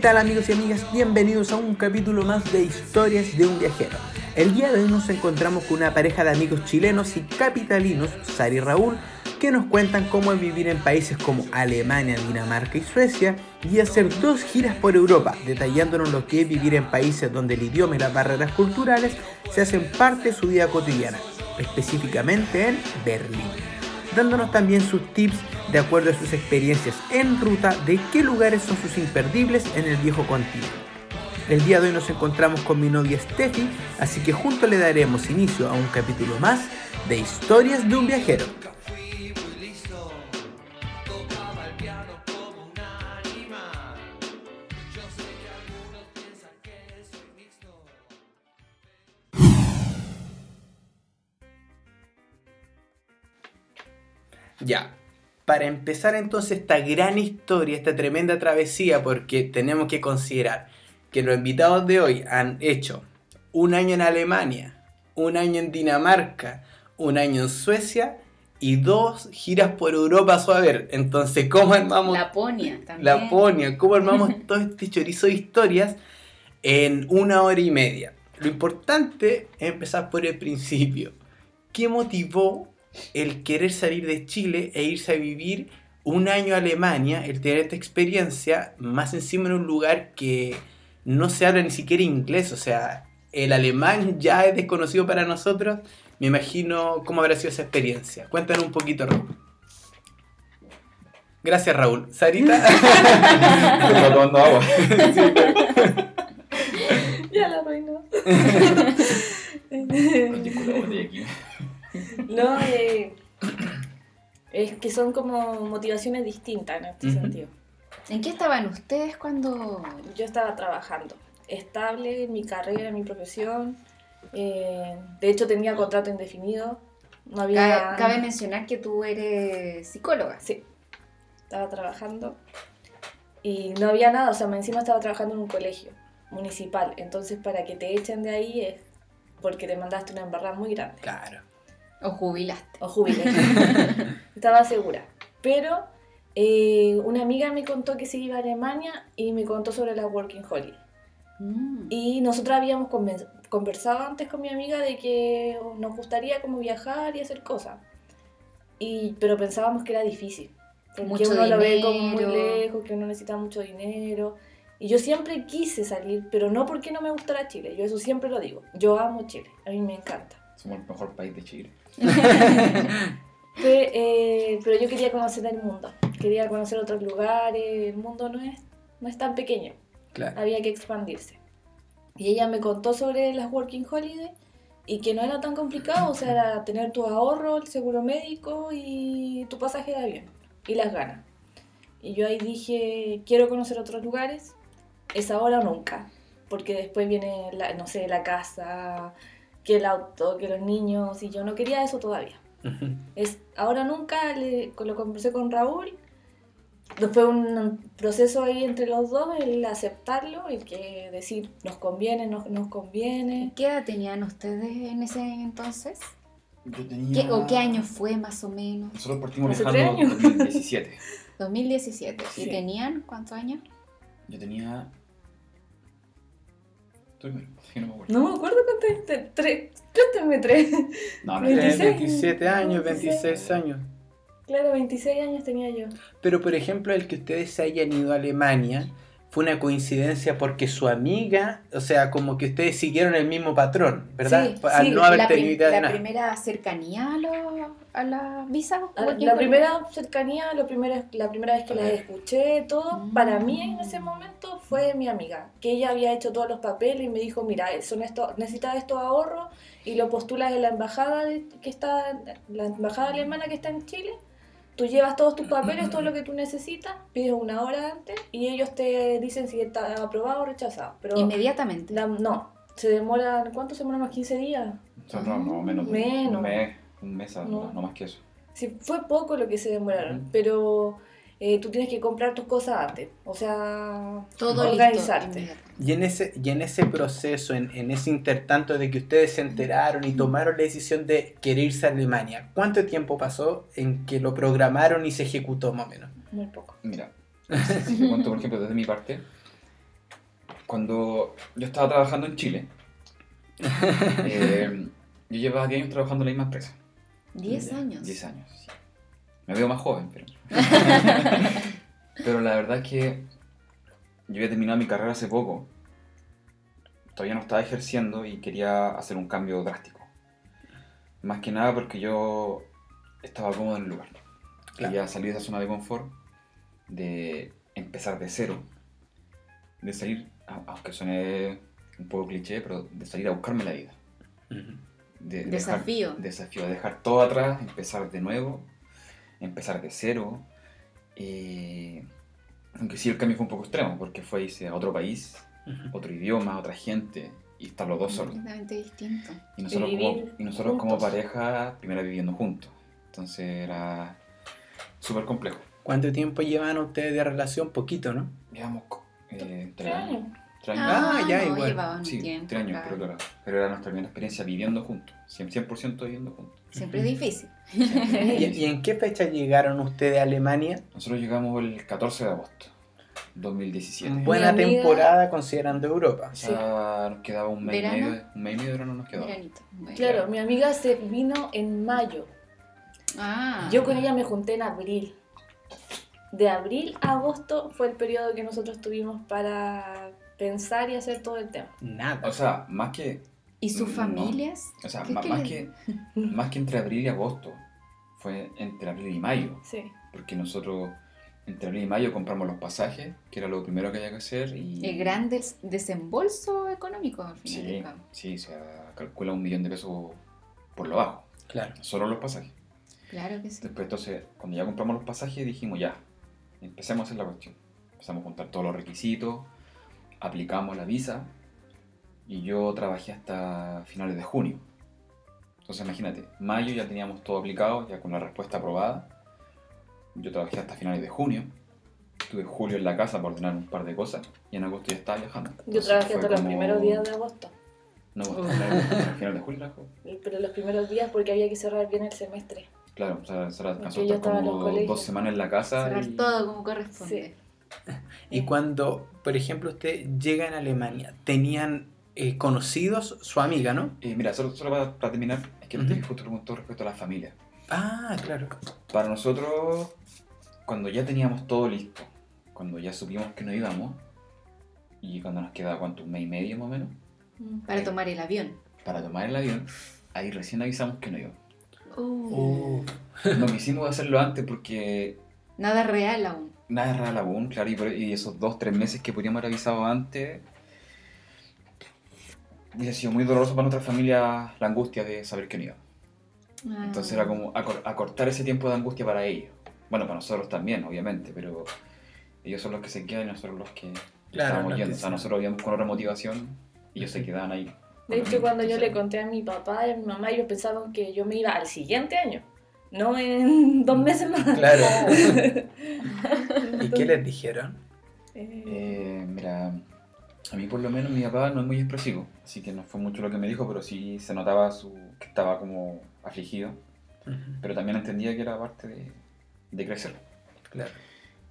tal amigos y amigas? Bienvenidos a un capítulo más de Historias de un viajero. El día de hoy nos encontramos con una pareja de amigos chilenos y capitalinos, Sari y Raúl, que nos cuentan cómo es vivir en países como Alemania, Dinamarca y Suecia y hacer dos giras por Europa, detallándonos lo que es vivir en países donde el idioma y las barreras culturales se hacen parte de su vida cotidiana, específicamente en Berlín, dándonos también sus tips de acuerdo a sus experiencias en ruta de qué lugares son sus imperdibles en el viejo continente. El día de hoy nos encontramos con mi novia Steffi, así que juntos le daremos inicio a un capítulo más de Historias de un viajero. Ya, para empezar entonces esta gran historia, esta tremenda travesía, porque tenemos que considerar que los invitados de hoy han hecho un año en Alemania, un año en Dinamarca, un año en Suecia y dos giras por Europa a ver. Entonces, ¿cómo armamos? Laponia también. Laponia, ¿cómo armamos todo este chorizo de historias en una hora y media? Lo importante es empezar por el principio. ¿Qué motivó el querer salir de Chile e irse a vivir un año a Alemania, el tener esta experiencia, más encima en un lugar que no se habla ni siquiera inglés, o sea, el alemán ya es desconocido para nosotros, me imagino cómo habrá sido esa experiencia. Cuéntanos un poquito, Raúl. Gracias, Raúl. Sarita. agua. Ya la arruinó. No, eh, es que son como motivaciones distintas en este sentido. ¿En qué estaban ustedes cuando.? Yo estaba trabajando, estable en mi carrera, en mi profesión. eh, de hecho, tenía contrato indefinido. No había. Cabe, cabe mencionar que tú eres psicóloga. Sí, estaba trabajando y no había nada, o sea, encima estaba trabajando en un colegio municipal, entonces para que te echen de ahí es porque te mandaste una embarrada muy grande. Claro. O jubilaste. o jubilé. Estaba segura. Pero eh, una amiga me contó que se iba a Alemania y me contó sobre la Working Holiday. Mm. Y nosotros habíamos conversado antes con mi amiga de que nos gustaría como viajar y hacer cosas. Y, pero pensábamos que era difícil. Porque Mucho uno lo ve como muy dinero. lejos, que uno necesita mucho dinero. Y yo siempre quise salir, pero no porque no me gustara Chile. Yo eso siempre lo digo. Yo amo Chile. A mí me encanta. Somos el mejor país de Chile. Pe- eh, pero yo quería conocer el mundo, quería conocer otros lugares, el mundo no es, no es tan pequeño, Claro. había que expandirse. Y ella me contó sobre las Working Holiday y que no era tan complicado, o sea, era tener tu ahorro, el seguro médico y tu pasaje de avión y las ganas. Y yo ahí dije, quiero conocer otros lugares, es ahora o nunca, porque después viene, la, no sé, la casa, que el auto, que los niños, y yo no quería eso todavía. Es ahora nunca, le- lo conversé con Raúl. Fue un proceso ahí entre los dos, el aceptarlo, el que decir nos conviene, no nos conviene. ¿Qué edad tenían ustedes en ese entonces? Yo tenía... ¿Qué, ¿O qué año fue más o menos? Nosotros partimos ¿Hace viajando en 2017. 2017. ¿Y Sí. tenían cuántos años? Yo tenía... Estoy que no me acuerdo. No me acuerdo cuánto es, tres, cuéntame tres. No, no, Tiene 26. 27 años, 26. 26 años. Claro, 26 años tenía yo. Pero por ejemplo, el que ustedes se hayan ido a Alemania fue una coincidencia porque su amiga, o sea, como que ustedes siguieron el mismo patrón, ¿verdad? Sí, Al sí, no haber la, tenido idea de la nada. primera cercanía a, lo- a la visa. A- Working La primera cercanía, la primera, la primera vez que la escuché, todo, Mm. para mí en ese momento fue mi amiga, que ella había hecho todos los papeles y me dijo, mira, son esto, necesitas estos ahorros y lo postulas en la embajada de- que está, la embajada alemana que está en Chile. Tú llevas todos tus papeles, todo lo que tú necesitas, pides una hora antes y ellos te dicen si está aprobado o rechazado. Pero Inmediatamente. la- no, se demoran, ¿cuánto se demoran? ¿Unos 15 días? Nosotros no, menos. de Menos. Un mes, un mes, no. No. no más que eso. Sí, fue poco lo que se demoraron, pero eh, tú tienes que comprar tus cosas antes. O sea, Todo organizarte. listo. Y en ese, y en ese proceso, en, en ese intertanto de que ustedes se enteraron y tomaron la decisión de querer irse a Alemania, ¿cuánto tiempo pasó en que lo programaron y se ejecutó más o menos? Muy poco. Mira, si te cuento, por ejemplo, desde mi parte, Cuando yo estaba trabajando en Chile, eh, yo llevaba 10 años trabajando en la misma empresa. 10 Ya, años. 10 años, sí. Me veo más joven, pero... pero la verdad es que yo había terminado mi carrera hace poco. Todavía no estaba ejerciendo y quería hacer un cambio drástico. Más que nada porque yo estaba cómodo en el lugar. Quería salir de esa zona de confort, de empezar de cero, de salir, a- aunque suene un poco cliché, pero de salir a buscarme la vida. Ujú. De dejar- Desafío. desafío, dejar todo atrás, empezar de nuevo, empezar de cero. eh, aunque sí el cambio fue un poco extremo, porque fue irse a otro país, Ujú. otro idioma, otra gente, y estar los dos solos. Completamente distinto. Y nosotros, Y como, y nosotros como pareja, primero viviendo juntos. Entonces era súper complejo. ¿Cuánto tiempo llevan ustedes de relación? Poquito, ¿no? Llevamos eh, tres años. Tres años. Ah, ya, no, igual. sí, tiempo. tres años, claro. pero claro. Pero era nuestra primera experiencia viviendo juntos. 100%, 100% viviendo juntos. Siempre es difícil. ¿Y, y en qué fecha llegaron ustedes a Alemania? Nosotros llegamos el 14 de agosto 2017. Buena amiga- temporada considerando Europa. O sea, nos quedaba un mes, y medio, un mes y medio de verano nos quedaba. Veranito. Bueno. Claro, mi amiga se vino en mayo. Ah. Yo con ella me junté en abril. De abril a agosto fue el periodo que nosotros tuvimos para pensar y hacer todo el tema. Nada. O sea, más que, ¿Y sus No. familias? o sea, ¿Qué- ma- qué más, que, más que entre abril y agosto, fue entre abril y mayo. Sí. Porque nosotros entre abril y mayo compramos los pasajes, que era lo primero que había que hacer. Y, El gran des- desembolso económico al final. Sí, del sí, se calcula un millón de pesos por lo bajo, claro. solo los pasajes. Claro que sí. Después, entonces, cuando ya compramos los pasajes, dijimos ya, empecemos a hacer la cuestión. Empezamos a juntar todos los requisitos, aplicamos la visa y yo trabajé hasta finales de junio. Entonces, imagínate, mayo ya teníamos todo aplicado, ya con la respuesta aprobada. Yo trabajé hasta finales de junio. Estuve julio en la casa para ordenar un par de cosas y en agosto ya estaba viajando. Yo Entonces, trabajé hasta los como- primeros días de agosto. No, hasta finales de julio trabajó. Pero los primeros días porque había que cerrar bien el semestre. Claro, o sea, se alcanzó como dos semanas en la casa. Cerrar y- todo como corresponde. Y cuando, por ejemplo, usted llega en Alemania, tenían eh, conocidos su amiga, ¿no? Eh, mira, solo, solo para, para terminar, es que Ujú. usted justo preguntó respecto a la familia. Ah, claro. Para nosotros, cuando ya teníamos todo listo, cuando ya supimos que no íbamos, y cuando nos quedaba, ¿cuánto? Un mes y medio más o menos, Para tomar el avión. para tomar el avión, ahí recién avisamos que no íbamos. Uh, No quisimos hacerlo antes porque Nada real aún. nada real aún, claro, y, por- y esos dos, tres meses que podríamos haber avisado antes, hubiera sido muy doloroso para nuestra familia la angustia de saber que no íbamos. Ah. Entonces era como acor- acortar ese tiempo de angustia para ellos. Bueno, para nosotros también, obviamente, pero ellos son los que se quedan y nosotros los que Claro, estábamos yendo. O sea, se- nosotros íbamos con otra motivación y ellos se quedaban ahí. De hecho, cuando yo le conté a mi papá y a mi mamá, ellos pensaban que yo me iba al siguiente año, no en dos meses más. claro. ¿Y qué les dijeron? Eh, Eh, mira, a mí por lo menos mi papá no es muy expresivo, así que no fue mucho lo que me dijo, pero sí se notaba su, que estaba como afligido, pero también entendía que era parte de, de crecer Claro.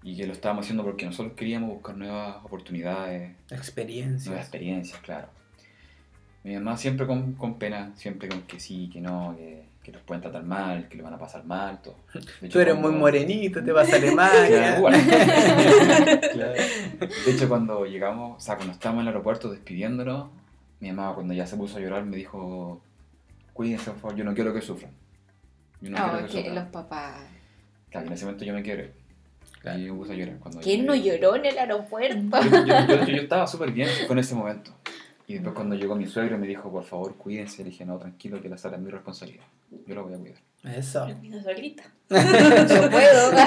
y que lo estábamos haciendo porque nosotros queríamos buscar nuevas oportunidades, nuevas Experiencias. experiencias, claro. Mi mamá siempre con, con pena, siempre con que sí, que no, que, que los pueden tratar mal, que lo van a pasar mal, todo. De hecho, Tú eres cuando- muy morenito, te vas a Claro, Alemania. Claro. De hecho, cuando llegamos, o sea, cuando estábamos en el aeropuerto despidiéndonos, mi mamá cuando ya se puso a llorar me dijo, cuídense, por favor, yo no quiero que sufran. Yo no Ah, quiero que que sufran. los papás. Claro, en ese momento yo me quedé. Claro. Y me puse a llorar. Cuando ¿Quién no lloró en el aeropuerto? Yo, yo- yo- yo estaba súper bien con ese momento. Y después cuando llegó mi suegro me dijo, por favor, cuídense. Le dije, no, tranquilo, que la sala es mi responsabilidad. Yo la voy a cuidar. Eso. vino solita. Yo puedo.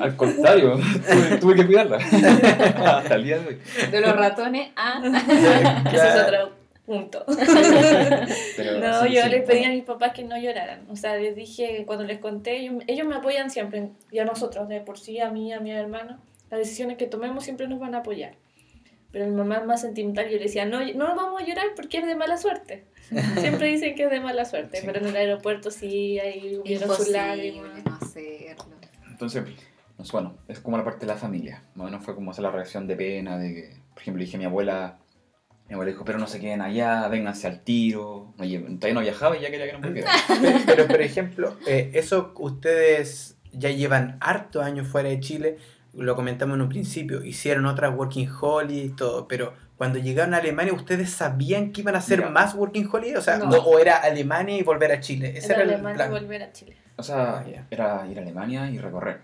Al contrario, tuve, tuve que cuidarla. Hasta el día de hoy. De los ratones a. Ese es otro punto. Pero No, sí, yo sí, les pedí a mis papás que no lloraran. O sea, les dije, cuando les conté, ellos, ellos me apoyan siempre. Y a nosotros, de por sí, a mí, a mi hermano. Las decisiones que tomemos siempre nos van a apoyar. Pero mi mamá es más sentimental. Yo le decía, no, no vamos a llorar porque es de mala suerte. Siempre dicen que es de mala suerte. Sí. Pero en el aeropuerto sí, ahí hubieron sus Imposible lágrimas. no hacerlo. Entonces, pues, bueno, es como la parte de la familia. Más o menos fue como hacer la reacción de pena, de que por ejemplo, dije a mi abuela, mi abuela dijo, pero no se queden allá, vénganse al tiro. No, todavía no viajaba y ya quería que nos volviera. Pero, pero, por ejemplo, eh, eso ustedes ya llevan harto años fuera de Chile, lo comentamos en un principio, hicieron otras Working Holiday y todo, pero cuando llegaron a Alemania, ¿ustedes sabían que iban a hacer más Working Holiday? O sea, No. o, o era Alemania y volver a Chile. Ese Era era, el Alemania plan. volver a Chile. O sea, ya. era ir a Alemania y recorrer.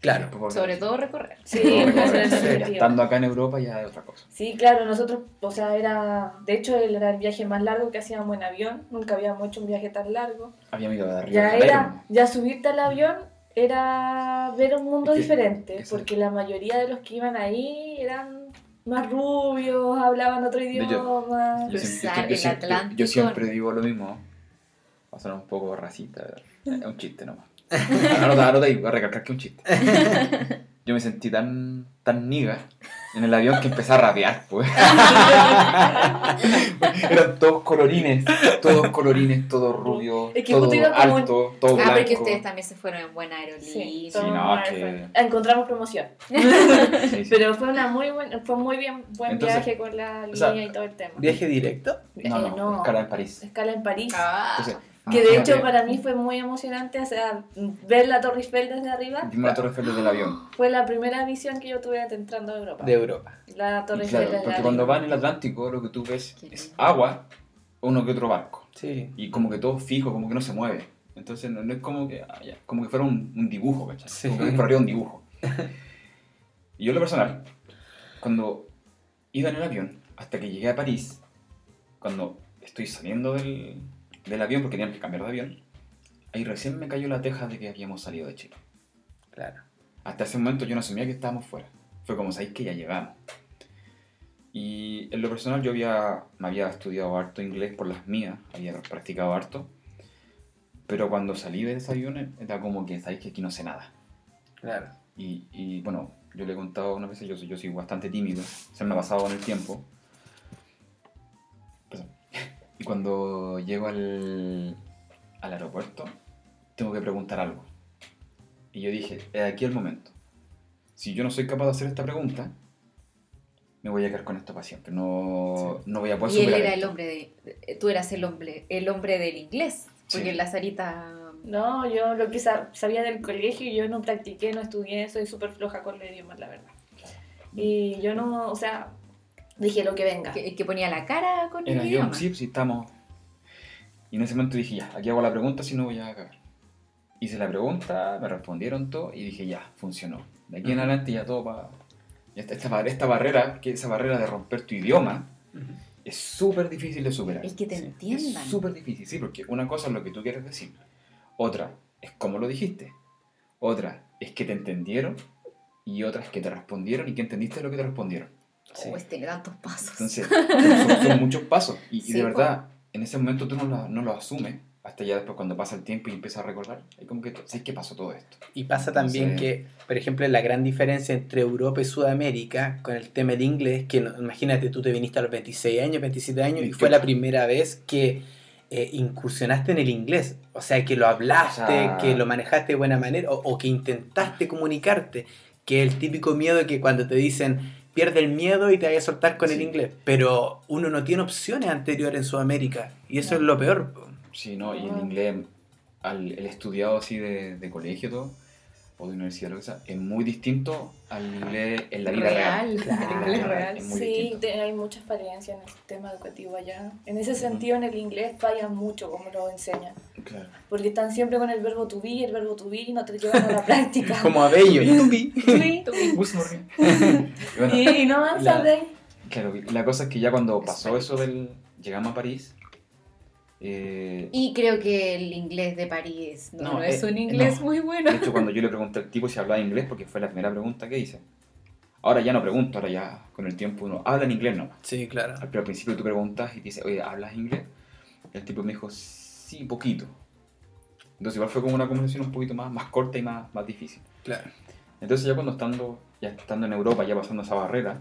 Claro. Sobre todo recorrer. Sí, Todo recorrer. Sí. Estando acá en Europa ya es otra cosa. Sí, claro, nosotros, o sea, era, de hecho, era el viaje más largo que hacíamos en avión, nunca habíamos hecho un viaje tan largo. Había ido de arriba. Ya era, ya subirte al avión era ver un mundo que- diferente, exacto. porque la mayoría de los que iban ahí eran más rubios, hablaban otro idioma. Yo, siempre- yo- yo digo lo mismo. Va a sonar un poco racista. Es un chiste nomás. Anota, anota ahí, voy a recalcar que es un chiste. Yo me sentí tan, tan niga en el avión que empecé a rapear, pues. Eran todos colorines, todos colorines, todos rubios, Es que alto, todo Ah, blanco. porque ustedes también se fueron en buena aerolínea. Sí, Sí, no, que- Encontramos promoción. Sí, sí. Pero fue una muy buen, fue muy bien buen Entonces, viaje con la o sea, línea y todo el tema. ¿Viaje directo? No, Eh, no, escala en París. Escala en París. Ah. Entonces, Que de hecho imagínate, para mí fue muy emocionante, o sea, ver la Torre Eiffel desde arriba. Vimos la Torre Eiffel desde el avión. Fue la primera visión que yo tuve entrando a Europa. De Europa. La Torre Eiffel claro, porque cuando va en el Atlántico lo que tú ves Qué es agua, uno que otro barco. Sí. Y como que todo fijo, como que no se mueve. Entonces no, no es como que, ah, ya, como que fuera un, un dibujo, ¿cachai? Sí. Como que fuera un dibujo. y yo lo personal, cuando iba en el avión, hasta que llegué a París, cuando estoy saliendo del, del avión, porque tenían que cambiar de avión, ahí recién me cayó la teja de que habíamos salido de Chile. Claro. Hasta ese momento yo no asumía que estábamos fuera. Fue como, sabéis que ya llegamos. Y en lo personal yo había, me había estudiado harto inglés por las mías, había practicado harto. Pero cuando salí de ese avión era como que, sabéis que aquí no sé nada. Claro. Y, y, bueno, yo le he contado una vez, yo, soy- yo soy bastante tímido, se me ha pasado con el tiempo. Y cuando llego al, al aeropuerto, tengo que preguntar algo. Y yo dije, es aquí el momento. Si yo no soy capaz de hacer esta pregunta, me voy a quedar con esto para siempre. No, no voy a poder Y él superar era el esto. hombre de, tú eras el hombre, el hombre del inglés, porque Sí. la Sarita No, yo lo que sa- sabía del colegio, yo no practiqué, no estudié, soy súper floja con los idiomas, la verdad. Y yo no, o sea, dije lo que venga. que, que ponía la cara con el Era yo, idioma. sí, sí, estamos. Y en ese momento dije, ya, aquí hago la pregunta, si no voy a cagar. Hice la pregunta, me respondieron todo y dije, ya, funcionó. De aquí en Ujú. adelante ya todo va. Esta, esta, esta barrera, que esa barrera de romper tu idioma, es súper difícil de superar. El que te Sí, Es entiendan. súper difícil, sí, porque una cosa es lo que tú quieres decir, otra es cómo lo dijiste, otra es que te entendieron y otra es que te respondieron y que entendiste lo que te respondieron. Sí. Oh, tiene tantos pasos. Entonces, son, son muchos pasos y, y Sí, de po. verdad, en ese momento tú no lo, no lo asumes hasta ya después cuando pasa el tiempo y empiezas a recordar, es como que, ¿sabes qué pasó todo esto? Y pasa también Entonces- que, por ejemplo, la gran diferencia entre Europa y Sudamérica con el tema del inglés, que imagínate, tú te viniste a los 26 años, 27 años, y fue 28. la primera vez que eh, incursionaste en el inglés. O sea, que lo hablaste, O sea- que lo manejaste de buena manera, o, o que intentaste comunicarte, que el típico miedo que cuando te dicen pierde el miedo y te vayas a soltar con el inglés. Pero uno no tiene opciones anteriores en Sudamérica, y eso No. es lo peor. Sí, ¿no? Y el Ah. inglés, al, el estudiado así de, de colegio todo, o de universidad, lo que sea, es muy distinto al inglés en la vida real. Real, Claro. el inglés real. Es muy sí, te- hay muchas falencias en el sistema educativo allá. En ese sentido, en el inglés falla mucho como lo enseñan. Claro. Porque están siempre con el verbo to be, el verbo to be, y no te llevan a la práctica. Como Abello. Sí. Gus Morgan. Y bueno, y, y no avanzas de ahí. Claro, la cosa es que ya cuando pasó eso del... Llegamos a París, eh, Y creo que el inglés de París no, No, no es eh, un inglés no. muy bueno. de hecho cuando yo le pregunté al tipo si hablaba inglés, porque fue la primera pregunta que hice, ahora ya no pregunto, ahora ya con el tiempo uno habla en inglés nomás. Sí, claro. Pero al principio tú preguntas y te dice, oye, ¿hablas inglés? El tipo me dijo, sí, poquito. Entonces igual fue como una conversación un poquito más, más corta y más, más difícil. Claro. Entonces ya cuando estando, ya estando en Europa, ya pasando esa barrera,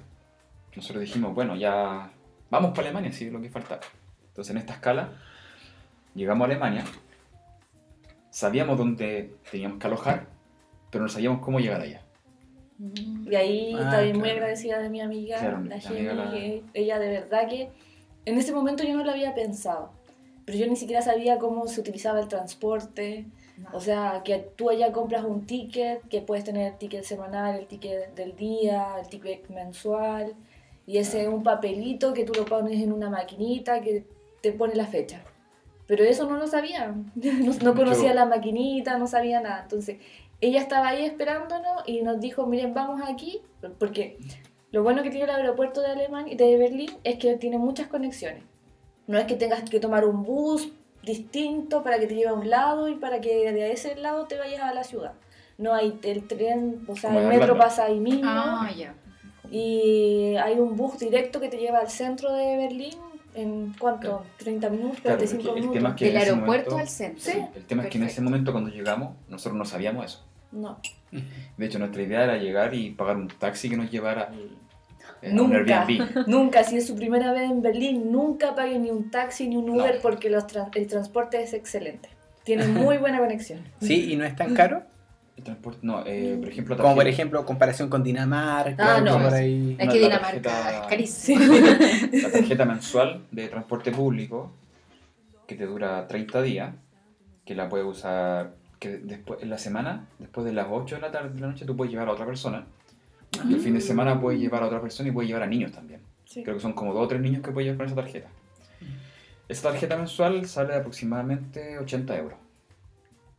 nosotros dijimos, bueno, ya vamos para Alemania, sí, lo que faltaba. Entonces en esta escala, llegamos a Alemania, sabíamos dónde teníamos que alojar, pero no sabíamos cómo llegar allá. Y ahí Ah, también muy claro. agradecida de mi amiga, Claro, la la Jenny, amiga la- que ella de verdad que en ese momento yo no lo había pensado, pero yo ni siquiera sabía cómo se utilizaba el transporte, No. o sea, que tú allá compras un ticket, que puedes tener el ticket semanal, el ticket del día, el ticket mensual, y ese es un papelito que tú lo pones en una maquinita que te pone la fecha. Pero eso no lo sabía, no, no conocía la maquinita, no sabía nada. Entonces, ella estaba ahí esperándonos y nos dijo, miren, vamos aquí, porque lo bueno que tiene el aeropuerto de Alemania, de Berlín, es que tiene muchas conexiones. No es que tengas que tomar un bus distinto para que te lleve a un lado y para que de ese lado te vayas a la ciudad. No hay el tren, o sea, el metro pasa ahí mismo Ah, ya. y hay un bus directo que te lleva al centro de Berlín en cuánto, 30 minutos, Claro, 45 porque el minutos. tema es que Del aeropuerto momento- al centro. Sí. El tema es que en ese momento cuando llegamos, nosotros no sabíamos eso. No. De hecho, nuestra idea era llegar y pagar un taxi que nos llevara eh, a un Nunca, Airbnb. nunca, si es su primera vez en Berlín, nunca pague ni un taxi ni un No. Uber porque los el transporte es excelente. Tiene muy buena conexión. Sí, y no es tan caro. El transporte, no, eh, por ejemplo, Como por ejemplo, comparación con Dinamarca. Ah, no. por ahí. Es que la Dinamarca tarjeta- es carísimo. la tarjeta mensual de transporte público que te dura 30 días, que la puedes usar que después en la semana, después de las 8 de la tarde de la noche, tú puedes llevar a otra persona. Y el fin de semana puedes llevar a otra persona y puedes llevar a niños también. Sí. Creo que son como dos o tres niños que puedes llevar con esa tarjeta. Esa tarjeta mensual sale de aproximadamente 80 euros.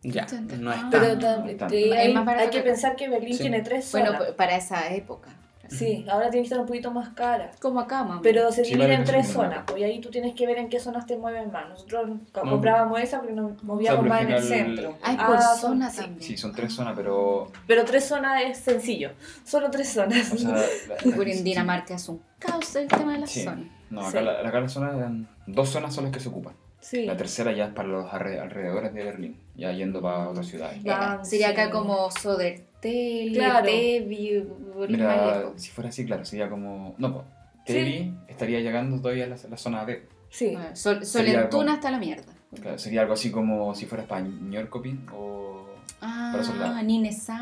Ya, no es Ah. Pero tan. ta- Está. hay, más hay que pensar que Berlín Sí. tiene tres Bueno, zonas. p- para esa época. sí, ahora tiene que estar un poquito más cara. Como acá, mamá. Pero se Sí, divide vale, en tres sí, zonas, pues y ahí tú tienes que ver en qué zonas te mueven más. Nosotros co- No, comprábamos esa porque nos movíamos pero más al en el centro. Ay, Ah, por son- zona sí. también. Sí, son tres zonas, pero... Pero tres zonas es sencillo. Solo tres zonas. O sea, la- la- Por en sí. Dinamarca es un caos el tema de las Sí. zonas. No, acá, Sí. la, acá las zonas eran- dos zonas son las que se ocupan. sí. La tercera ya es para los alre- alrededores de Berlín, ya yendo para otras ciudades. Va. Eh, sería acá como Sodertel, Claro. Tevi, Mira, si fuera así, claro, sería como... No, pues, Tevi estaría llegando todavía a la, la zona. Sí. Sol, Sería Solentuna hasta la mierda. Claro, sería algo así como si fuera para Ñorcopin o... Ah, Para. Ninesam.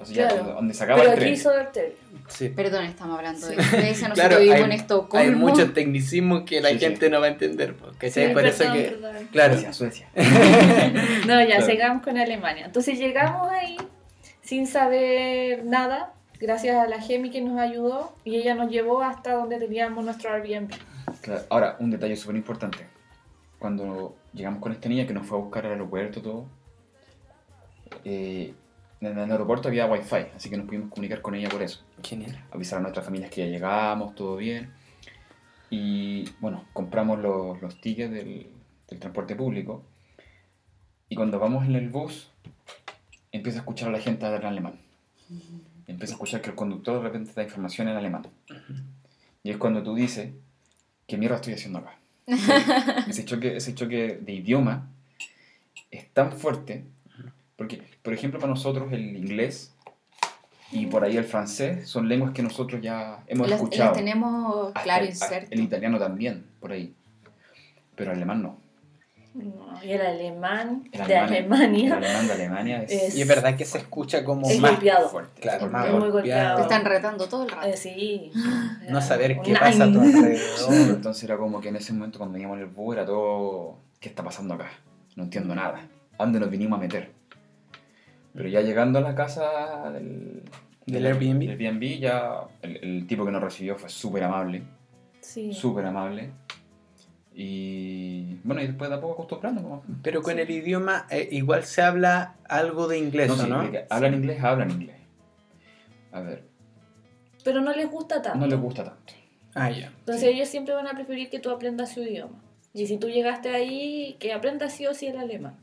O sea, Claro. donde, donde se acaba Pero el aquí tren. hizo Dertel. Sí. Perdón, estamos hablando de. Suecia, nosotros Claro, vivimos hay- en Estocolmo. Hay muchos tecnicismos que la Sí, sí. gente no va a entender. Porque Sí, por eso que. perdón. Claro. Suecia, Suecia. No, ya, Claro. sigamos con Alemania. Entonces llegamos ahí sin saber nada, gracias a la Gemi que nos ayudó y ella nos llevó hasta donde teníamos nuestro Airbnb. Claro, Ahora, un detalle súper importante. Cuando llegamos con esta niña que nos fue a buscar al aeropuerto, todo, eh, en el aeropuerto había wifi, así que nos pudimos comunicar con ella por eso. Genial. Avisar a nuestras familias que ya llegamos, todo bien. Y bueno, compramos los, los tickets del, del transporte público. Y cuando vamos en el bus, empiezo a escuchar a la gente hablar en alemán. Empiezo a escuchar que el conductor de repente da información en alemán. Y es cuando tú dices, ¿qué mierda estoy haciendo acá? ese, choque, ese choque de idioma es tan fuerte, porque, por ejemplo, para nosotros el inglés y por ahí el francés son lenguas que nosotros ya hemos Las, escuchado. las tenemos, claro, el- inserto. El italiano también, por ahí. Pero el alemán no. No, y el alemán El de alemán- El Alemania alemán de Alemania es... Es- Y es verdad que se escucha como Es más golpeado. fuerte. Claro, Es más muy golpeado. golpeado. Te están retando todo el rato. Eh, sí. No saber qué Un pasa a tu alrededor. Entonces era como que en ese momento cuando veníamos en el bus era todo... ¿Qué está pasando acá? No entiendo nada. ¿A dónde nos vinimos a meter? Pero ya llegando a la casa del, ¿Del Airbnb? del Airbnb, ya el, el tipo que nos recibió fue súper amable. Sí. Súper amable. Y bueno, y después de a poco acostumbrándonos. Pero con el idioma eh, igual se habla algo de inglés, No, ¿o sí, ¿no? hablan inglés, hablan inglés. A ver, Pero no les gusta tanto. no les gusta tanto. Ah, ya. Entonces Sí. ellos siempre van a preferir que tú aprendas su idioma. Y si tú llegaste ahí, que aprendas sí o sí el alemán.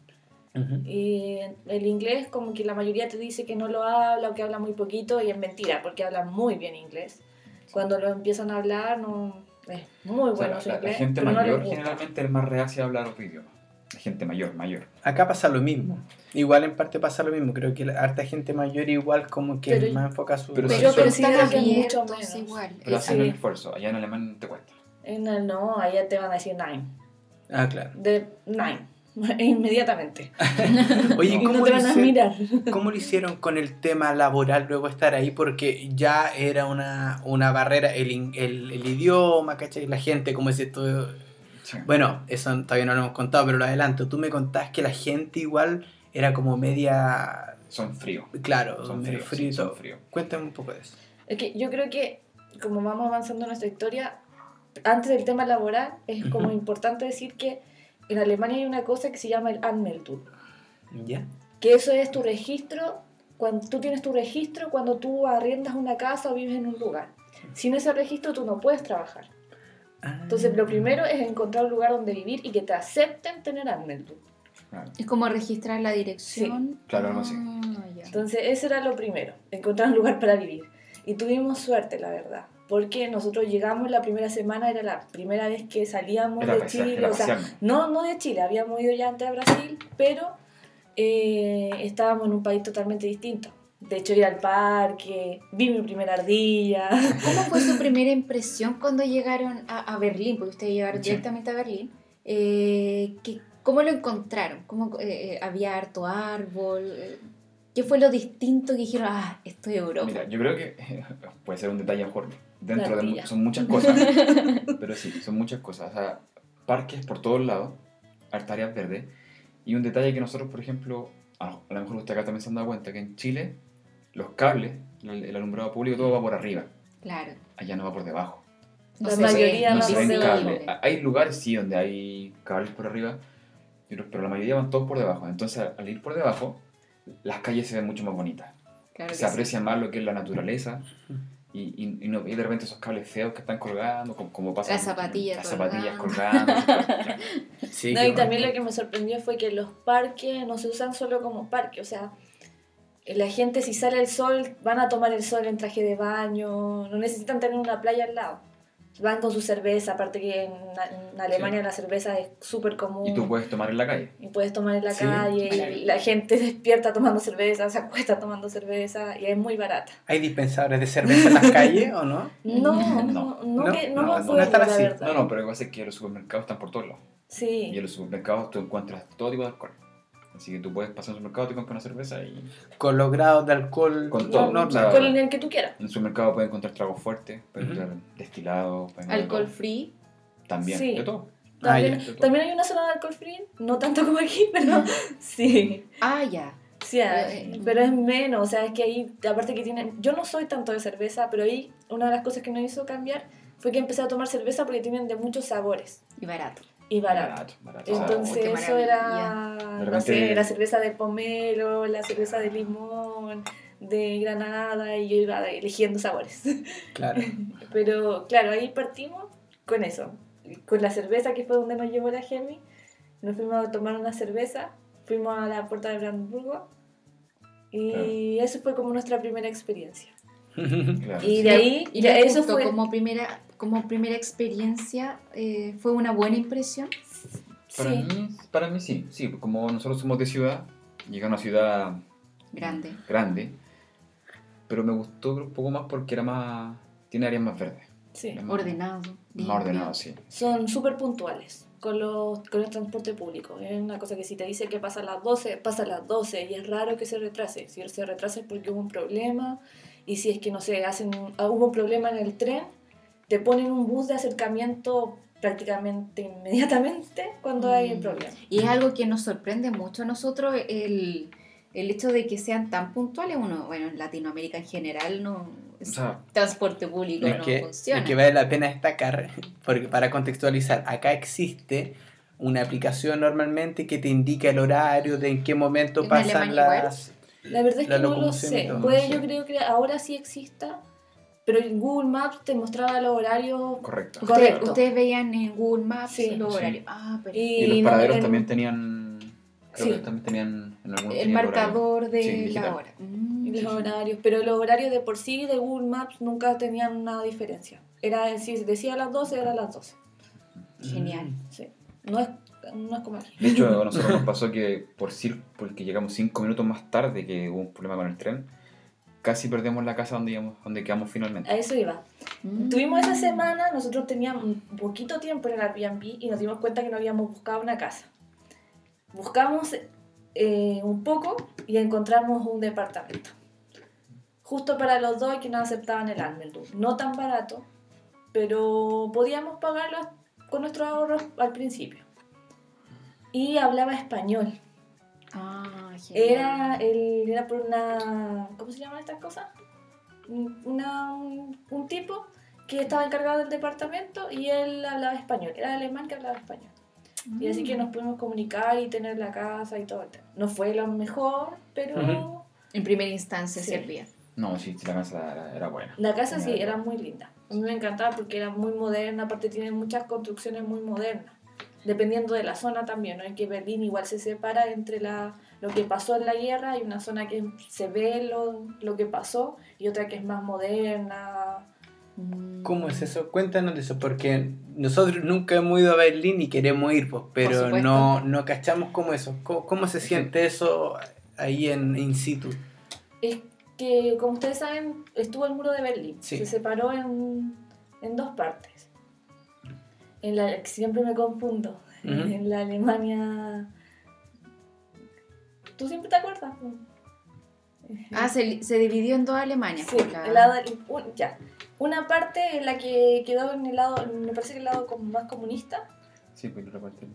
Ujú. Y el inglés, como que la mayoría te dice que no lo habla o que habla muy poquito, y es mentira, porque hablan muy bien inglés. Cuando lo empiezan a hablar, no es muy O sea, bueno su la, la inglés. gente pero no mayor gusta. generalmente es más reacia a hablar otro idioma. La gente mayor, mayor. Acá pasa lo mismo. Igual en parte pasa lo mismo. Creo que la harta gente mayor igual como que Pero- más enfoca su... pero Pero, sí, pero considero están que es mucho menos. igual. Pero hacen el sí. esfuerzo. Allá en alemán te cuesta. En el no, allá te van a decir nine. Ah, claro. De nine. inmediatamente. Oye, ¿cómo, no te lo van a hicieron, mirar. cómo lo hicieron con el tema laboral luego estar ahí? Porque ya era una, una barrera el, el, el idioma, ¿cachai? La gente, como es esto? Sí. Bueno, eso todavía no lo hemos contado, pero lo adelanto. Tú me contás que la gente igual era como media... Son fríos. Claro, Son medio fríos. frío sí, son fríos. Cuéntame un poco de eso. Es que yo creo que, como vamos avanzando en nuestra historia, antes del tema laboral, es como importante decir que en Alemania hay una cosa que se llama el Anmeldung, ¿Ya? que eso es tu registro, cuando tú tienes tu registro cuando tú arriendas una casa o vives en un lugar. Sin ese registro tú no puedes trabajar. Ah. Entonces lo primero es encontrar un lugar donde vivir y que te acepten tener Anmeldung. Es como registrar la dirección. claro, algo así. Ah. Entonces, eso era lo primero, encontrar un lugar para vivir. Y tuvimos suerte, la verdad, porque nosotros llegamos la primera semana, era la primera vez que salíamos Era de pasear, Chile, o sea, no, no de Chile, habíamos ido ya antes a Brasil, pero eh, estábamos en un país totalmente distinto. De hecho, ir al parque, vi mi primera ardilla. ¿Cómo fue su primera impresión cuando llegaron a, a Berlín? Porque ustedes llegaron Sí. directamente a Berlín. Eh, ¿qué- ¿Cómo lo encontraron? ¿Cómo, eh, ¿Había harto árbol? ¿Qué fue lo distinto que dijeron? Ah, esto es Europa. Mira, yo creo que puede ser un detalle mejor dentro de son muchas cosas, pero sí, son muchas cosas. O sea, parques por todos lados, harta áreas verdes, y un detalle que nosotros, por ejemplo, a lo mejor usted acá también se han dado cuenta que en Chile los cables, el, el alumbrado público, todo va por arriba, Claro. allá no va por debajo. La se mayoría ve, no va se por ven debajo. cables. Hay lugares, sí, donde hay cables por arriba, pero la mayoría van todos por debajo. Entonces, al ir por debajo, las calles se ven mucho más bonitas. Claro se sí. aprecia más lo que es la naturaleza y, y, y no, y de repente esos cables feos que están colgando, como, como pasa Las zapatillas las zapatillas colgando. colgando. Sí, No, y también lo que me sorprendió fue que los parques no se usan solo como parque, o sea, la gente si sale el sol van a tomar el sol en traje de baño, no necesitan tener una playa al lado. Van con su cerveza, aparte que en, en Alemania la cerveza es súper común. y tú puedes tomar en la calle. y puedes tomar en la Sí, calle, y la gente despierta tomando cerveza, se acuesta tomando cerveza, y es muy barata. ¿Hay dispensadores de cerveza en las calles o no? No, No. no, no, No, que- no no, no la así. No, no, pero lo que pasa es que los supermercados están por todos lados. Y Sí, en los supermercados tú encuentras todo tipo de alcohol. Así que tú puedes pasar al supermercado, te compras una cerveza y Con los grados de alcohol Con no, todo, normal. o sea, con el que tú quieras. en el supermercado puedes encontrar tragos fuertes, puedes Ujú. encontrar destilados, puedes Alcohol encontrar free. también, Sí. de todo. Ah, También, ya. también hay una zona de alcohol free, no tanto como aquí, pero sí. Ah, ya. Sí, hay, Eh, pero es menos, o sea, es que ahí, aparte que tienen, yo no soy tanto de cerveza, pero ahí una de las cosas que nos hizo cambiar fue que empecé a tomar cerveza porque tienen de muchos sabores Y barato. Y barato. Barato, barato. Entonces qué eso era, no sé, la cerveza de pomelo, la cerveza de limón, de granada, y yo iba eligiendo sabores. Claro. Pero claro, ahí partimos con eso, con la cerveza que fue donde nos llevó la Gemi. Nos fuimos a tomar una cerveza, fuimos a la puerta de Brandenburgo y eso fue como nuestra primera experiencia. claro. Y de ahí, ¿Y ya eso fue... como primera, como primera experiencia? eh, ¿Fue una buena impresión? Para, sí. mí, para mí sí, sí, como nosotros somos de ciudad, llegué a una ciudad Grande. grande, pero me gustó un poco más porque era más, tiene áreas más verdes, Sí. Más- Ordenado. limpio. más ordenado, sí. Son súper puntuales con, los, con el transporte público. Es una cosa que si te dice que pasa a las 12, pasa a las 12 y es raro que se retrase. Si se retrasa es porque hubo un problema y si es que, no sé, hacen, hubo un problema en el tren, te ponen un bus de acercamiento prácticamente inmediatamente cuando hay el Mm. problema. Y es algo que nos sorprende mucho a nosotros el, el hecho de que sean tan puntuales. Uno, bueno, en Latinoamérica en general no O sea, transporte público no que, funciona. es que vale la pena destacar, porque para contextualizar, acá existe una aplicación normalmente que te indica el horario, de en qué momento ¿En pasan las... La verdad es La que no lo sé. sí. yo creo que ahora sí exista, pero en Google Maps te mostraba los horarios correcto. Correcto. Ustedes veían en Google Maps Sí. los Sí. horarios. Ah, pero Y- Y los no, paraderos en- también tenían, creo Sí. que también tenían en algunos el tenían horario. marcador de Sí, la hora. Mm, los sí. horarios, pero los horarios de por sí de Google Maps nunca tenían una diferencia. Era, si decía a las 12, era a las 12. Genial. Sí. No es, no es como aquí. De hecho, a nosotros nos pasó que por cir- porque llegamos cinco minutos más tarde que hubo un problema con el tren, casi perdemos la casa donde, íbamos, donde quedamos finalmente. A eso iba. Mm. Tuvimos esa semana, nosotros teníamos un poquito tiempo en el Airbnb y nos dimos cuenta que no habíamos buscado una casa. buscamos eh, un poco y encontramos un departamento. Justo para los dos que no aceptaban el Anmeldum. No tan barato, pero podíamos pagarlo con nuestros ahorros al principio. Y hablaba español. Ah, genial. Era, el, era por una. ¿Cómo se llaman estas cosas? Un- Una, un, un tipo que estaba encargado del departamento y él hablaba español. Era alemán que hablaba español. Y así que nos pudimos comunicar y tener la casa y todo el tema. No fue lo mejor, pero Ujú. En primera instancia Sí. servía. No, sí, sí, la casa era, era buena. la casa sí Era era muy linda. A mí me encantaba porque era muy moderna, aparte tiene muchas construcciones muy modernas. Dependiendo de la zona también, ¿no? Es que Berlín igual se separa entre la, lo que pasó en la guerra, hay una zona que se ve lo, lo que pasó y otra que es más moderna. Mm. ¿Cómo es eso? Cuéntanos de eso, porque nosotros nunca hemos ido a Berlín y queremos ir, pues, pero no, no cachamos cómo eso. ¿Cómo, cómo se siente eso ahí en in situ? Es que, como ustedes saben, estuvo el muro de Berlín. Sí. Se separó en, en dos partes. En la, siempre me confundo. En la Alemania... ¿Tú siempre te acuerdas? Ah, se, se dividió en dos Alemanias. Sí, pues, la- el lado, un- ya. Una parte en la que quedó en el lado, me parece que el lado como más comunista, Sí, pues la parte.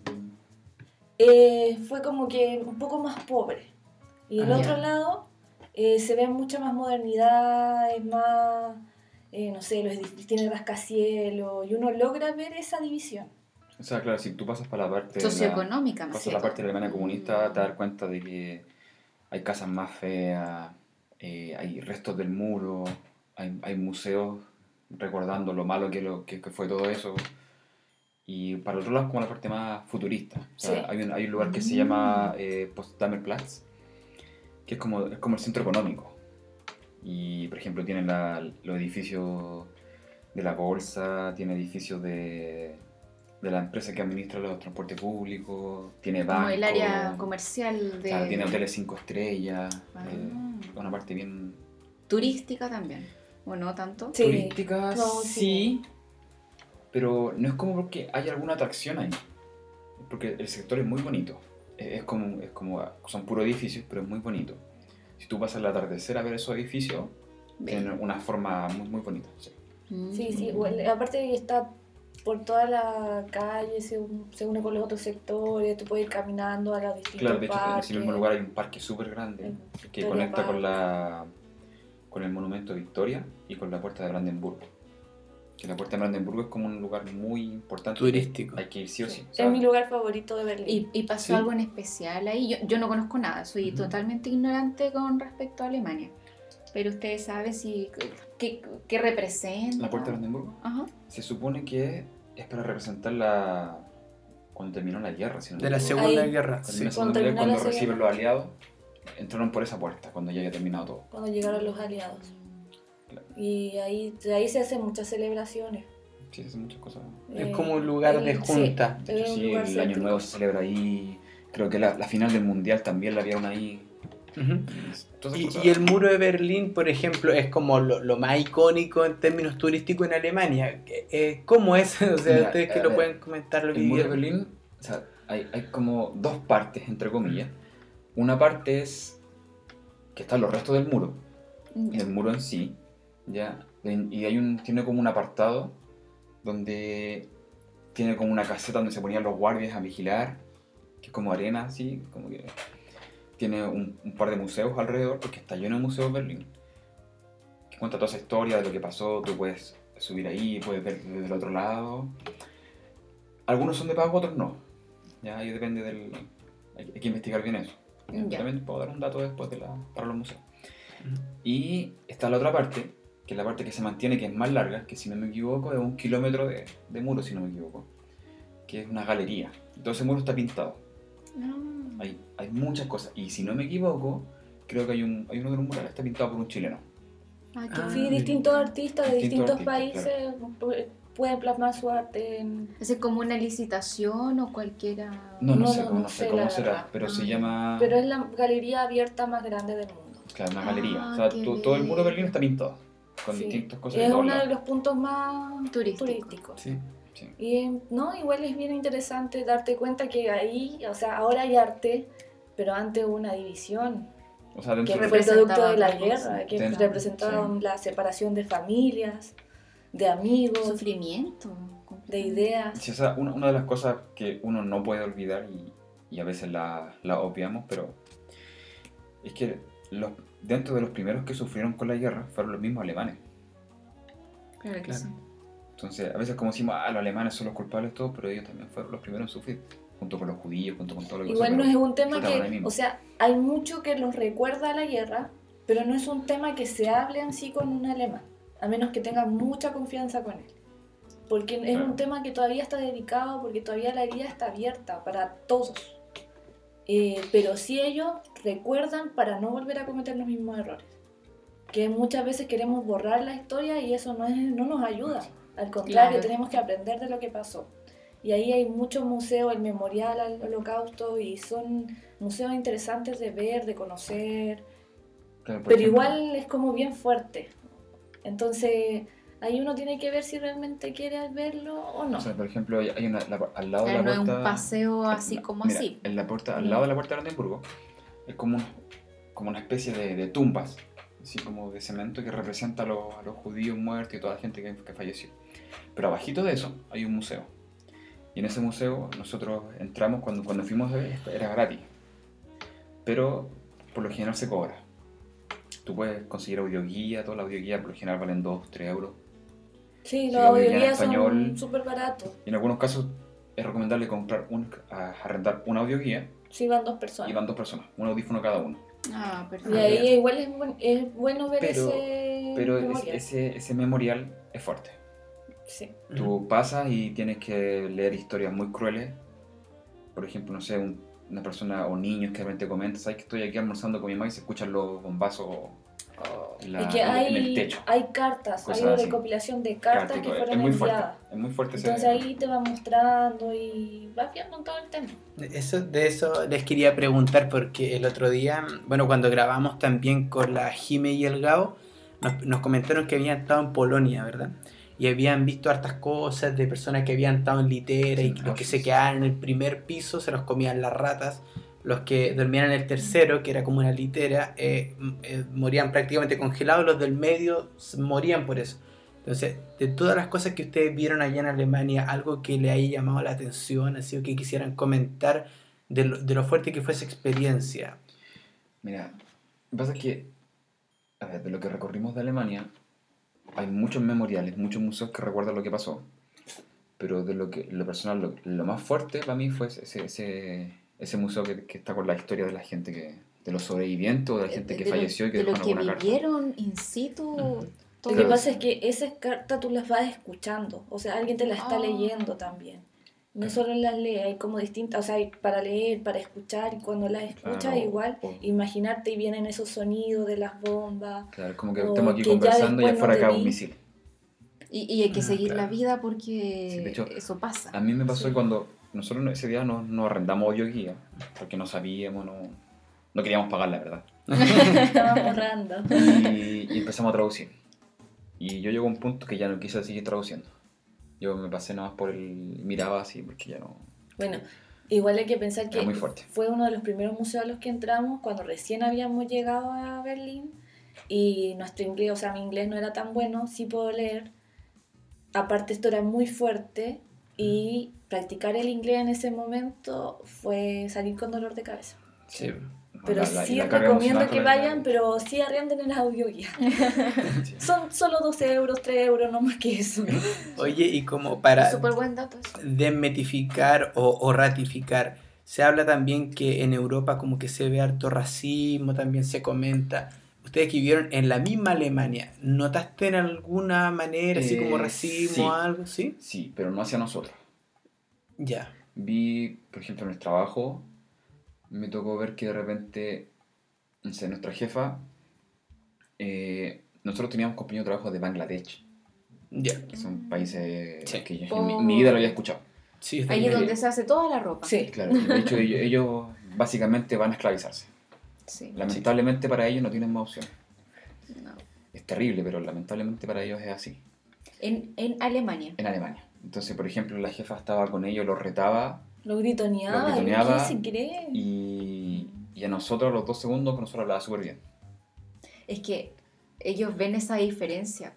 eh, fue como que un poco más pobre. Y el Ah, otro ya. lado eh, se ve mucha más modernidad, es más, eh, no sé, los edificios tienen rascacielos, y uno logra ver esa división. O sea, claro, si tú pasas para la parte. la- socioeconómica. más Pasas a la parte de la Alemania comunista, te das cuenta de que hay casas más feas, eh, hay restos del muro, hay, hay museos recordando lo malo que, lo, que, que fue todo eso. Y para el otro lado, como la parte más futurista. O sea, Sí. hay, un, hay un lugar que se llama eh, Potsdamer Platz, que es como, es como el centro económico. Y, por ejemplo, tiene la- los edificios de la bolsa, tiene edificios de, de la empresa que administra los transportes públicos, tiene Como bancos, el área comercial de... tiene hoteles 5 estrellas, Ah. eh, una parte bien Turística también. ¿O no tanto? Sí. turística, No, sí, sí. pero no es como porque haya alguna atracción ahí, porque el sector es muy bonito, es como, es como son puros edificios, pero es muy bonito. Si tú vas al atardecer a ver esos edificios, Bien. tienen una forma muy, muy bonita. sí. Mm. Sí, sí, bueno, aparte está por toda la calle, se, se une con los otros sectores, tú puedes ir caminando a los distintos Claro, de hecho, en ese mismo lugar hay un parque súper grande El que Victoria conecta con, la, con el monumento Victoria y con la puerta de Brandenburgo. Que la puerta de Brandenburgo es como un lugar muy importante. Turístico. Hay que ir sí o sí. Sí, es mi lugar favorito de Berlín. ¿Y, y pasó Sí. algo en especial ahí? Yo, yo no conozco nada, soy Ujú. totalmente ignorante con respecto a Alemania. Pero ustedes saben si qué, qué representa. la puerta de Brandenburgo Ajá. se supone que es para representar la. cuando terminó la guerra. Si no De la. Segunda Ahí. Guerra. Cuando sí. la Cuando Segunda Guerra, la cuando reciben los aliados, entraron por esa puerta, cuando ya había terminado todo. Cuando llegaron los aliados. Claro. Y ahí, de ahí se hacen muchas celebraciones. Sí, se hacen muchas cosas. Es Eh, como un lugar de junta. sí, De hecho, sí, el Año. Nuevo se celebra ahí. Creo que la, la final del Mundial también la vieron ahí. Y, el muro de Berlín, por ejemplo, es como lo, lo más icónico en términos turísticos en Alemania. Eh, ¿Cómo es? O sea, Mira, ustedes que a lo pueden comentar lo que El muro de. Berlín, o sea, hay, hay como dos partes, entre comillas. Una parte es que están los restos del muro, Ya. el muro en sí, ¿ya? Y hay un, tiene como un apartado donde tiene como una caseta donde se ponían los guardias a vigilar, que es como arena, así, como que tiene un, un par de museos alrededor, porque está lleno de museos Berlín, que cuenta toda esa historia de lo que pasó, tú puedes subir ahí, puedes ver desde el otro lado. Algunos son de pago, otros no. Ya ahí depende del... Hay, hay que investigar bien eso. Yo. También puedo dar un dato después de la, para los museos. Y está la otra parte, que es la parte que se mantiene, que es más larga, que si no me equivoco es un kilómetro de, de muro, si no me equivoco, que es una galería. Todo ese muro está pintado. Ah. Hay, hay muchas cosas. Y si no me equivoco, creo que hay, un, hay uno de los murales que está pintado por un chileno. Ah, qué Ah. Sí, distintos artistas de Distintos distintos artistas, países pu- pueden plasmar su arte en... ¿Es como una licitación o cualquiera? No, no, No, sé, no, cómo- no no sé cómo será, pero se Ah. llama... Pero es la galería abierta más grande del mundo. Claro, una Ah, galería. O sea, todo el muro de. Berlín está pintado, con Sí. distintas cosas Y de es uno de los puntos más Turístico. turísticos. Sí. Sí. Y no, igual es bien interesante darte cuenta que ahí, o sea, ahora hay arte, pero antes hubo una división O sea, que dentro fue producto de la guerra, que cosas. representaba la separación de familias, de amigos, Sufrimiento. de ideas. Sí, o sea, una, una de las cosas que uno no puede olvidar y, y a veces la, la obviamos, pero es que los, dentro de los primeros que sufrieron con la guerra fueron los mismos alemanes. Claro que Claro. sí. Entonces, a veces como decimos, ah, los alemanes son los culpables, todo, pero ellos también fueron los primeros en sufrir, junto con los judíos, junto con todo lo que Igual no es un tema que, o sea, hay mucho que los recuerda a la guerra, pero no es un tema que se hable en sí con un alemán, a menos que tenga mucha confianza con él. Porque es Claro. un tema que todavía está dedicado, porque todavía la herida está abierta para todos. Eh, pero sí ellos recuerdan para no volver a cometer los mismos errores. Que muchas veces queremos borrar la historia y eso no, es, no nos ayuda. Al contrario, Claro. tenemos que aprender de lo que pasó. Y ahí hay muchos museos, el Memorial al Holocausto, y son museos interesantes de ver, de conocer, Claro, pero ejemplo, igual es como bien fuerte. Entonces, ahí uno tiene que ver si realmente quiere verlo o no. O sea, por ejemplo, hay hay una, la- al lado de la no es puerta... un paseo así la- como mira, así. En la puerta, al No. lado de la puerta de Brandenburgo, es como, un- como una especie de, de tumbas, así como de cemento que representa a los, a los judíos muertos y toda la gente que, que falleció. Pero abajito de eso hay un museo. Y en ese museo nosotros entramos, cuando, cuando fuimos a ver, era gratis. Pero por lo general se cobra. Tú puedes conseguir audioguía, toda la audioguía por lo general valen 2, 3 euros. Sí, los audiolibros son súper baratos. Y en algunos casos es recomendable comprar un, arrendar una audioguía Sí, van dos y personas. van dos personas, un audífono cada uno. Ah, Y perfecto. ahí igual es, buen- es bueno ver Pero- ese Pero es- memorial. ese, ese memorial es fuerte. Sí. Tú pasas y tienes que leer historias muy crueles. Por ejemplo, no sé, un- una persona o niños que de repente comentan, ¿sabes que estoy aquí almorzando con mi mamá y se escuchan los bombazos la- y que hay, en el techo? hay cartas, Cosas hay una así. recopilación de cartas y que fueron es muy fuerte, enviadas. es muy fuerte ese- Entonces ahí te va mostrando y vas viendo todo el tema. Eso, de eso les quería preguntar porque el otro día, bueno, cuando grabamos también con la Jime y el Gao, nos, nos comentaron que habían estado en Polonia, ¿verdad? Y habían visto hartas cosas de personas que habían estado en litera y Sí, los que se quedaban en el primer piso se los comían las ratas, los que dormían en el tercero, que era como una litera, eh, eh, morían prácticamente congelados, los del medio morían por eso. Entonces, de todas las cosas que ustedes vieron allá en Alemania, algo que le haya llamado la atención, así o que quisieran comentar de lo, de lo fuerte que fue esa experiencia. Mira, lo que pasa es que, a ver, de lo que recorrimos de Alemania, hay muchos memoriales, muchos museos que recuerdan lo que pasó. Pero de lo que, lo personal, lo, lo más fuerte para mí fue ese, ese, ese museo que, que está con la historia de la gente que, de los sobrevivientes o de la gente que de lo- falleció y que de dejó lo que alguna carta. vivieron in situ. Ujú. todo Lo que pasa es que esas cartas tú las vas escuchando, o sea, alguien te las está Ah. leyendo también. No Claro. solo las lee, hay como distintas, o sea, hay para leer, para escuchar, y cuando las escuchas Claro, igual, o- imaginarte y vienen esos sonidos de las bombas. Claro, es como que estamos aquí que ya conversando y no afuera cae vi. un misil. Y, y hay que Ah, seguir la vida porque Sí, de hecho, eso pasa. A mí me pasó Sí. cuando nosotros ese día nos, nos arrendamos audioguía, porque no sabíamos, no, no queríamos pagar, la verdad. Estaban borrando. y, y empezamos a traducir. Y yo llegó a un punto que ya no quise seguir traduciendo. Yo me pasé nada más por el... Miraba así, porque ya no... Bueno, igual hay que pensar que muy fue uno de los primeros museos a los que entramos cuando recién habíamos llegado a Berlín y nuestro inglés, o sea, mi inglés no era tan bueno, sí puedo leer. Aparte esto era muy fuerte y practicar el inglés en ese momento fue salir con dolor de cabeza. Sí. Pero La- la- sí la recomiendo que vayan, pero sí arrienden el audio guía. Sí. Son solo 12 euros, 3 euros, no más que eso. Oye, y como para buen dato desmetificar o, o ratificar, se habla también que en Europa como que se ve harto racismo, también se comenta. Ustedes que vivieron en la misma Alemania, ¿notaste en alguna manera así como Eh, racismo sí. o algo? ¿Sí? Sí, pero no hacia nosotros. Ya. Vi, por ejemplo, en el trabajo, me tocó ver que de repente, no sé, nuestra jefa, eh, nosotros teníamos compañeros de trabajo de Bangladesh, Ya. que son países Sí. que yo en Oh. mi, mi vida lo había escuchado. Sí, Ahí es donde se hace toda la ropa. Sí. Claro, de hecho ellos, ellos básicamente van a esclavizarse. Sí. Lamentablemente para ellos no tienen más opción. No. Es terrible, pero lamentablemente para ellos es así, En, en Alemania. en Alemania. Entonces, por ejemplo, la jefa estaba con ellos, los retaba Lo gritoneaba. Lo gritoneaba ¿Qué se cree? y, y a nosotros, a los dos segundos, que nosotros hablaba súper bien. Es que ellos ven esa diferencia.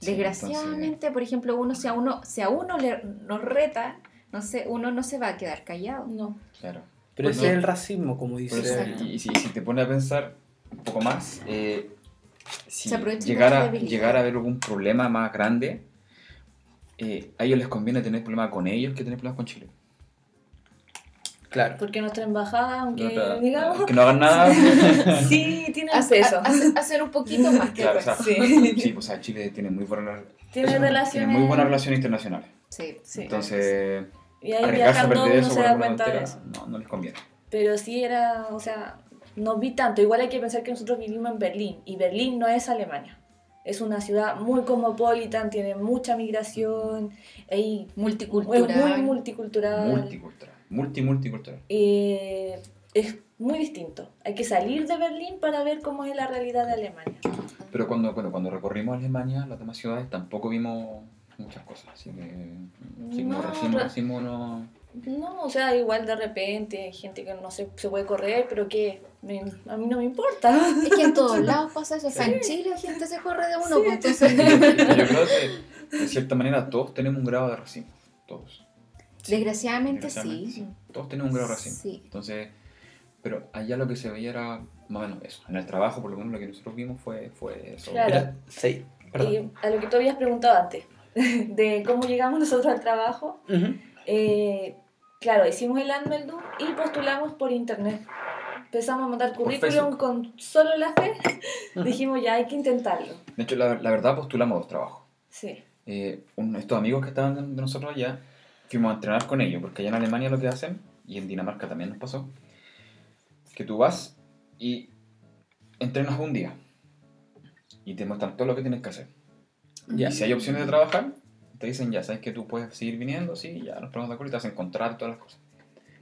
Sí, Desgraciadamente, por ejemplo, uno si a uno, si a uno le, nos reta, no sé, uno no se va a quedar callado. No. Claro. Pero Pues ese no. es el racismo, como dice. Exacto. y, y si, y si te pones a pensar un poco más, eh, si Se aprovechan de llegar la a, debilidad. llegar a haber algún problema más grande, eh, a ellos les conviene tener problemas con ellos que tener problemas con Chile. Claro. Porque nuestra embajada, aunque No, claro, digamos, que no hagan nada. sí tiene Hace- hacer un poquito más que claro, o sea, Sí. sí, pues, o sea, Chile tiene muy buenas Tiene tiene relaciones. muy buenas relaciones internacionales. Sí. Sí. Entonces, y ahí viajando uno eso se da cuenta de eso. no, no les conviene. Pero sí era, o sea, no vi tanto. Igual hay que pensar que nosotros vivimos en Berlín y Berlín no es Alemania. Es una ciudad muy cosmopolitan, tiene mucha migración, hay, Multicultural. es muy multicultural. Multicultural. Multi, multicultural. Eh, es muy distinto. Hay que salir de Berlín para ver cómo es la realidad de Alemania. Pero cuando, cuando, cuando recorrimos Alemania, las demás ciudades, tampoco vimos muchas cosas. Así que, así como No, racismo, ra- racismo no... No, o sea, igual de repente hay gente que no se, se puede correr, pero que a mí no me importa. Es que en todos lados pasa eso. O sea, en Chile la gente se corre de uno, Sí. pues entonces. Yo creo que, de cierta manera, todos tenemos un grado de racismo. Todos. Desgraciadamente, Desgraciadamente, sí. Todos tenemos un grado de racismo. Sí. Entonces, pero allá lo que se veía era más o menos eso. En el trabajo, por lo menos, lo que nosotros vimos fue, fue eso. Claro. Mira, sí, perdón. Y a lo que tú habías preguntado antes, de cómo llegamos nosotros al trabajo, eh, claro, hicimos el Anmeldung y postulamos por internet. Empezamos a mandar currículum con solo la fe. Dijimos, ya hay que intentarlo. De hecho, la, la verdad, postulamos dos trabajos. Sí. eh, un- estos amigos que estaban de nosotros allá, fuimos a entrenar con ellos, porque allá en Alemania lo que hacen, y en Dinamarca también nos pasó, que tú vas y entrenas un día y te muestran todo lo que tienes que hacer. Ya. Y si hay opciones de trabajar, te dicen ya, sabes que tú puedes seguir viniendo, sí, ya nos ponemos de acuerdo y te hacen contrato todas las cosas.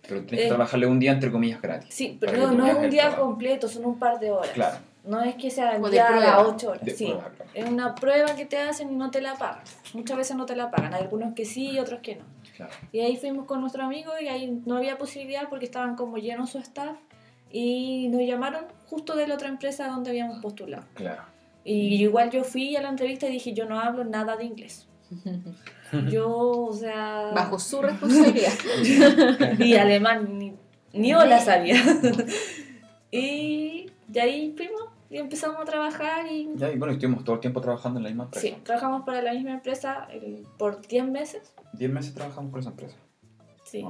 Pero tienes que Eh, trabajarle un día entre comillas gratis. Sí, pero que tú no es un día trabajo. completo, son un par de horas. Claro. No es que sea día a prueba. las 8 horas. De sí. prueba, claro. Es una prueba que te hacen y no te la pagan. Muchas veces no te la pagan. Algunos que sí y otros que no. Claro. Y ahí fuimos con nuestro amigo y ahí no había posibilidad porque estaban como llenos su staff y nos llamaron justo de la otra empresa donde habíamos postulado. Claro. Y igual yo fui a la entrevista y dije, yo no hablo nada de inglés. Yo, o sea... Bajo su responsabilidad. Y alemán, ni, ni hola sabía. y de ahí fuimos y empezamos a trabajar y... Ya, y bueno, estuvimos todo el tiempo trabajando en la misma empresa. Sí, trabajamos para la misma empresa eh, por 10 meses. Diez meses trabajamos por esa empresa. Sí.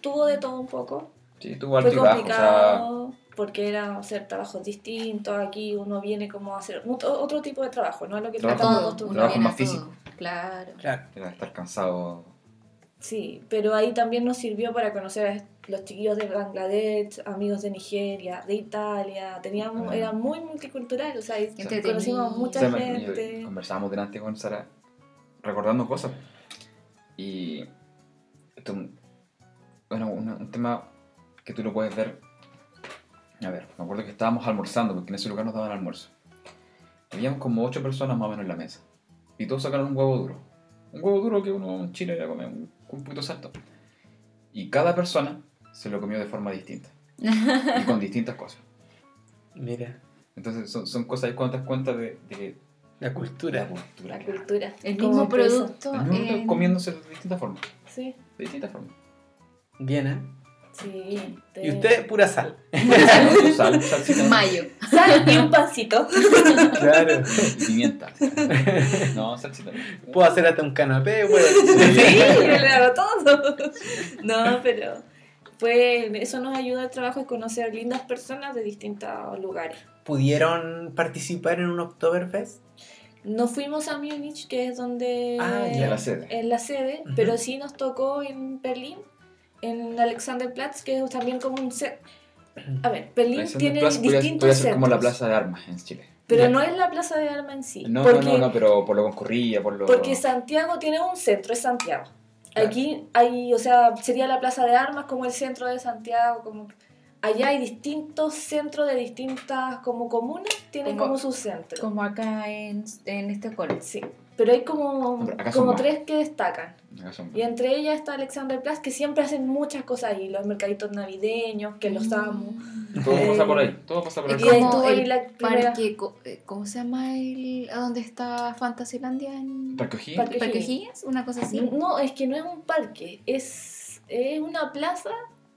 Tuvo de todo un poco. Sí, tuvo Fue bajo. O sea, complicado porque era hacer trabajos distintos. Aquí uno viene como a hacer otro, otro tipo de trabajo, no es lo que Trabajo- trabajo más físico. Claro. Claro. era estar cansado. Sí, pero ahí también nos sirvió para conocer a los chiquillos de Bangladesh, amigos de Nigeria, de Italia. Teníamos, Ah. era muy multicultural, o sea, conocimos mucha O sea, gente. conversábamos delante con Sara recordando cosas. Y esto es un, bueno, un tema que tú lo puedes ver. A ver, me acuerdo que estábamos almorzando, porque en ese lugar nos daban almuerzo. Habíamos como ocho personas más o menos en la mesa. Y todos sacaron un huevo duro. Un huevo duro que uno en Chile le come un, un poquito salto. Y cada persona se lo comió de forma distinta. y con distintas cosas. Mira, Entonces son, son cosas ahí cuando te das cuenta de, de la la cultura. cultura. La cultura. El mismo producto. El mismo producto en- comiéndose de distintas formas. Sí, De distintas formas. Bien, ¿eh? Sí. te- Y usted, pura sal. Sal, salsita. Mayo. Sal y un pancito. Claro. Y pimienta. No, salsita. Puedo hacer hasta un canapé, güey. Sí, yo le hago todo. No, pero fue, eso nos ayuda al trabajo y conocer lindas personas de distintos lugares. ¿Pudieron participar en un Oktoberfest? No fuimos a Múnich, que es donde Ah, Y a la sede. es la sede, Ujú. pero sí nos tocó en Berlín, en Alexanderplatz, que es también como un set. A ver, Berlín tiene Plaza distintos podría ser como la centros, plaza de armas en Chile. pero Ya. no es la plaza de armas en sí, No, porque, no, no, no, pero por lo concurría, por lo. porque Santiago tiene un centro, es Santiago. Claro. Aquí hay, o sea, sería la plaza de armas como el centro de Santiago, como allá hay distintos centros de distintas como comunas, tienen Como- como, su centro. Como acá en, en este cole. Sí. Pero hay como, Pero como tres que destacan. Y entre ellas está Alexanderplatz, que siempre hacen muchas cosas ahí, los mercaditos navideños, que los amo. Todo Eh, pasa por ahí, todo pasa por ahí. Y estuvo ahí la. Parque, eh, ¿cómo se llama el a dónde está Fantasylandia en Parque O'Higgins. Parque Parque? Una cosa así. No, es que no es un parque, es, es una plaza,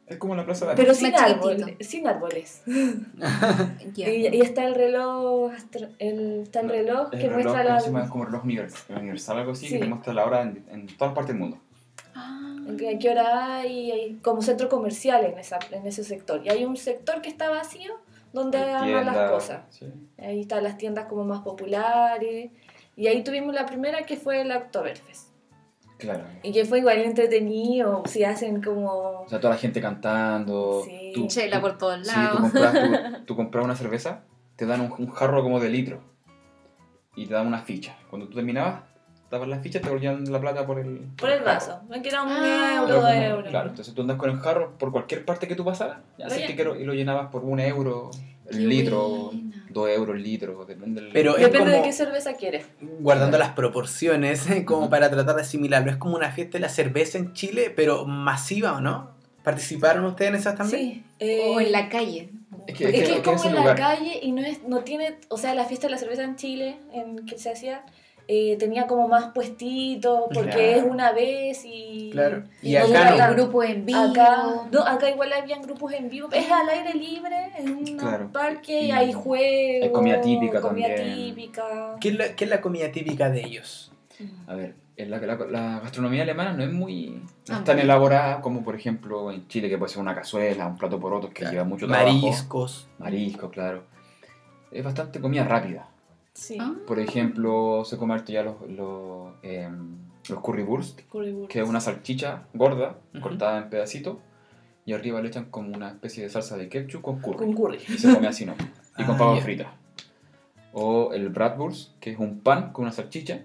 Es como la plaza de pero sin árboles. Sin árboles. Ya. Y, y está el reloj, el, está el reloj El que reloj, muestra ¿cómo la... llama? Es como reloj universal, universal algo así, Sí. que te muestra la hora en, en todas partes del mundo. Ah. en qué- qué hora hay, hay como centro comercial en, esa, en ese sector. Y hay un sector que está vacío donde arman las tiendas, cosas. sí. Ahí están las tiendas como más populares. Y ahí tuvimos la primera que fue el Oktoberfest. Claro. Y que fue igual entretenido, si hacen como... O sea, toda la gente cantando. Sí. tú- Chela tú- por todos Sí, tú lados. compras, tú, tú compras una cerveza, te dan un, un jarro como de litro y te dan una ficha. Cuando tú terminabas, dabas la ficha, te volvían la plata por el, Por el vaso. Me quedaba un Ah. euro, dos euros. Claro, entonces tú andas con el jarro por cualquier parte que tú pasaras, que quiero, y lo llenabas por un euro, el litro, buena. dos euros el litro, depende del... Pero Depende de qué cerveza quieres. guardando las proporciones, como para tratar de asimilarlo. Es como una fiesta de la cerveza en Chile, pero masiva, ¿o no? ¿Participaron ustedes en esas también? Sí. eh, O en la calle. Es que, Es que es que como en la lugar- calle y no es no tiene, o sea, la fiesta de la cerveza en Chile, en que se hacía, eh, tenía como más puestitos, porque Claro. es una vez y... Claro. Y no acá no. tanto. grupo en vivo. Acá, no, acá igual habían grupos en vivo, es al aire libre, en un Claro. parque, y hay juegos, hay comida típica comida también. típica. ¿Qué es, la, qué es la comida típica de ellos? A ver, en la, la- la gastronomía alemana no es muy... No Ah, es tan bueno. elaborada como, por ejemplo, en Chile, que puede ser una cazuela, un plato por otro, que lleva mucho trabajo. Mariscos. Marisco, claro. Es bastante comida rápida. Sí, Ah. Por ejemplo, se come harto ya los, los, em, los currywurst, currywurst. que es una salchicha gorda, cortada en pedacitos, y arriba le echan como una especie de salsa de ketchup con curry. Con curry. Y se come así, ¿no? Y con Ah, papas ya. fritas. O el bratwurst, que es un pan con una salchicha,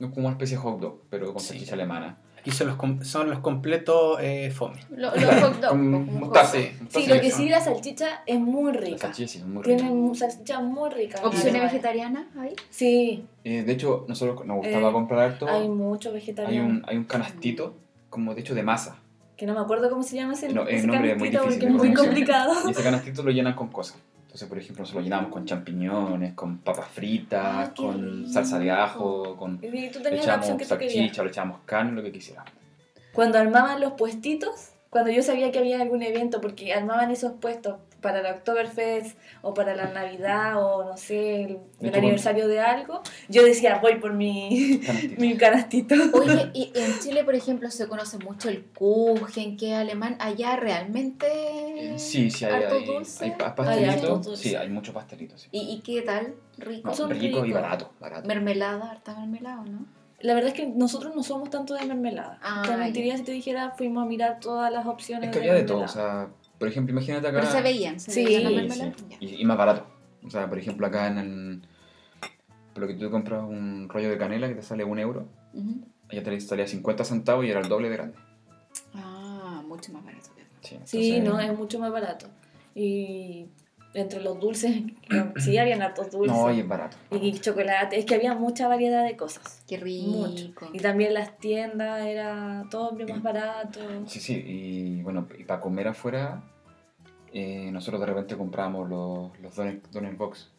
es como una especie de hot dog, pero con Sí. salchicha alemana. Aquí son los, com- son los completos eh, fome. Lo- Los hot dogs. Con como mostaza. Sí. mostaza Sí, lo y que sí, la salchicha es muy La rica. salchicha sí, es muy rica. Tienen salchicha muy rica. ¿Opciones vegetarianas ahí? Sí, Eh, de hecho, nosotros nos gustaba Eh, comprar harto. hay mucho Hay vegetariano. un, hay un canastito, como de hecho de masa. Que no me acuerdo cómo se llama ese, No, el ese nombre es muy canastito difícil porque es muy complicado. Y ese canastito lo llenan con cosas. Entonces, por ejemplo, nosotros lo llenamos con champiñones, con papas fritas, Ah, con rico. salsa de ajo, con Y tú le echamos salchicha, le echamos carne, lo que quisiéramos. Cuando armaban los puestitos, cuando yo sabía que había algún evento, porque armaban esos puestos para la Oktoberfest o para la Navidad o no sé, el, el aniversario de algo, yo decía, voy por mi, Canastito. mi canastito. Oye, y en Chile, por ejemplo, se conoce mucho el Kuchen, que es alemán. Allá realmente. Eh, Sí, sí, hay, hay, hay pa- Hay pastelitos. sí, hay muchos pastelitos. Sí. ¿Y, y qué tal? Rico. No, Son rico y ricos. barato, barato. Mermelada, harta mermelada, ¿no? La verdad es que nosotros no somos tanto de mermelada. Ah, te mentiría si te dijera, fuimos a mirar todas las opciones Es que había de todo, o sea, por ejemplo, imagínate acá... Pero se veían, se Sí, veían Sí. Y, y más barato. O sea, por ejemplo, acá en el... Por lo que tú compras un rollo de canela que te sale un euro, Ujú. allá te salía 50 centavos y era el doble de grande. Ah, mucho más barato. Sí, Sí, no, es mucho más barato. Y entre los dulces, sí, habían hartos dulces. No, y es barato. y chocolate, es que había mucha variedad de cosas. Qué Mucho. rico. Y también las tiendas era todo bien más barato. Sí, sí, y bueno, y para comer afuera, eh, nosotros de repente compramos los, los doner, doner box.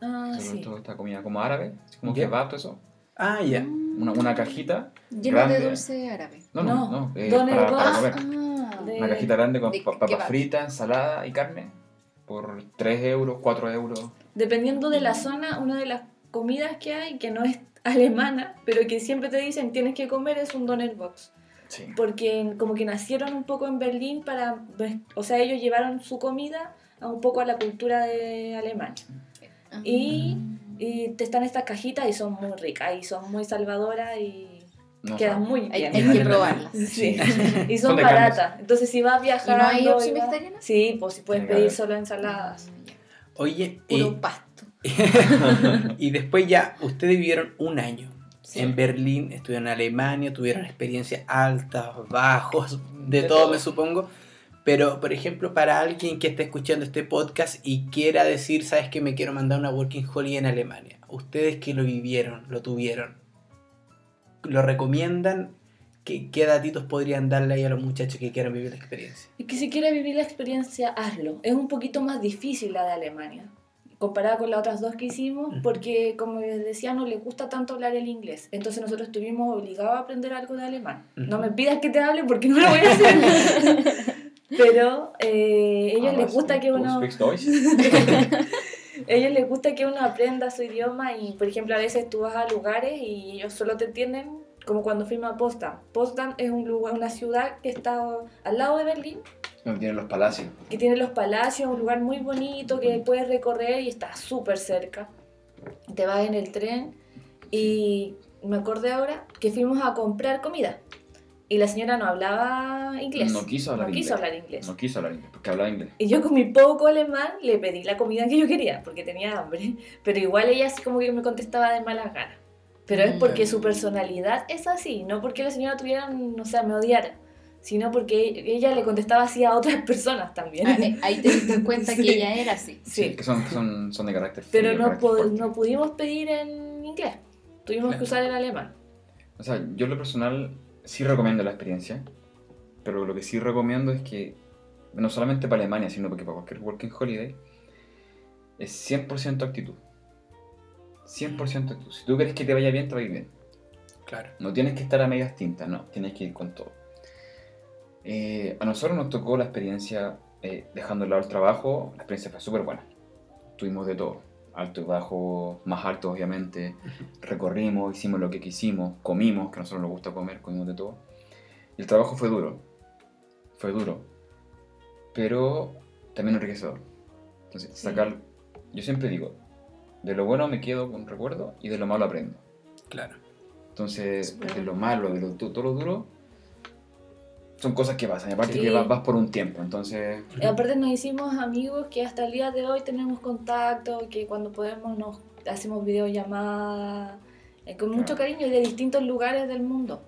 Ah, Sobre sí. todo esta comida como árabe, como Ya. kebab, todo eso. Ah, ya. Una, una cajita. Lleno grande. de dulce árabe. No, no, No, no, eh, doner para, para box. comer. Ah, De- Una cajita grande con papas fritas, ensalada y carne por 3 euros, 4 euros. Dependiendo de la zona, una de las comidas que hay, que no es alemana, pero que siempre te dicen tienes que comer, es un Doner Box. Sí. Porque como que nacieron un poco en Berlín para... O sea, ellos llevaron su comida a un poco a la cultura de Alemania. ah. Y, y te están estas cajitas y son muy ricas y son muy salvadoras y No, muy Hay, bien. hay que probarlas. Sí. Sí. Y son, baratas. Entonces, si vas viajando. ¿Y no hay opción vegetariana? Sí, pues si puedes pedir solo ensaladas. Oye, Puro y, pasto. y después ya, ustedes vivieron un año Sí. en Berlín, estuvieron en Alemania, tuvieron experiencias altas, bajos, de, De todo, todo. me supongo. Pero, por ejemplo, para alguien que está escuchando este podcast y quiera decir, sabes que me quiero mandar una working holiday en Alemania, ustedes que lo vivieron, lo tuvieron, lo recomiendan, ¿qué, qué datitos podrían darle ahí a los muchachos que quieran vivir la experiencia? Y que si quieres vivir la experiencia, hazlo. Es un poquito más difícil la de Alemania, comparada con las otras dos que hicimos, porque como les decía, no les gusta tanto hablar el inglés. Entonces nosotros estuvimos obligados a aprender algo de alemán. No Ujú. me pidas que te hable porque no lo voy a hacer. Pero eh, ellos les gusta que uno... Ellos les gusta que uno aprenda su idioma y, por ejemplo, a veces tú vas a lugares y ellos solo te entienden como cuando fuimos a Potsdam. Potsdam es un lugar, una ciudad que está al lado de Berlín, Donde tienen los palacios. que tiene los palacios, un lugar muy bonito que puedes recorrer y está súper cerca. Te vas en el tren y me acordé ahora que fuimos a comprar comida y la señora no hablaba inglés. No quiso hablar No quiso inglés. hablar inglés. No quiso hablar inglés, porque hablaba inglés. Y yo con mi poco alemán le pedí la comida que yo quería, porque tenía hambre. Pero igual ella así como que me contestaba de malas ganas. Pero es porque su personalidad es así, no porque la señora tuviera, no sé, me odiara, sino porque ella le contestaba así a otras personas también. Ah, eh, Ahí te diste cuenta Sí. que ella era así. Sí, que son, son, son de carácter pero frío, no, carácter pu- fuerte. no pudimos pedir en inglés, tuvimos Claro. que usar el alemán. O sea, yo en lo personal sí recomiendo la experiencia, pero lo que sí recomiendo es que, no solamente para Alemania, sino porque para cualquier Working Holiday, es 100% actitud. 100% actitud. Si tú quieres que te vaya bien, te va a ir bien. Claro. No tienes que estar a medias tintas, no, tienes que ir con todo. Eh, a nosotros nos tocó la experiencia, eh, dejando de lado el trabajo, la experiencia fue súper buena. Tuvimos de todo, alto y bajo, más alto obviamente, recorrimos, hicimos lo que quisimos, comimos, que a nosotros nos gusta comer, comimos de todo. Y el trabajo fue duro, fue duro, pero también enriquecedor. Entonces, Sí. sacar, yo siempre digo, de lo bueno me quedo con recuerdo y de lo malo aprendo. Claro. Entonces, de lo malo, de lo, todo lo duro, son cosas que pasan. Aparte Sí. que vas, vas por un tiempo, entonces... Y aparte nos hicimos amigos que hasta el día de hoy tenemos contacto, que cuando podemos nos hacemos videollamadas, eh, con mucho Claro. cariño y de distintos lugares del mundo.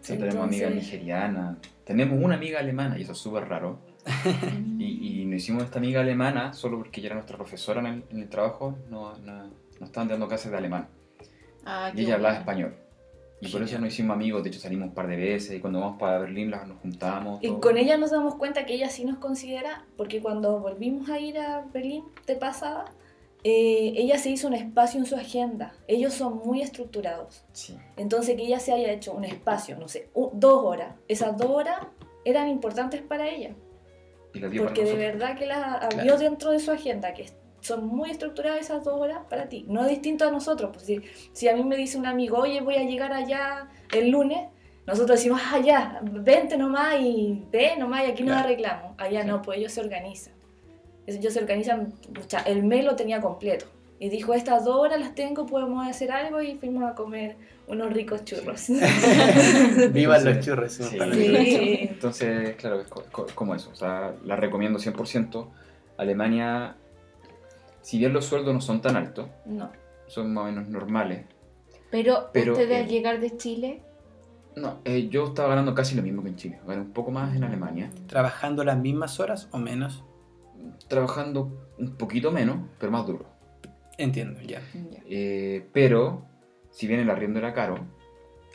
Sí, tenemos amigas Entonces- nigerianas, tenemos una amiga alemana, y eso es súper raro. Y, y nos hicimos esta amiga alemana solo porque ella era nuestra profesora en el, en el trabajo, no, no, nos estaban dando clases de alemán. Ah, Y ella hablaba bueno. español. Y por eso nos hicimos amigos, de hecho salimos un par de veces, y cuando vamos para Berlín nos juntamos. Y todo. con ella nos damos cuenta que ella sí nos considera, porque cuando volvimos a ir a Berlín de pasada, eh, ella se hizo un espacio en su agenda. Ellos son muy estructurados. Sí. Entonces que ella se haya hecho un espacio, no sé, u- dos horas. Esas dos horas eran importantes para ella. Y Porque de verdad que las Claro. vio dentro de su agenda, que son muy estructuradas esas dos horas para ti. No es distinto a nosotros. Pues si, si a mí me dice un amigo, oye, voy a llegar allá el lunes, nosotros decimos, ah, ya, vente nomás y ve nomás y aquí nos Claro. arreglamos. Allá Sí. no, pues ellos se organizan. Ellos se organizan, pucha, el mes lo tenía completo. Y dijo, estas dos horas las tengo, podemos hacer algo y fuimos a comer unos ricos churros. Vivan los churros. sí. sí. Sí. Entonces, claro, es co- co- como eso. O sea, la recomiendo 100%. Alemania, si bien los sueldos no son tan altos, No. son más o menos normales. Pero, Pero, ustedes eh, al llegar de Chile, No, eh, yo estaba ganando casi lo mismo que en Chile. Gané un poco más en Alemania. ¿Trabajando las mismas horas o menos? Trabajando un poquito menos, pero más duro. Entiendo, ya. Ya. Eh, pero, si bien el arriendo era caro,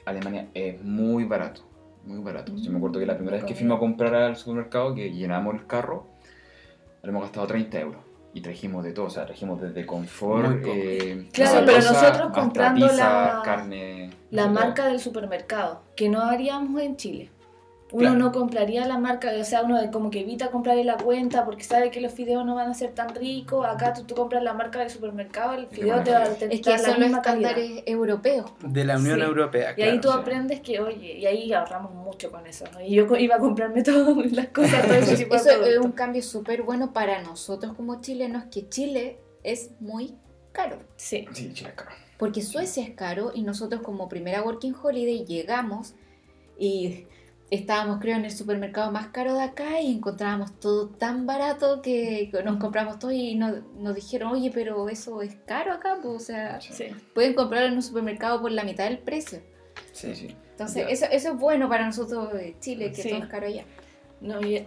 Alemania es muy barato. Muy barato. Yo me acuerdo que la primera vez que fuimos a comprar al supermercado, que llenamos el carro, habíamos gastado 30 euros. Y trajimos de todo, o sea, trajimos desde confort, eh, Claro, pero nosotros comprando pizza, la- carne. La marca del supermercado, que no haríamos en Chile. Uno Claro. no compraría la marca, o sea, uno como que evita comprar en la cuenta porque sabe que los fideos no van a ser tan ricos. Acá tú, tú compras la marca del supermercado, el fideo te va a calidad. te- Es dar que son los calidad. estándares europeos. De la Unión Sí. Europea, Y ahí tú sí. aprendes que, oye, y ahí ahorramos mucho con eso. ¿no? Y yo iba a comprarme todas las cosas, todo ese tipo de Eso es un cambio súper bueno para nosotros como chilenos, que Chile es muy caro. Sí, Sí, Chile es caro. Porque Suecia es caro y nosotros como primera Working Holiday llegamos y estábamos creo en el supermercado más caro de acá y encontrábamos todo tan barato que nos compramos todo y nos, nos dijeron, oye, pero eso es caro acá, pues, o sea, sí. pueden comprarlo en un supermercado por la mitad del precio. Sí, sí. Entonces, eso, eso es bueno para nosotros de Chile, que Sí. todo es caro allá. No, y-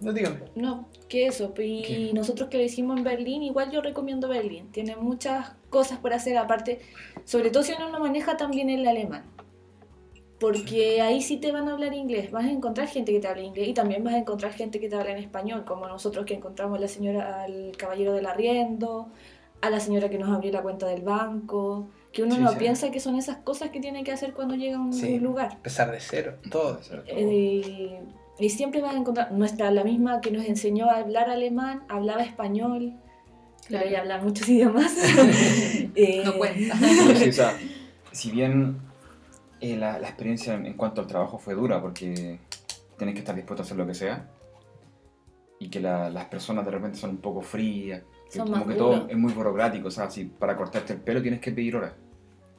No, dígame. No, que eso. Y ¿Qué? nosotros que lo hicimos en Berlín, igual yo recomiendo Berlín. Tiene muchas cosas por hacer, aparte, sobre todo si uno no maneja también el alemán. Porque ahí sí te van a hablar inglés, vas a encontrar gente que te habla inglés y también vas a encontrar gente que te habla en español, como nosotros que encontramos a la señora, al caballero del arriendo, a la señora que nos abrió la cuenta del banco, que uno Sí, no sí. piensa que son esas cosas que tiene que hacer cuando llega a un, Sí. lugar. Empezar de cero, todo. Ser todo. Eh, y siempre vas a encontrar, nuestra, la misma que nos enseñó a hablar alemán, hablaba español, Claro. ella habla muchos idiomas. Eh, No cuenta. O sea, si bien eh, la, la experiencia en, en cuanto al trabajo fue dura, porque tienes que estar dispuesto a hacer lo que sea, y que la- las personas de repente son un poco frías, que Son como que todo duros. es muy burocrático, o sea, si para cortarte el pelo tienes que pedir horas.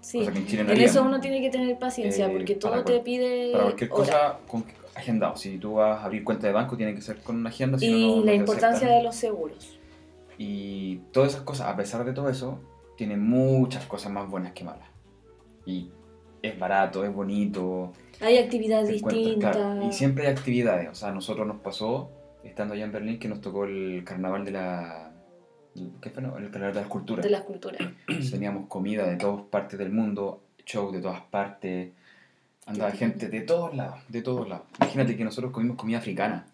Sí. Cosa que en Chile no En eso uno tiene que tener paciencia, Eh, porque todo te pide Para cualquier horas. cosa, con, agendado. Si tú vas a abrir cuenta de banco, tiene que ser con una agenda. si no, Y no- no la te importancia de los seguros. Y todas esas cosas, a pesar de todo eso, tiene muchas cosas más buenas que malas. Y es barato, es bonito. Hay actividades distintas. claro, y siempre hay actividades. O sea, a nosotros nos pasó, estando allá en Berlín, que nos tocó el carnaval de la... ¿Qué fue? no? El carnaval de las culturas. de las culturas. Entonces Teníamos comida de todas partes del mundo, show de todas partes. Andaba gente de todos lados, de todos lados. Imagínate que nosotros comimos comida africana.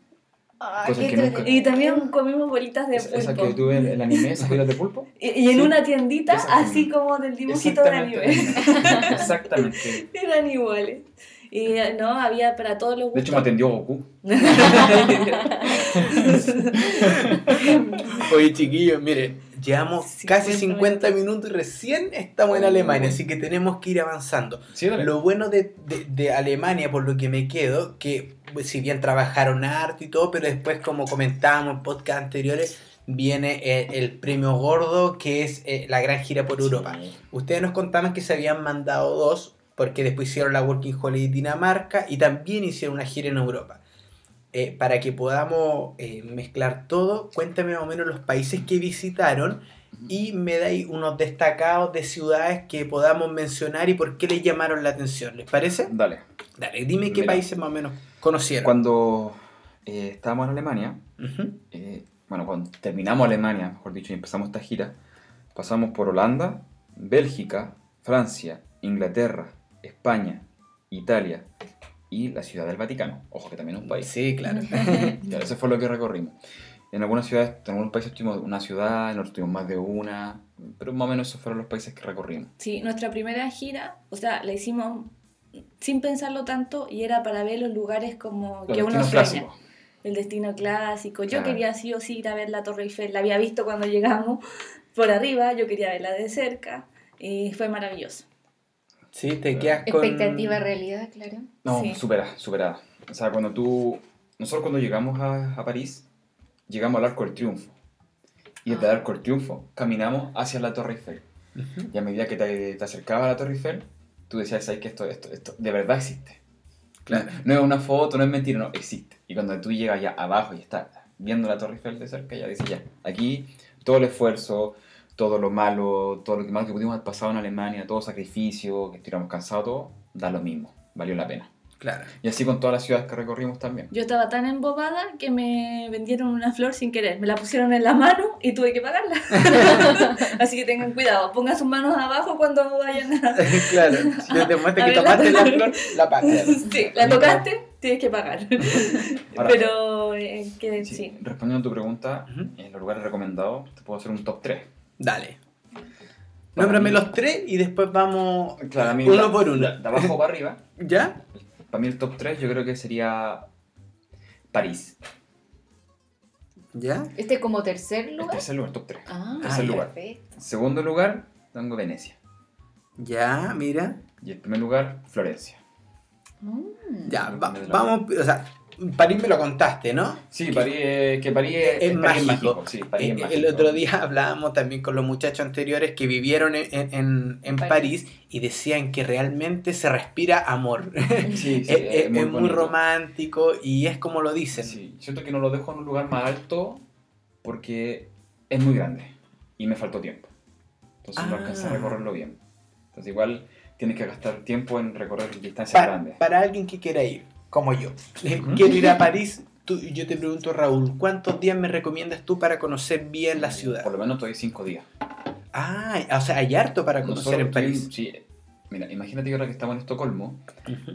Ah, Cosas qué que nunca- entretenido. Y también comimos bolitas de pulpo. que tuve en el anime, esas bolitas de pulpo. Y, y en Sí. una tiendita, así como del dibujito de anime. Exactamente. Eran iguales. Y no, había para todos los De hecho, me gustos. atendió Goku. Oye, chiquillos, miren, llevamos 50 casi 50 minutos y recién estamos en. Alemania, así que tenemos que ir avanzando. Sí. Lo bueno de, de- de Alemania, por lo que me quedo, que si bien trabajaron harto y todo, pero después, como comentábamos en podcast anteriores, viene eh, el premio gordo, que es eh, la gran gira por Europa. Sí. Ustedes nos contaban que se habían mandado dos, porque después hicieron la Working Holiday Dinamarca y también hicieron una gira en Europa. Eh, para que podamos eh, mezclar todo, cuéntame más o menos los países que visitaron y me dais unos destacados de ciudades que podamos mencionar y por qué les llamaron la atención. ¿Les parece? Dale. Dale, dime qué países más o menos conocieron. Cuando eh, estábamos en Alemania, Ujú. eh, bueno, cuando terminamos Alemania, mejor dicho, y empezamos esta gira, pasamos por Holanda, Bélgica, Francia, Inglaterra, España, Italia y la Ciudad del Vaticano. Ojo que también es un país. Sí, claro. Claro, eso fue lo que recorrimos. En algunas ciudades, en algunos países tuvimos una ciudad, en otros tuvimos más de una, pero más o menos esos fueron los países que recorrimos. Sí, nuestra primera gira, o sea, la hicimos sin pensarlo tanto y era para ver los lugares como Los que uno sueña. clásicos. El destino clásico. Yo Claro. quería sí o sí ir a ver la Torre Eiffel. La había visto cuando llegamos por arriba. Yo quería verla de cerca. Y fue maravilloso. Sí, te quedas con... Expectativa, realidad, claro. No, Sí. superada, superada. O sea, cuando tú... Nosotros cuando llegamos a, a París, llegamos al Arco del Triunfo. Y desde el Ah. Arco del Triunfo caminamos hacia la Torre Eiffel. Ujú. Y a medida que te, te acercabas a la Torre Eiffel, tú decías, ¿sabes que esto, esto, esto de verdad existe? Claro. No, no es una foto, no es mentira, no, existe. Y cuando tú llegas ya abajo y estás viendo la Torre Eiffel de cerca, ya dices, ya, aquí todo el esfuerzo, todo lo malo, todo lo que mal que pudimos haber pasado en Alemania, todo sacrificio, que estuviéramos cansados, da lo mismo, valió la pena. Claro. Y así con todas las ciudades que recorrimos también. Yo estaba tan embobada que me vendieron una flor sin querer. Me la pusieron en la mano y tuve que pagarla. Así que tengan cuidado. Pongan sus manos abajo cuando vayan a... claro. Si no te que tomaste la- la flor, la pagas. Sí, la tocaste, tienes que pagar. Ahora, Pero eh, que sí, sí. respondiendo a tu pregunta, Ujú. en los lugares recomendados, te puedo hacer un top 3. Dale. Nómbrame los tres y después vamos Claro, uno por uno. De, de abajo para arriba, ¿Ya? Para mí el top 3 yo creo que sería París. ¿Ya? Este como tercer El lugar. tercer lugar, top 3. Ah, Tercer lugar. perfecto. Segundo lugar, tengo Venecia. Ya, mira. Y el primer lugar, Florencia. Mm. Ya, va- vamos. O sea, París me lo contaste, ¿no? Sí, París, eh, que París es, Es París mágico. Sí, París Eh, es mágico. el otro día hablábamos también con los muchachos anteriores que vivieron en, en- en- en París. París y decían que realmente se respira amor. Sí, sí, es, es- es muy, bonito. romántico y es como lo dicen. Sí, siento que no lo dejo en un lugar más alto porque es muy grande y me faltó tiempo. Entonces no Ah. alcancé a recorrerlo bien. Entonces igual tienes que gastar tiempo en recorrer distancias Pa- grandes. para alguien que quiera ir, como yo, Ujú. quiero ir a París. Tú, yo te pregunto, Raúl, ¿cuántos días me recomiendas tú para conocer bien la ciudad? Por lo menos estoy cinco días. Ah, o sea, hay harto para conocer Nosotros en París. Sí, Mira, imagínate que ahora que estamos en Estocolmo,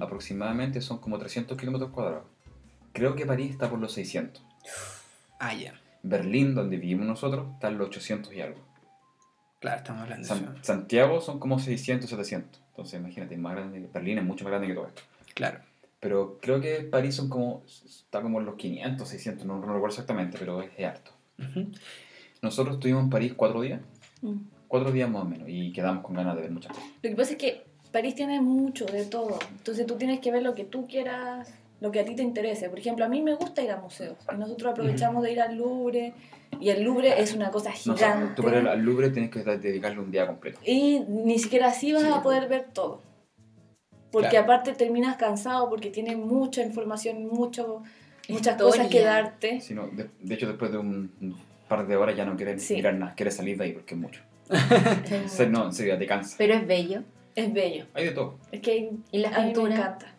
aproximadamente son como 300 kilómetros cuadrados. Creo que París está por los 600. Ah, ya. Berlín, donde vivimos nosotros, está en los 800 y algo. Claro, estamos hablando de San- eso. Santiago son como 600, 700. Entonces, imagínate, es más grande, Berlín es mucho más grande que todo esto. Claro. Pero creo que París son como, está como en los 500, 600, no, no recuerdo exactamente, pero es, es harto. Ujú. Nosotros estuvimos en París cuatro días, Mm. cuatro días más o menos, y quedamos con ganas de ver muchas cosas. Lo que pasa es que París tiene mucho de todo. Entonces tú tienes que ver lo que tú quieras, lo que a ti te interese. Por ejemplo, a mí me gusta ir a museos. Y nosotros aprovechamos de ir al Louvre. Y el Louvre es una cosa No gigante. tú para ir al Louvre tienes que dedicarle un día completo. Y ni siquiera así vas Sí. a poder ver todo. Porque Claro. aparte terminas cansado porque tiene mucha información, mucho, muchas Historia. cosas que darte. Si no, de, de hecho, después de un, un par de horas ya no quieres Sí. mirar nada, quieres salir de ahí porque es mucho. Es, Se- no, en serio, te cansa. Pero es bello. es bello. Hay de todo. Es que ¿Y las a mí me pinturas? encanta.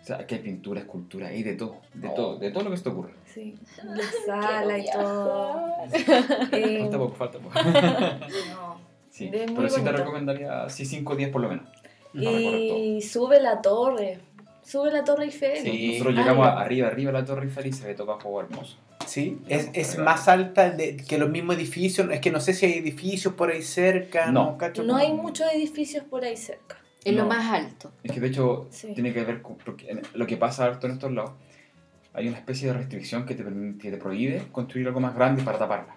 O sea, aquí hay pintura, escultura, hay de todo. De Oh. todo, de todo lo que se te ocurre. Sí, la sala y todo. Eh, Falta poco, falta poco. no. Sí, pero sí te bonito. recomendaría, sí, cinco días por lo menos. Todo. Y sube la torre. Sube la torre Eiffel. Sí. Nosotros llegamos Ah, a- arriba, arriba de la Torre Eiffel y se ve todo abajo hermoso. Sí, es, es más alta de- que los mismos edificios. Es que no sé si hay edificios por ahí cerca. No. cacho No cómo- hay muchos edificios por ahí cerca. Es lo No. más alto. Es que de hecho Sí. tiene que ver con lo que pasa harto en estos lados. Hay una especie de restricción que te, que te prohíbe construir algo más grande para taparla.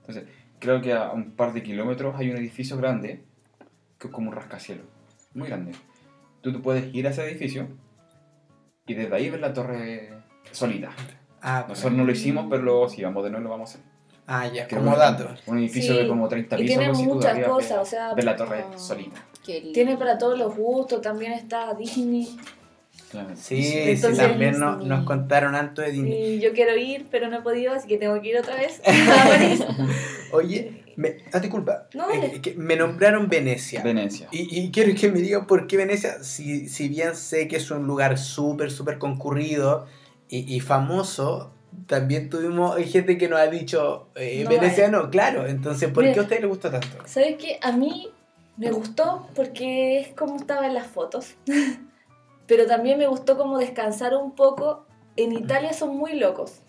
Entonces, creo que a un par de kilómetros hay un edificio grande que es como un rascacielos. Muy grande. Tú te puedes ir a ese edificio y desde ahí ver la torre solita. Ah, Nosotros no lo hicimos, pero luego si vamos de nuevo lo vamos a hacer. ah, ya, Que como un- dato. Un edificio Sí. de como 30 Y pisos. tiene tú de muchas cosas, o sea, ves la torre Ah, solita. Tiene para todos los gustos. También está Disney. Sí, sí, Entonces, también nos, sí. nos contaron antes de Disney. Y yo quiero ir, pero no he podido, así que tengo que ir otra vez a París. Oye, me, ah, disculpa, No, eh, dale. que me nombraron Venecia. Venecia. Y, y quiero que me digan por qué Venecia, si, si bien sé que es un lugar súper, súper concurrido y, y famoso, también tuvimos, gente que nos ha dicho, eh, No Venecia no, claro, entonces, ¿por Mira. qué a usted le gusta tanto? ¿Sabes qué? A mí me gustó porque es como estaba en las fotos. Pero también me gustó como descansar un poco. En Italia son muy locos.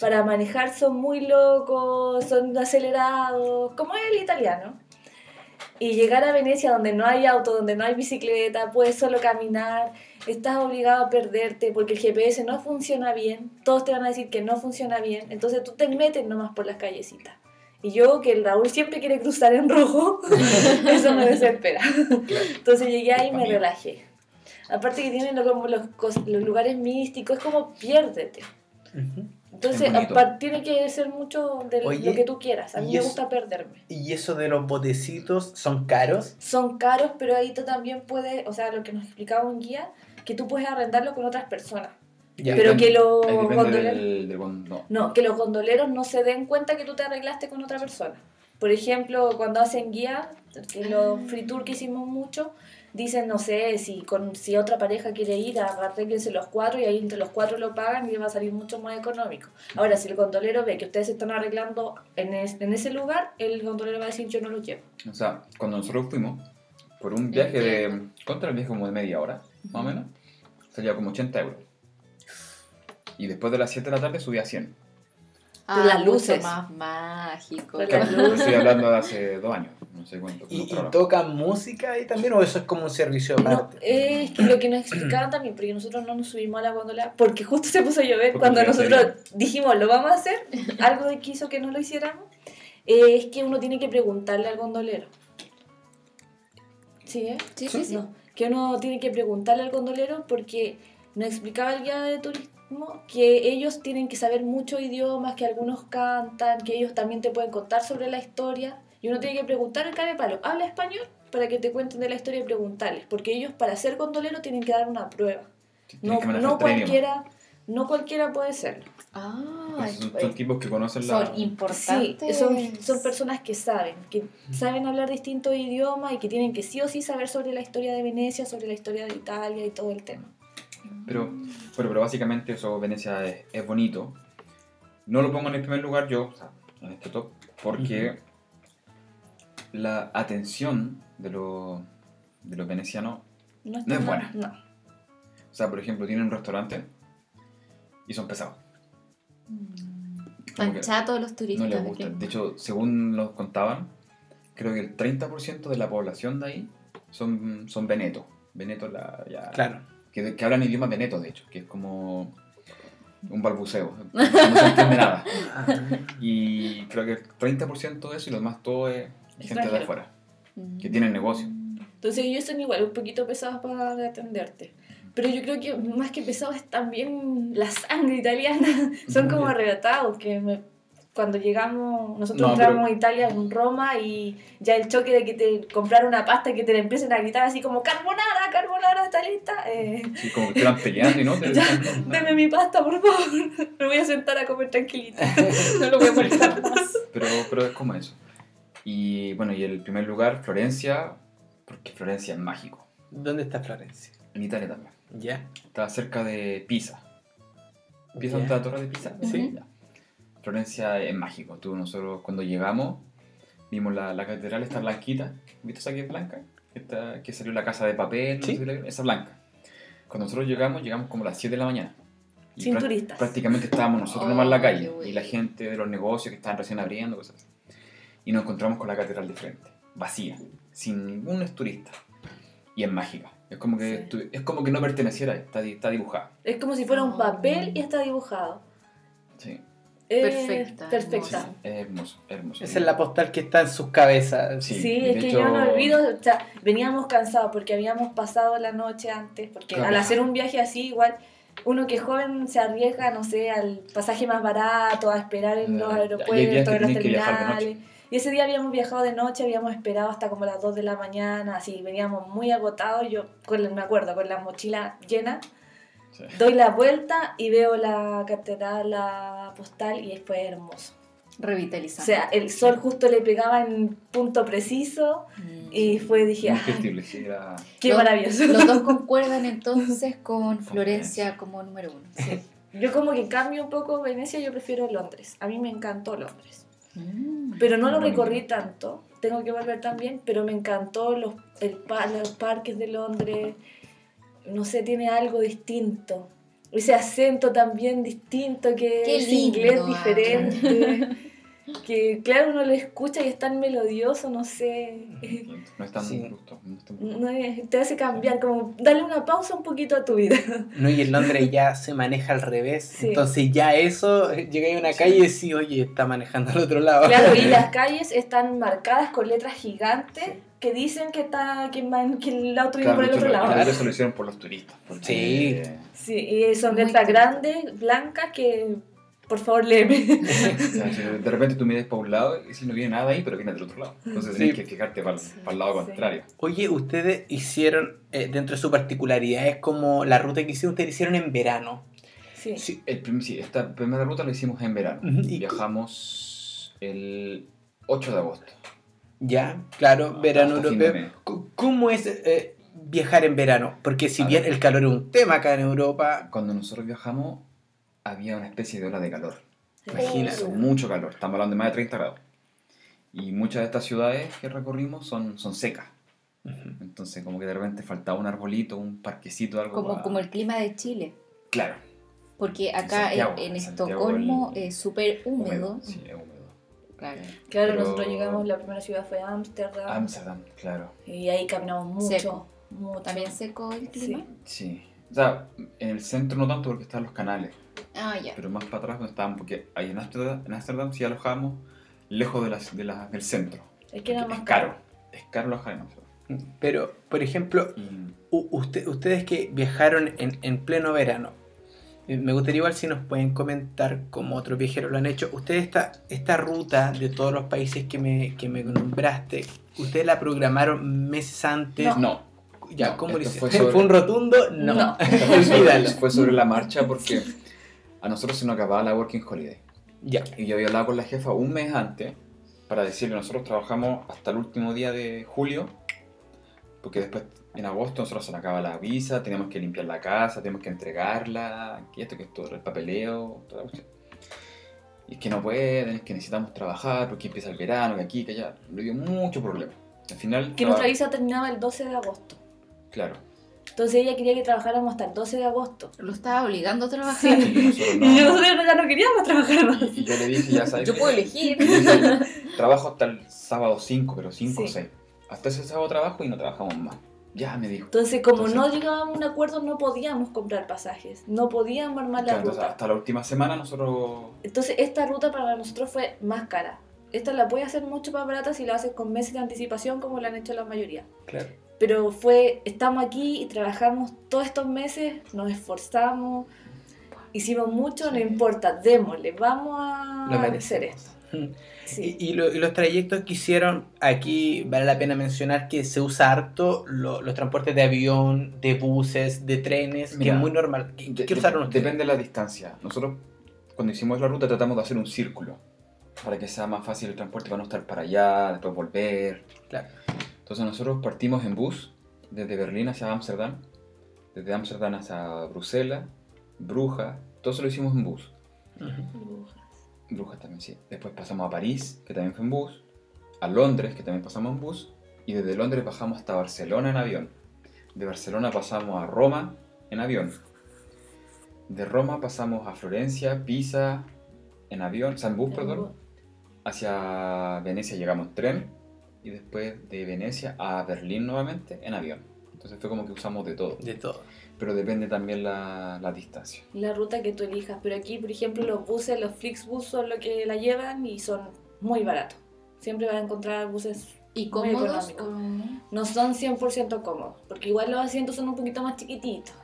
Para manejar son muy locos, son acelerados, como es el italiano. Y llegar a Venecia donde no hay auto, donde no hay bicicleta, puedes solo caminar, estás obligado a perderte porque el GPS no funciona bien, todos te van a decir que no funciona bien, entonces tú te metes nomás por las callecitas. Y yo, que el Raúl siempre quiere cruzar en rojo, eso me desespera. Entonces llegué ahí y me relajé. Aparte que tienen los, los lugares místicos, es como piérdete. Ujú. Entonces tiene que ser mucho de Oye, lo que tú quieras. A mí y me gusta perderme. ¿Y eso de los botecitos son caros? Son caros, pero ahí tú también puedes, o sea, lo que nos explicaba un guía, que tú puedes arrendarlo con otras personas. Ya. Pero Depende- que los gondoleros... del, del gon- no. No, que los gondoleros no se den cuenta que tú te arreglaste con otra persona. Por ejemplo, cuando hacen guía, que los free tour que hicimos mucho, dicen, no sé, si con si otra pareja quiere ir, arréglense los cuatro y ahí entre los cuatro lo pagan y va a salir mucho más económico. Ahora, si el gondolero ve que ustedes se están arreglando en, es- en ese lugar, el gondolero va a decir, yo no lo llevo. O sea, cuando nosotros fuimos, por un viaje de. ¿Cuánto era el viaje? Como de media hora, más o menos. Salía como 80 euros. Y después de las 7 de la tarde subía a 100. Ah, las mucho luces. más mágico. Claro, estoy hablando de hace dos años. No sé cuánto. ¿Y, no, y tocan música ahí también o eso es como un servicio No, aparte? eh, es que lo que nos explicaban también, porque nosotros no nos subimos a la góndola, porque justo se puso a llover Porque cuando nosotros sería. dijimos lo vamos a hacer, algo que quiso que no lo hiciéramos, eh, es que uno tiene que preguntarle al gondolero. ¿Sí, eh? Sí, sí, sí. No, que uno tiene que preguntarle al gondolero porque nos explicaba el guía de que ellos tienen que saber muchos idiomas, que algunos cantan, que ellos también te pueden contar sobre la historia. Y uno tiene que preguntar al cara de palo, ¿habla español? Para que te cuenten de la historia y preguntarles. Porque ellos para ser gondolero tienen que dar una prueba. No, no cualquiera, no cualquiera puede serlo. Ah, Pues son, son tipos que conocen la. son Sí, importantes. son, son personas que saben, que saben hablar distintos idiomas y que tienen que sí o sí saber sobre la historia de Venecia, sobre la historia de Italia y todo el tema. Pero, pero, pero básicamente eso, Venecia es, es bonito. No lo pongo en el primer lugar yo, o sea, en este top, porque la atención de, los de los venecianos. No, No es buena. No. O sea, por ejemplo, tienen un restaurante y son pesados. Tan que chatos los no turistas. les de gusta. que- De hecho, según nos contaban, creo que el 30% de la población de ahí son, son venetos. Venetos, la, ya, Claro. Que, que hablan idioma veneto, de hecho, que es como un balbuceo. No se entiende nada. Ah, Y creo que el 30% de eso y lo demás todo es gente de Extranjero. afuera, Mm. que tienen negocio. Entonces ellos son igual, un poquito pesados para atenderte. Pero yo creo que más que pesados es también la sangre italiana. Son como arrebatados, que me- cuando llegamos, nosotros No, entramos pero- a Italia en Roma y ya el choque de que te compraron una pasta y que te la empiecen a gritar así como carbonara, carbonara, está lista. Eh, Sí, como que estaban peleando y no te Ya, deme mi pasta, por favor. Me voy a sentar a comer tranquilita. No lo voy a molestar más. pero, pero es como eso. Y bueno, y el primer lugar, Florencia, porque Florencia es mágico. ¿Dónde está Florencia? En Italia también. ¿Ya? Está cerca de Pisa. ¿Pisa dónde está la torre de Pisa? Sí. Ya. Florencia es mágico. Tú, nosotros cuando llegamos vimos la, la catedral, esta blanquita. ¿Viste esa que es blanca? Esta, que salió la casa de papel, no Sí. sé si la vieron, esa blanca. Cuando nosotros llegamos, llegamos como a las 7 de la mañana. Y Sin turistas. Prácticamente estábamos nosotros Oh, nomás en la calle. Y la gente de los negocios que estaban recién abriendo, cosas así. Y nos encontramos con la catedral de frente, vacía, sin ningún turista. Y es mágica. Es como que, Sí. es como que no perteneciera, está, está dibujada. Es como si fuera un Oh. papel y está dibujado. Perfecta, Perfecta. Sí, es hermoso, es hermoso. Esa es la postal que está en sus cabezas. Sí. Sí, es que hecho- yo no olvido, o sea, veníamos cansados porque habíamos pasado la noche antes, porque Claro. al hacer un viaje así, igual, uno que es joven se arriesga, no sé, al pasaje más barato, a esperar en los aeropuertos, en los terminales. Y ese día habíamos viajado de noche, habíamos esperado hasta como las 2 de la mañana, así, veníamos muy agotados, yo con, me acuerdo, con la mochila llena, Sí. doy la vuelta y veo la catedral, la postal y fue hermoso. O Revitalizando. sea, el sol justo le pegaba en punto preciso Mm. y fue, dije, "Ah, Indescriptible, sí, era... qué Los- maravilloso. Los dos concuerdan entonces con Florencia como número uno. Sí. Yo como que cambio un poco Venecia, yo prefiero Londres. A mí me encantó Londres. Mm. Pero no lo recorrí tanto, tengo que volver también, pero me encantó los, el pa- los parques de Londres. No sé, tiene algo distinto. Ese acento también distinto, que Qué es lindo, inglés ah. diferente. que claro, uno lo escucha y es tan melodioso, no sé. No es tan Sí. justo. no es tan- No es- te hace cambiar, como darle una pausa un poquito a tu vida. No, y en Londres ya se maneja al revés. Sí. Entonces ya eso, eh, llegáis a una calle y decís, oye, está manejando al otro lado. Claro, y las calles están marcadas con letras gigantes que dicen que está que, man- que el auto viene Claro, por el otro lado. Eso lo hicieron por los turistas. Sí. eh, Sí, y son letras grandes, blancas, que por favor léeme. de repente tú mides para un lado y si no viene nada ahí, pero viene del otro lado. Entonces Sí. tienes que fijarte para, Sí. el lado Sí. contrario. Oye, ustedes hicieron, eh, dentro de su particularidad, es como la ruta que hicieron, ustedes hicieron en verano. Sí. Sí, el sí, esta primera ruta la hicimos en verano. Ujú, y- Viajamos el 8 de agosto. Ya, claro, Ah, verano europeo. ¿Cómo es eh, viajar en verano? Porque si A bien ver. el calor es un tema acá en Europa, Cuando nosotros viajamos, había una especie de ola de calor. Imagínate. Hizo mucho calor, estamos hablando de más de 30 grados. Y muchas de estas ciudades que recorrimos son, son secas. Entonces, como que de repente faltaba un arbolito, un parquecito, algo. Como, pa- como el clima de Chile. Claro, Porque acá en, Santiago, en en Santiago Estocolmo el- es súper húmedo. Sí, es húmedo. Claro. Claro, Pero- nosotros llegamos, la primera ciudad fue Ámsterdam. Amsterdam, claro. y ahí caminamos mucho. Seco. mucho. También seco el clima. Sí. O sea, en el centro no tanto porque están los canales, Ah, ya. pero más para atrás donde estaban, porque ahí en Ámsterdam, en Ámsterdam sí alojamos lejos de las, de las- del centro. Es que era más es caro. Es caro alojar en Ámsterdam. pero, por ejemplo, usted- ustedes que viajaron en, en pleno verano, me gustaría igual si nos pueden comentar cómo otros viajeros lo han hecho. Ustedes esta, esta ruta de todos los países que me, que me nombraste, ¿ustedes la programaron meses antes? No. no, Ya, No, ¿cómo lo fue ¿Fue, sobre- un rotundo? No. No. Olvídalo. fue sobre la marcha porque a nosotros se nos acababa la Working Holiday. Ya. Y yo había hablado con la jefa un mes antes para decirle, nosotros trabajamos hasta el último día de julio, porque después en agosto nosotros se nos acaba la visa, tenemos que limpiar la casa, tenemos que entregarla, que esto, que esto, el papeleo, toda la cuestión. Y es que no pueden, es que necesitamos trabajar, porque empieza el verano, que aquí, que allá. Le dio mucho problema. Al final. Que nuestra visa terminaba el 12 de agosto. Claro. Entonces ella quería que trabajáramos hasta el 12 de agosto. Lo estaba obligando a trabajar. Sí. Y nosotros no. Y nosotros ya no queríamos trabajar más. Y yo le dije, ya sabes. Yo puedo elegir. dije, Trabajo hasta el sábado 5, pero 5 o Sí. 6. Hasta ese sábado trabajo y no trabajamos más. Ya me dijo. Entonces, como Entonces- no llegábamos a un acuerdo, no podíamos comprar pasajes. No podíamos armar la Claro, ruta. hasta la última semana nosotros. Entonces, esta ruta para nosotros fue más cara. Esta la puedes hacer mucho más barata si la haces con meses de anticipación, como la han hecho la mayoría. Claro. Pero fue, estamos aquí y trabajamos todos estos meses, nos esforzamos, hicimos mucho, no importa, démosle, vamos a hacer esto. Sí. Y, y lo- y los trayectos que hicieron, aquí vale la pena mencionar que se usa harto lo- los transportes de avión, de buses, de trenes, que Mira, es muy normal. ¿Qué, De- qué usaron ustedes? Depende de la distancia. Nosotros, cuando hicimos la ruta, tratamos de hacer un círculo. Para que sea más fácil el transporte, para no estar para allá, después volver. Claro. Entonces nosotros partimos en bus desde Berlín hacia Ámsterdam, desde Ámsterdam hacia Bruselas, Brujas, todo eso lo hicimos en bus. Ujú. Brujas también, sí. Después pasamos a París, que también fue en bus, a Londres, que también pasamos en bus, y desde Londres bajamos hasta Barcelona en avión. De Barcelona pasamos a Roma en avión. De Roma pasamos a Florencia, Pisa, en avión, o sea, en bus, perdón. Hacia Venecia llegamos en tren, y después de Venecia a Berlín nuevamente en avión. Entonces fue como que usamos de todo. De todo. Pero depende también la, la distancia. La ruta que tú elijas, pero aquí, por ejemplo, los buses, los Flixbus son los que la llevan y son muy baratos. Siempre vas a encontrar buses, ¿Y Muy cómodos? económico. o- no son 100% cómodos, porque igual los asientos son un poquito más chiquititos,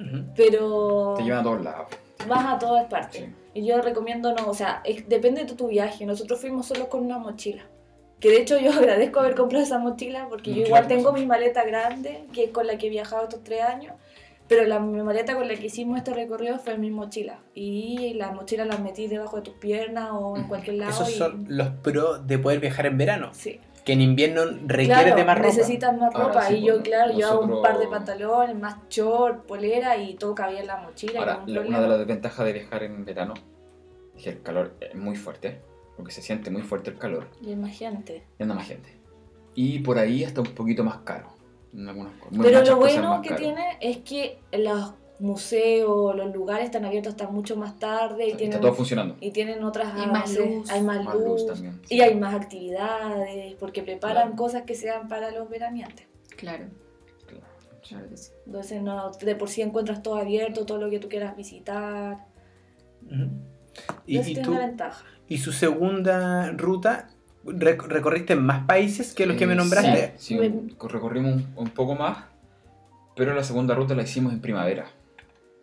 Ujú. pero Te llevan a todos lados. vas a todas partes. Sí. Y yo recomiendo no, o sea, es- depende de tu viaje. Nosotros fuimos solo con una mochila. Que de hecho yo agradezco haber comprado esa mochila porque yo igual tengo mi maleta grande, que es con la que he viajado estos tres años, pero la maleta con la que hicimos este recorrido fue mi mochila. Y la mochila la metí debajo de tus piernas o en cualquier lado. Esos y- son los pros de poder viajar en verano, Sí. que en invierno requiere Claro, de más ropa. necesitas más Ahora ropa. sí, y yo, pues, claro, llevaba un par de nosotros- pantalones, más short, polera y todo cabía en la mochila. Ahora, una de las desventajas de viajar en verano es que el calor es muy fuerte, porque se siente muy fuerte el calor, Y hay más gente. y anda más gente. Y por ahí está un poquito más caro. En algunas Pero lo cosas bueno que caro. tiene es que los museos, los lugares están abiertos hasta mucho más tarde y Está tienen, todo funcionando. y tienen otras Y más luz. hay más, Más luz, luz también, y hay más actividades porque preparan Claro. cosas que sean para los veraneantes. Claro, Claro. claro que sí. Entonces no, de por sí encuentras todo abierto, todo lo que tú quieras visitar. Y, Entonces y tiene tú, una ventaja. y su segunda ruta, rec- recorriste más países que los que me Eh, nombraste. Sí, sí, recorrimos un, un poco más, pero la segunda ruta la hicimos en primavera.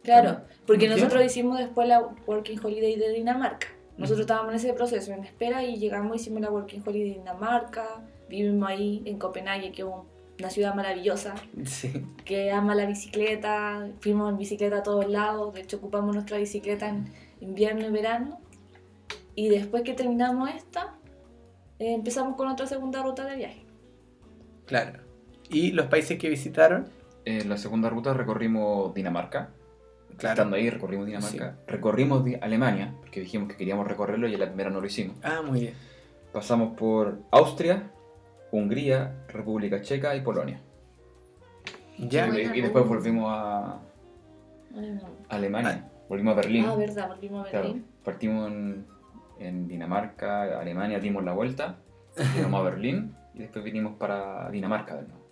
Claro, porque nosotros hicimos después la Working Holiday de Dinamarca. Nosotros estábamos en ese proceso, en espera, y llegamos, hicimos la Working Holiday de Dinamarca, vivimos ahí en Copenhague, que es un- una ciudad maravillosa, Sí. que ama la bicicleta, fuimos en bicicleta a todos lados, de hecho ocupamos nuestra bicicleta en invierno y verano. Y después que terminamos esta, eh, empezamos con otra segunda ruta de viaje. Claro. ¿Y los países que visitaron? En la segunda ruta recorrimos Dinamarca. Estando ahí recorrimos Dinamarca. Recorrimos Di- Alemania, porque dijimos que queríamos recorrerlo y en la primera no lo hicimos. Ah, muy bien. Pasamos por Austria, Hungría, República Checa y Polonia. Ya. Y, y después volvimos a no. Alemania. Volvimos a Berlín. Ah, verdad, volvimos a Claro, Berlín. partimos en, en Dinamarca, Alemania, dimos la vuelta, llegamos a Berlín y después vinimos para Dinamarca de nuevo.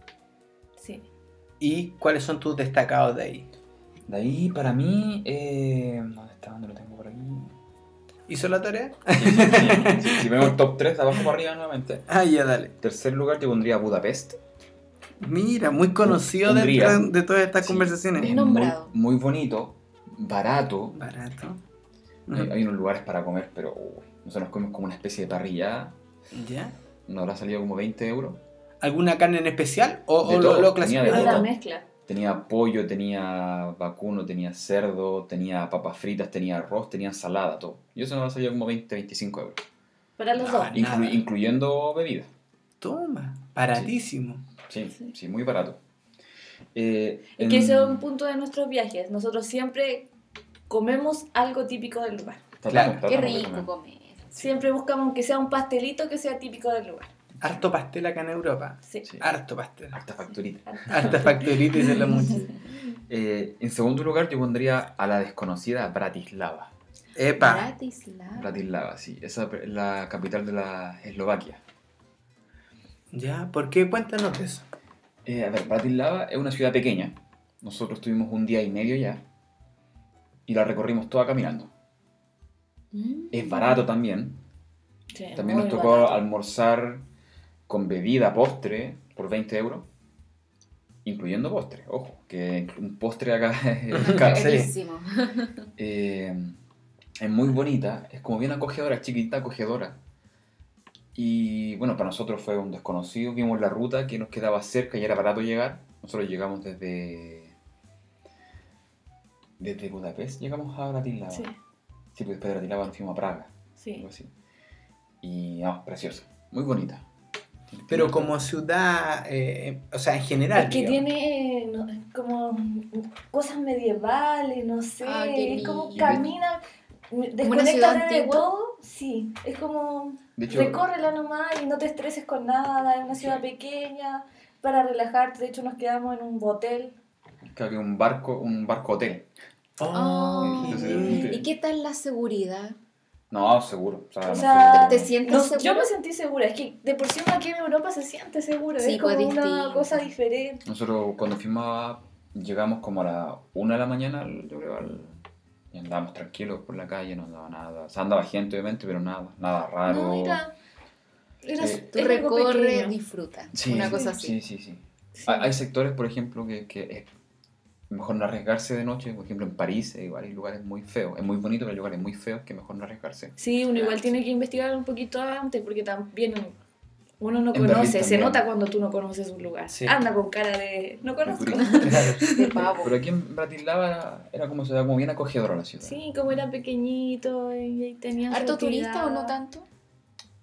Sí. ¿Y cuáles son tus destacados de ahí? De ahí, para mí, eh, ¿dónde está? ¿Dónde lo tengo por aquí? ¿Hizo la tarea? Sí, sí, sí. Si, vemos el top 3, de abajo para arriba nuevamente. Ah, ya, dale. Tercer lugar te pondría Budapest. Mira, muy conocido dentro de todas estas Sí. conversaciones. Es muy, Nombrado. muy bonito, barato. Barato. Hay, hay unos lugares para comer, pero uy, nosotros nos comemos como una especie de parrilla. ¿Ya? Nos habrá salido como 20 euros. ¿Alguna carne en especial? ¿O, De o lo, todo, lo tenía de la todo. mezcla. Tenía pollo, tenía vacuno, tenía cerdo, tenía papas fritas, tenía arroz, tenía ensalada, todo. Y eso nos ha salido como 20, 25 euros. Para los No, dos. ni- Inclu- Nada. incluyendo bebidas. Toma, baratísimo. Sí, Sí. sí, muy barato. Eh, Es en- que ese es un punto de nuestros viajes. Nosotros siempre comemos algo típico del lugar. Claro. Qué rico comer. Siempre buscamos que sea un pastelito que sea típico del lugar. Harto pastel acá en Europa. Sí. Sí. Harto pastel. Harta facturita. Harta facturita y se lo mucho. Eh, en segundo lugar, yo pondría a la desconocida Bratislava. Epa. Bratislava. Bratislava, sí. Esa es la capital de la Eslovaquia. Ya, ¿por qué? Cuéntanos de eso. Eh, a ver, Bratislava es una ciudad pequeña. Nosotros tuvimos un día y medio ya. Y la recorrimos toda caminando. Mm. Es barato también. Sí, También nos tocó barato. almorzar con bebida, postre, por 20 euros. Incluyendo postre, ojo, que un postre acá es caro. Eh, es muy bonita, es como bien acogedora, chiquita, acogedora. Y bueno, para nosotros fue un desconocido. Vimos la ruta que nos quedaba cerca y era barato llegar. Nosotros llegamos desde. Desde Budapest llegamos a Bratislava. Sí, Sí, pues después de Bratislava nos fuimos a Praga, sí. algo así. Y no, preciosa, muy bonita. Pero como ciudad, eh, o sea, en general. Es que digamos. tiene no, como cosas medievales, no sé. Ah, es como camina, desconecta de todo. Sí, es como recórrela nomás y no te estreses con nada. Es una ciudad Sí. pequeña para relajarte. De hecho, nos quedamos en un hotel. que había un barco, un barco hotel. Oh, lindo. ¿Y qué tal la seguridad? No, seguro. O sea, O no sea, ¿Te sientes No, segura? yo me sentí segura. Es que de por sí uno aquí en Europa se siente seguro. Sí, es como pues, una distinto. cosa diferente. Nosotros cuando fuimos a- llegamos como a la una de la mañana, yo creo, al- y andábamos tranquilos por la calle, no andaba nada. O sea, andaba gente obviamente, pero nada, nada raro. No, era. Era, Sí. Tú recorre, disfruta. Sí, una sí, cosa así. Sí, sí, sí. Sí. Hay, hay sectores, por ejemplo, que, que es mejor no arriesgarse de noche. Por ejemplo, en París eh, igual hay lugares muy feos. Es muy bonito, pero hay lugares muy feos que mejor no arriesgarse. Sí, uno igual tiene que investigar un poquito antes porque también uno no En conoce, se nota cuando tú no conoces un lugar. Sí. Anda con cara de no conozco. De pavo. Pero aquí en Bratislava era, era como se como bien acogedora la ciudad. Sí, como era pequeñito y ahí tenía ¿Harto turista o no tanto?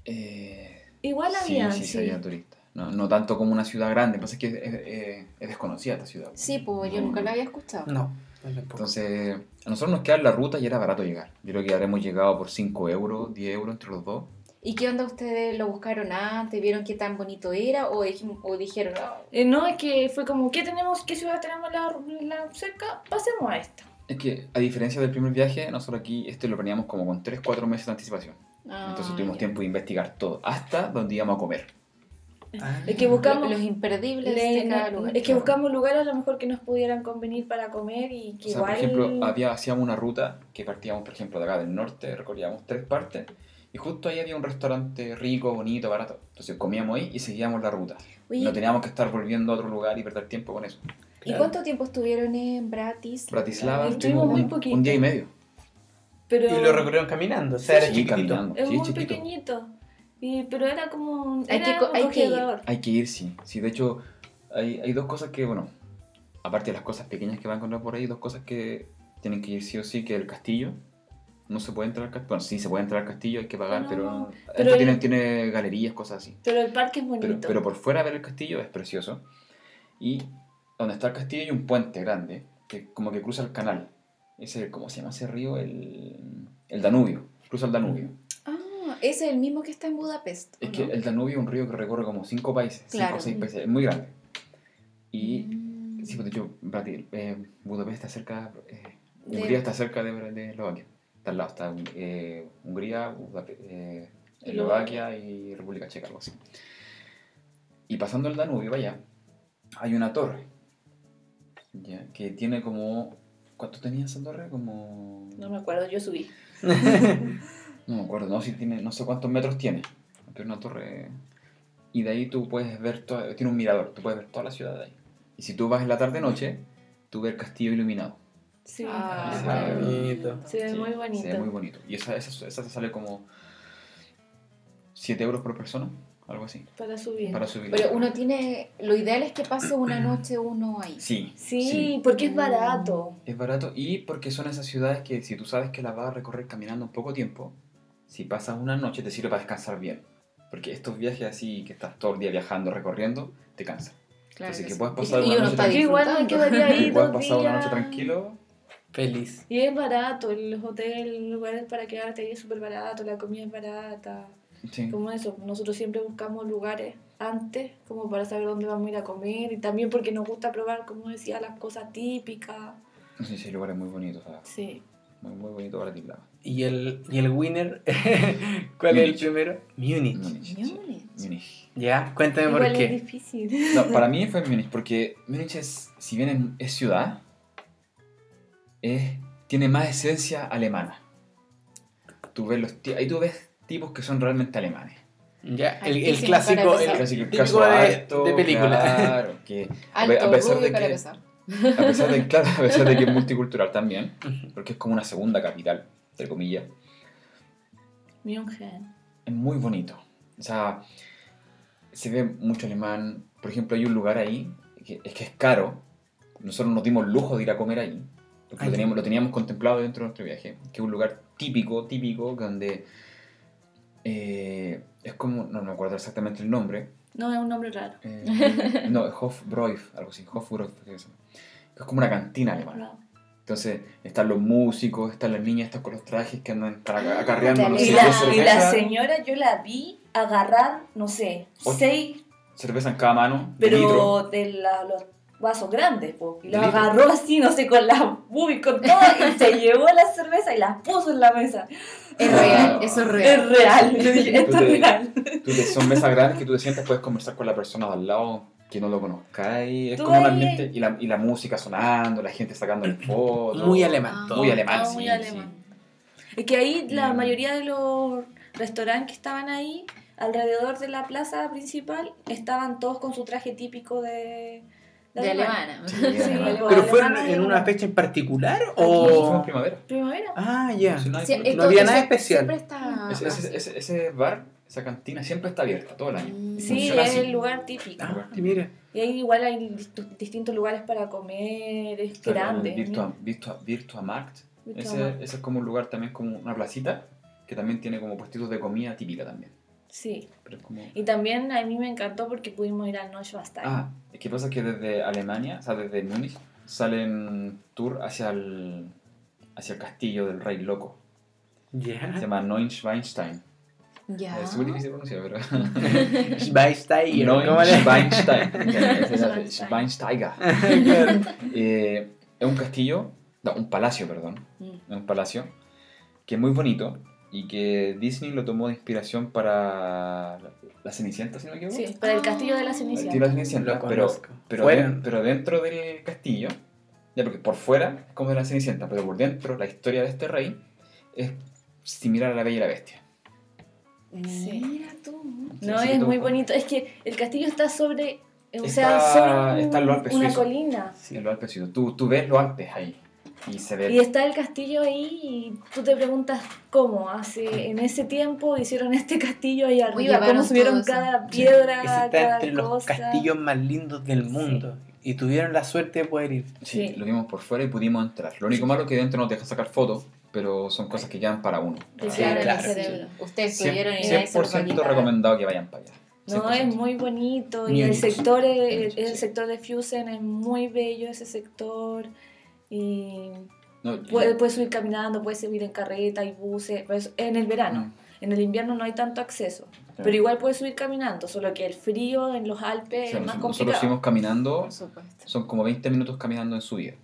Eh, Igual había, sí, sí. sí, había turistas. No, no tanto como una ciudad grande, pasa que es, es- es desconocida esta ciudad. Sí, pues yo No. nunca la había escuchado. No. Entonces, a nosotros nos queda la ruta y era barato llegar. Yo creo que habremos llegado por 5 euros, 10 euros entre los dos. ¿Y qué onda ustedes lo buscaron antes? ¿Vieron qué tan bonito era? ¿O, dijim- o dijeron, "Ah, Eh, no, es que fue como, ¿qué tenemos? ¿Qué ciudad tenemos la, la cerca? Pasemos a esta. Es que, a diferencia del primer viaje, nosotros aquí este lo planeamos como con 3-4 meses de anticipación. ah, Entonces tuvimos ya"? tiempo de investigar todo, hasta donde íbamos a comer. Ah. Es que buscamos... Los imperdibles le- de cada no, lugar. es que buscamos lugares a lo mejor que nos pudieran convenir para comer y que O sea, igual... por ejemplo, había, hacíamos una ruta que partíamos, por ejemplo, de acá del norte, recorríamos tres partes, y justo ahí había un restaurante rico, bonito, barato. Entonces comíamos ahí y seguíamos la ruta. Oye, No teníamos que estar volviendo a otro lugar y perder tiempo con eso. ¿Y cuánto tiempo estuvieron en Bratis? Bratislava Estuvimos muy un, poquito. un día y medio. pero... Y lo recorrieron caminando, o sea, era Sí, chiquitito. caminando. Es Sí, muy chiquito. pequeñito. Y, pero era como. Hay Era que hay que ir. Hay que ir, sí. Sí, de hecho, hay, hay dos cosas que, bueno, aparte de las cosas pequeñas que van a encontrar por ahí, dos cosas que tienen que ir sí o sí, que el castillo. No se puede entrar al castillo. Bueno, sí se puede entrar al castillo, hay que pagar, No, pero, pero el- tiene, tiene galerías, cosas así. Pero el parque es bonito. Pero, pero por fuera ver el castillo es precioso. Y donde está el castillo hay un puente grande que como que cruza el canal. Ese, ¿Cómo se llama ese río? El, el Danubio. Cruza el Danubio. Ah, ese es el mismo que está en Budapest. ¿o Es que no? el Danubio es un río que recorre como cinco países, Claro. cinco o seis países, es muy grande. Y, Mm. sí, pues de hecho, eh, Budapest está cerca, eh, De- Hungría está cerca de, de Eslovaquia. Está al lado, está eh, Hungría, eh, Eslovaquia y República Checa, algo así. Y pasando el Danubio, vaya, hay una torre, ya, que tiene como, ¿cuánto tenía esa torre? Como... No me acuerdo, yo subí. No me acuerdo, no, si tiene, no sé cuántos metros tiene. Pero una torre. Y de ahí tú puedes ver, toda- tiene un mirador, tú puedes ver toda la ciudad de ahí. Y si tú vas en la tarde-noche, tú ves el castillo iluminado. Sí, Ah, es sí, bonito. bonito. Se ve Sí, muy bonito. Se ve muy bonito. Y esa, esa, esa te sale como 7 euros por persona, algo así, Para subir. para subir. Pero uno tiene. Lo ideal es que pase una noche uno ahí. Sí, Sí, porque es barato. Es barato y porque son esas ciudades que si tú sabes que las vas a recorrer caminando en poco tiempo, si pasas una noche te sirve para descansar bien. Porque estos viajes así que estás todo el día viajando, recorriendo, te cansan. Claro Así que sí. puedes Y- pasar y, una noche. Yo igual puedes pasar una noche tranquilo. Feliz. Y es barato, los hoteles, los lugares para quedarte ahí es súper barato, la comida es barata. Sí. Como eso, nosotros siempre buscamos lugares antes, como para saber dónde vamos a ir a comer y también porque nos gusta probar, como decía, las cosas típicas. Sí, sí, lugares muy bonitos, Sí. muy, muy bonito Bratislava. ¿Y el, y el winner? ¿Cuál es el primero? Múnich. Múnich. Ya, cuéntame Igual por es qué. difícil. No, para mí fue Múnich, porque Múnich es, si bien es, es ciudad, es, tiene más esencia alemana. Tú ves los, ahí tú ves tipos que son realmente alemanes. Ya, el, el clásico, el. Clásico, el típico caso de, alto, de película. Claro, que a Alto, a pesar de que- a pesar de, claro, a pesar de que es multicultural también, porque es como una segunda capital, entre comillas, München. es muy bonito. O sea, se ve mucho alemán. Por ejemplo, hay un lugar ahí que es que es caro. Nosotros nos dimos lujo de ir a comer ahí. Porque lo teníamos, lo teníamos contemplado dentro de nuestro viaje. Que es un lugar típico, típico, donde eh, es como, no me acuerdo exactamente el nombre. No, es un nombre raro. eh, no, es Hofbräu, algo así. Hofbräu, es como una cantina alemana. Entonces están los músicos, están las niñas, están con los trajes que andan acarreando no Y sé Y la, y la señora yo la vi agarrar, no sé, Ocho. seis, cerveza en cada mano, de litro. pero de la- los vasos grandes, po. y litro. agarró así, no sé, con las boobies, con todo, y se llevó la cerveza y la puso en la mesa. Es real, eso es real. Es real, esto es real. Tú te- son mesas grandes que tú te sientas, puedes conversar con la persona de al lado que no lo conozcáis. Es como un ambiente. Y la, y la música sonando, la gente sacando fotos. Muy alemán. Ah. todo. Muy alemán, Todo muy sí, alemán. Es que ahí la Mm. mayoría de los restaurantes que estaban ahí, alrededor de la plaza principal, estaban todos con su traje típico de, De alemana. Sí, Sí, ¿Pero fue alemana en, en una fecha en particular Aquí fuimos en o...? primavera. Primavera. Ah, ya. Sí, no Sí, esto- había nada especial. Siempre está. Ese, ese- ese- ese bar, esa cantina, siempre está abierta todo el año. Mm. Sí, Funciona es así. el lugar típico. Ah, mira. Y ahí igual hay dist- distintos lugares para comer, es Está el grande. Virtua, Virtua, Virtua Markt. Virtua Ese, Markt. ese es como un lugar también, como una placita, que también tiene como puestitos de comida típica también. Sí. Pero es como... Y también a mí me encantó porque pudimos ir al Neuschwanstein. Ah, es que pasa que desde Alemania, o sea, desde Múnich, salen tour hacia el, hacia el castillo del rey loco. Se Ya. llama Neuschwanstein. Ya. Es muy difícil de pronunciar, pero... Schweinsteiger, ¿cómo le- Neuschwanstein. Schweinsteiger. Schweinsteiger. Eh, es un castillo, no, un palacio, perdón. Mm. Es un palacio que es muy bonito y que Disney lo tomó de inspiración para la, Cenicienta, si no me equivoco. Sí, para el castillo de la El Cenicienta. de la Cenicienta, Lo pero, pero, de- pero dentro del castillo, ya porque por fuera es como de la Cenicienta, pero por dentro la historia de este rey es similar a la Bella y la Bestia. Sí. Mira tú. No, Sí, sí, es muy bonito. Es que el castillo está sobre, o Está- sea, sobre un- está los Alpes una suizos. colina. Sí, en los Alpes suizos. Tú, tú ves los Alpes ahí y se ve... Y está el castillo ahí y tú te preguntas cómo hace en ese tiempo hicieron este castillo ahí arriba, cómo subieron eso. cada Sí. piedra, Ese está cada entre los cosa. castillos más lindos del mundo. Y tuvieron la suerte de poder ir. Sí, Sí. lo vimos por fuera y pudimos entrar. Lo único malo es que dentro nos dejan sacar fotos, pero son cosas que quedan para uno. Sí, Claro, el claro, cerebro. Ustedes a 100% quitar. recomendado que vayan para allá. No, 100%. es muy bonito y el sector, el sí. sector de Fusen es muy bello ese sector y No, puedes, puedes subir caminando, puedes subir en carreta y buses, pues, en el verano. Mm, En el invierno no hay tanto acceso, claro. pero igual puedes subir caminando, solo que el frío en los Alpes O sea, es más nosotros complicado. fuimos caminando, Por supuesto. son como 20 minutos caminando en subida.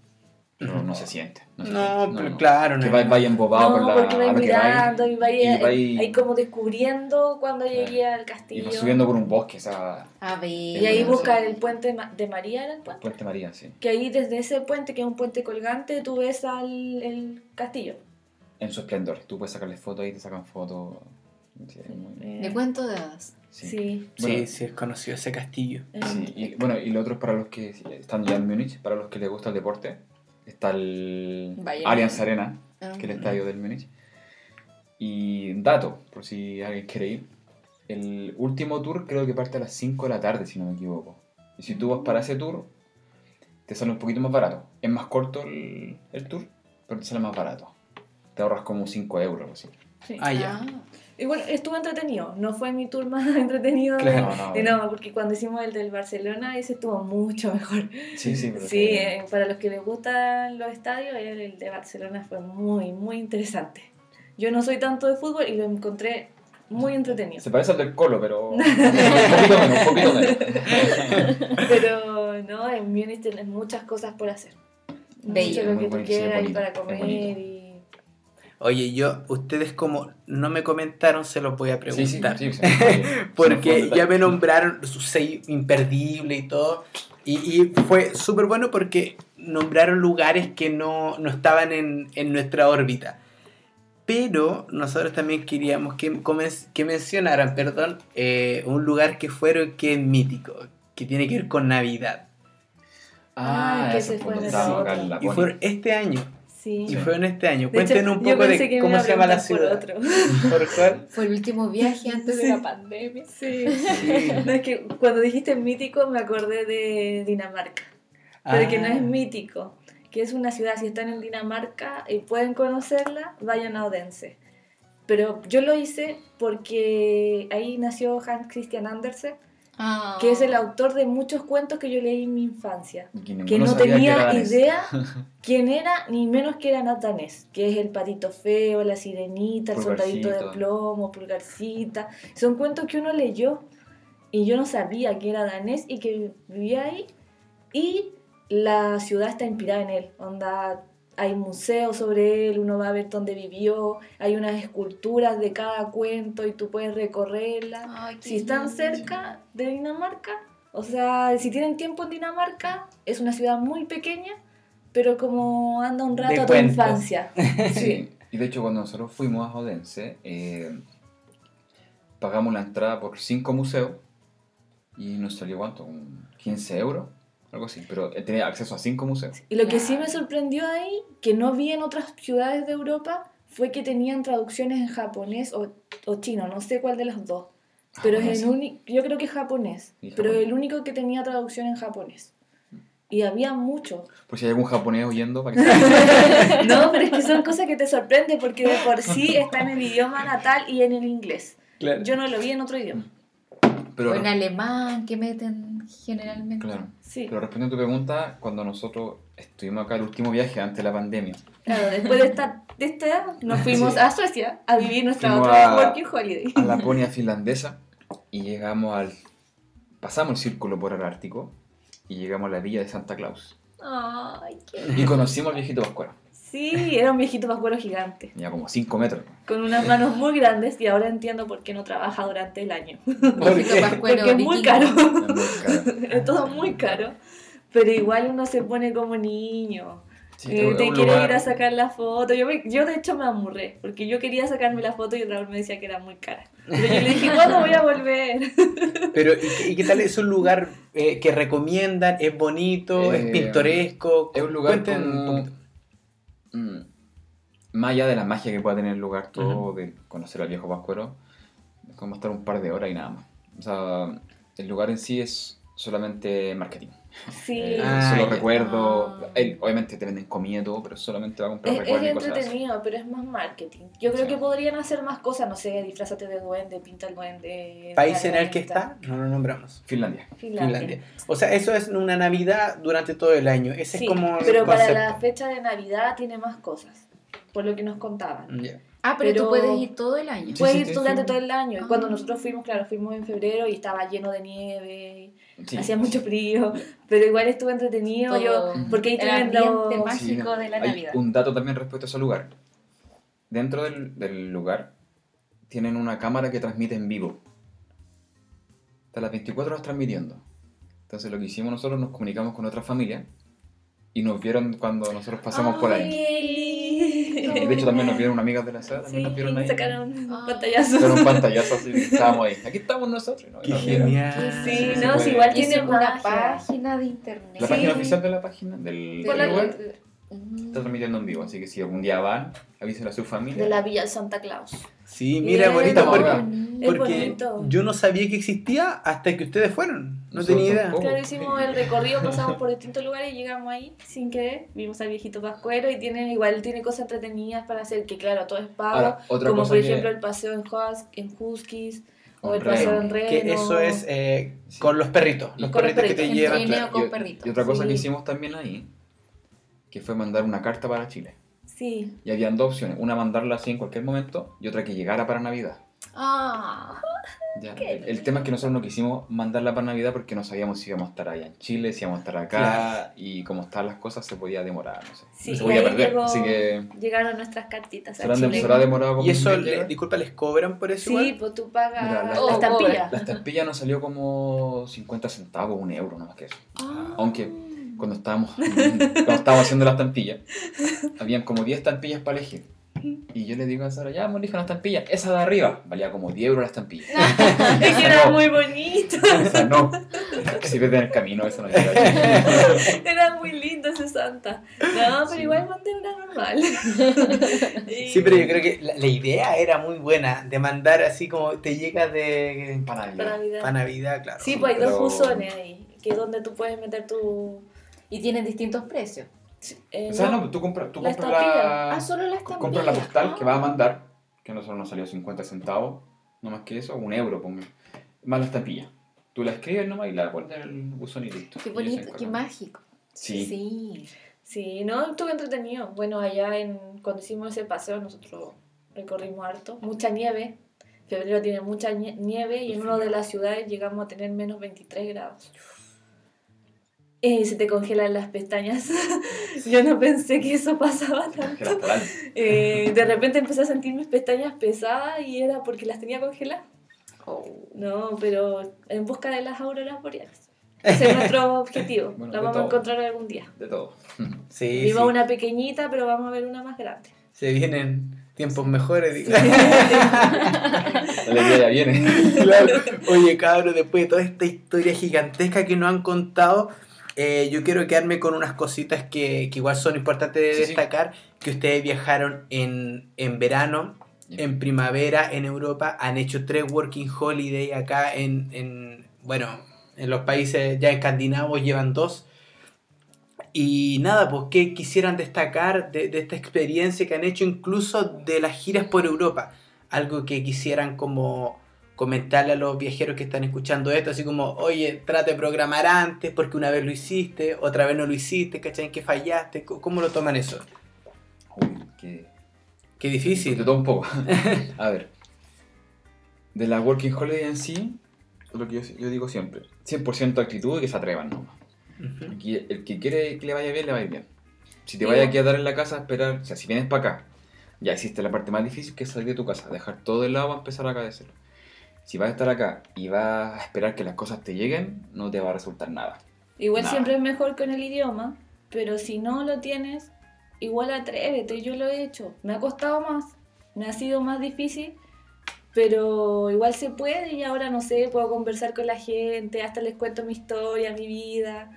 Pero no se siente. No, se No, siente, pero claro, Que no. vaya, vaya embobado No, con la, porque vais que mirando y vais y ahí como descubriendo cuando Claro. llegué al Y castillo. vas subiendo por un bosque, esa A ver. Y ahí Sí. busca el puente de María, ¿era el puente? Puente María, sí. Que ahí desde ese puente, que es un puente colgante, tú ves al el castillo. En su esplendor. Tú puedes sacarle fotos ahí, te sacan fotos. Sí, muy- Eh, De cuento de hadas. sí. Sí. Bueno, Sí, sí, es conocido ese castillo. eh, Sí, y bueno, y lo otro es para los que están ya en Múnich, para los que les gusta el deporte, está el Bayern. Allianz Arena, Ah. que es el estadio del Múnich. Y un dato, por si alguien quiere ir, el último tour creo que parte a las 5 de la tarde, si no me equivoco. Y si tú vas para ese tour, te sale un poquito más barato. Es más corto el, el tour, pero te sale más barato. Te ahorras como 5 euros o así. sí. Ah, ya. Ah. Y bueno, estuvo entretenido. No fue mi tour más entretenido. de- Claro, no, de, no, porque cuando hicimos el del Barcelona, ese estuvo mucho mejor. Sí, sí, pero Sí, eh, para los que les gustan los estadios, el, el de Barcelona fue muy, muy interesante. Yo no soy tanto de fútbol y lo encontré muy entretenido. Se parece al del Colo, pero un poquito menos, un poquito menos. Pero no, en Múnich tienes muchas cosas por hacer. Bello. Mucho lo que tú quieras y para comer y... Oye, yo, ustedes como no me comentaron, se los voy a Sí, sí, preguntar. sí, sí, sí. Porque ya me nombraron su seis imperdible y todo. Y, y fue súper bueno porque nombraron lugares que no, no estaban en, en nuestra órbita. Pero nosotros también queríamos que, comen- que mencionaran, perdón, eh, un lugar que fueron que es mítico, que tiene que ver con Navidad. Ah, Ah, que se fue fue Y fueron este año. Sí. Y fueron este año. De hecho, Cuenten un poco de cómo se llama la ciudad. por. ¿Por cuál? Fue el último viaje antes de Sí. la pandemia. Sí. No, es que cuando dijiste mítico me acordé de Dinamarca. Pero que no Ah. es mítico, que es una ciudad, si están en Dinamarca y pueden conocerla, vayan a Odense. Pero yo lo hice porque ahí nació Hans Christian Andersen, Ah. que es el autor de muchos cuentos que yo leí en mi infancia. Que no que tenía idea quién era, ni menos que era Natanés, que es el patito feo, la sirenita, el soldadito de plomo, pulgarcita. Son cuentos que uno leyó y yo no sabía que era danés y que vivía ahí. Y la ciudad está inspirada en él. Onda, hay museos sobre él, uno va a ver dónde vivió, hay unas esculturas de cada cuento y tú puedes recorrerlas. Ay, Si están lindo. cerca de Dinamarca, o sea, si tienen tiempo en Dinamarca, es una ciudad muy pequeña, pero como anda un rato De a tu infancia. Sí. Y de hecho, cuando nosotros fuimos a Odense, eh, pagamos la entrada por cinco museos y nos salió cuánto, Un 15 euros, algo así. Pero eh, tenía acceso a cinco museos. Y lo que sí me sorprendió ahí, que no vi en otras ciudades de Europa, fue que tenían traducciones en japonés o, o chino, no sé cuál de las dos. Pero es Japonés. el único, yo creo que japonés, Y pero japonés. el único que tenía traducción en japonés. Y había mucho. Por si hay algún japonés oyendo, para que No, pero es que son cosas que te sorprenden porque de por sí está en el idioma natal y en el inglés. Claro. Yo no lo vi en otro idioma. Pero, O en alemán que meten generalmente. claro. Sí. Pero respondiendo a tu pregunta, cuando nosotros estuvimos acá el último viaje antes de la pandemia, Claro, después de esta, de esta nos fuimos Sí. a Suecia a vivir nuestra Fuimos otra a- working holiday. a la Laponia finlandesa y llegamos al. Pasamos el círculo por el Ártico y llegamos a la villa de Santa Claus. Ay, qué... Y conocimos al viejito Pascuero. Sí, era un viejito pascuero gigante, Tenía como 5 metros. con unas manos muy grandes y ahora entiendo por qué no trabaja durante el año. Viejito qué? Porque es muy caro, es todo muy caro. Pero igual uno se pone como niño. Sí, Eh, te quiere lugar- ir a sacar la foto. Yo, me- yo de hecho me amurré, porque yo quería sacarme la foto y Raúl me decía que era muy cara. Pero yo le dije, ¿cuándo voy a volver? Pero, ¿y qué, y qué tal es un lugar eh, que recomiendan? ¿Es bonito? ¿Es Eh, pintoresco? Es un lugar Cuenten un Mm, más allá de la magia que pueda tener el lugar, todo de conocer al viejo Pascuero, es como estar un par de horas y nada más. O sea, el lugar en sí es solamente marketing. Sí. Eh, Ah, solo ya. recuerdo. Ah. eh, obviamente te venden comida y todo, pero solamente va a comprar Es, es recuerdos y cosas entretenido, pero es más marketing. Yo creo Sí. que podrían hacer más cosas, no sé, disfrazate de duende, pinta el duende. ¿País en el que está? No lo nombramos. Finlandia. Finlandia. Finlandia. O sea, eso es una Navidad durante todo el año. Ese Sí, es como el pero para concepto. la fecha de Navidad tiene más cosas, por lo que nos contaban. Ya. Ah, pero, Pero- tú puedes ir todo el año. Sí, Puedes sí, ir durante sí. todo el año. Ah. cuando nosotros fuimos, claro, fuimos en febrero y estaba lleno de nieve, Sí. hacía mucho frío, pero igual estuvo entretenido. Todo. Yo, porque ahí El tienen ambiente los- mágico Sí, de la hay Navidad. Un dato también respecto a ese lugar. Dentro del, del lugar tienen una cámara que transmite en vivo. Está las 24 horas transmitiendo. Entonces lo que hicimos nosotros nos comunicamos con otra familia y nos vieron cuando nosotros pasamos por ahí. De hecho también nos vieron amigas de la sala, también Sí, nos vieron ahí. sacaron un Ah. pantallazo. Hicieron un pantallazo así, estábamos ahí. Aquí estamos nosotros. ¿no? Y Qué nos genial. Sí, Sí, no, si igual tiene una página de internet. La Sí. página oficial de la página del, del lugar. Está transmitiendo en vivo, así que si algún día van, avisen a su familia. De la Villa Santa Claus. Sí, mira, Bien, bonito, porque, porque bonito. yo no sabía que existía hasta que ustedes fueron. No Nosotros tenía idea. tampoco. Claro, hicimos el recorrido, pasamos por distintos lugares y llegamos ahí sin querer. Vimos al viejito Pascuero y tiene, igual tiene cosas entretenidas para hacer, que claro, todo es pago. Ahora, otra como cosa por que- ejemplo el paseo en, Hus- en Huskies o el paseo reno. en Reno. Que eso es eh, Sí. con los perritos. Los los perritos que te perritos. llevan. Claro. y, perritos. y otra cosa Sí. que hicimos también ahí, que fue mandar una carta para Chile. Sí. Y habían dos opciones, una mandarla así en cualquier momento y otra que llegara para Navidad. Ah, Qué El, el tema es que nosotros no quisimos mandarla para Navidad porque no sabíamos si íbamos a estar allá en Chile, si íbamos a estar acá, Claro. y como estaban las cosas se podía demorar, no sé. Sí, se y podía perder, llegó- así que Llegaron nuestras cartitas. a serán de- Chile. será demorado como Y eso, le- disculpa, ¿les cobran por eso Sí, igual? pues tú pagas Mira, la- la, Oh, estampilla. cobra. La estampilla nos salió como 50 centavos, un euro, nada más que eso. ah. Aunque cuando estábamos, cuando estábamos haciendo la estampilla, habían como 10 estampillas para elegir. Y yo le digo a Sara, ya, vamos a elegir una estampilla. Esa de arriba valía como 10 euros la estampilla. Es que era muy bonito. Esa no. Si ves en el camino, esa no llega. Era muy lindo ese Santa. No, pero Sí. igual mandé una normal. Y- Sí, pero yo creo que la, la idea era muy buena, de mandar así como te llega de... Para Navidad. Navidad. Para Navidad, claro. Sí, pues hay dos buzones ahí, que es donde tú puedes meter tu... Y tienen distintos precios. eh, O sea, no, no, tú compras, tú La compras la, Ah, solo la estampilla. compras la postal que Ah. va a mandar, que nosotros nos salió 50 centavos, no más que eso, un euro, ponme, más la estampilla. Tú la escribes nomás y la pones en el buzón y listo. Qué bonito, qué mágico. Sí. Sí. Sí, no, estuvo entretenido. Bueno, allá en, cuando hicimos ese paseo nosotros recorrimos harto, mucha nieve. Febrero tiene mucha nie- nieve y en una de las ciudades llegamos a tener menos 23 grados. Y se te congelan las pestañas. Yo no pensé que eso pasaba tanto. Eh, de repente empecé a sentir mis pestañas pesadas y era porque las tenía congeladas. Oh. No, pero en busca de las auroras boreales. Ese es nuestro objetivo. Bueno, la vamos a encontrar algún día. De todo. Sí, Vimos sí. una pequeñita, pero vamos a ver una más grande. Se vienen tiempos mejores. digo. La viene. Claro. Oye, cabros, después de toda esta historia gigantesca que nos han contado, eh, yo quiero quedarme con unas cositas que, que igual son importantes de Sí, sí. destacar, que ustedes viajaron en, en verano, en primavera en Europa, han hecho tres working holiday acá en, en, bueno, en los países ya escandinavos llevan dos. Y nada, pues, ¿qué quisieran destacar de, de esta experiencia que han hecho incluso de las giras por Europa? Algo que quisieran como comentarle a los viajeros que están escuchando esto, así como, oye, trate de programar antes porque una vez lo hiciste, otra vez no lo hiciste, ¿cachai? Que fallaste, ¿Cómo- ¿cómo lo toman eso? Uy, qué, Qué De difícil. todo un poco. A ver. De la Working Holiday en sí, lo que yo, yo digo siempre, 100% actitud y que se atrevan nomás. Aquí, el que quiere que le vaya bien, le va a ir bien. Si te Sí, vayas a quedar en la casa a esperar, o sea, si vienes para acá, ya hiciste la parte más difícil que es salir de tu casa, dejar todo el lado para empezar acá de cero. Si vas a estar acá y vas a esperar que las cosas te lleguen, no te va a resultar nada. Igual Nada. siempre es mejor con el idioma, pero si no lo tienes, igual atrévete. Yo lo he hecho. Me ha costado más, me ha sido más difícil, pero igual se puede y ahora no sé, puedo conversar con la gente, hasta les cuento mi historia, mi vida.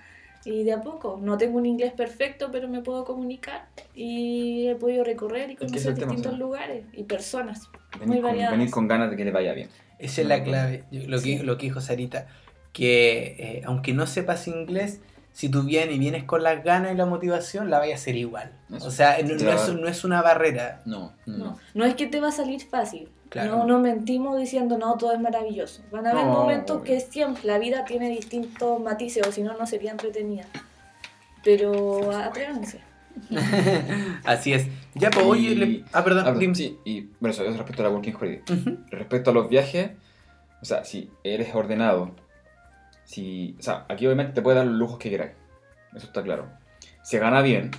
Y de a poco, no tengo un inglés perfecto, pero me puedo comunicar y he podido recorrer y conocer distintos lugares y personas. Venir, Muy con, variadas. venir con ganas de que le vaya bien. Esa es la clave, yo- lo que, Sí. lo que dijo Sarita, que eh, aunque no sepas inglés, si tú vienes y vienes con las ganas y la motivación, la vaya a hacer igual. Eso. O sea, no, es, no es una barrera. No, no. No, no es que te va a salir fácil. Claro. No, no mentimos diciendo no, todo es maravilloso. Van a haber No, momentos obvio. que siempre la vida tiene distintos matices o si no, no sería entretenida. Pero atrévanse. Así es. Ya, pues, Y- oye, le- ah, perdón, Ah, dime. sí, y bueno, eso es respecto a la Working Holiday. Ujú. Respecto a los viajes, o sea, si eres ordenado, si, o sea, aquí obviamente te puede dar los lujos que quieras, eso está claro. Se gana bien,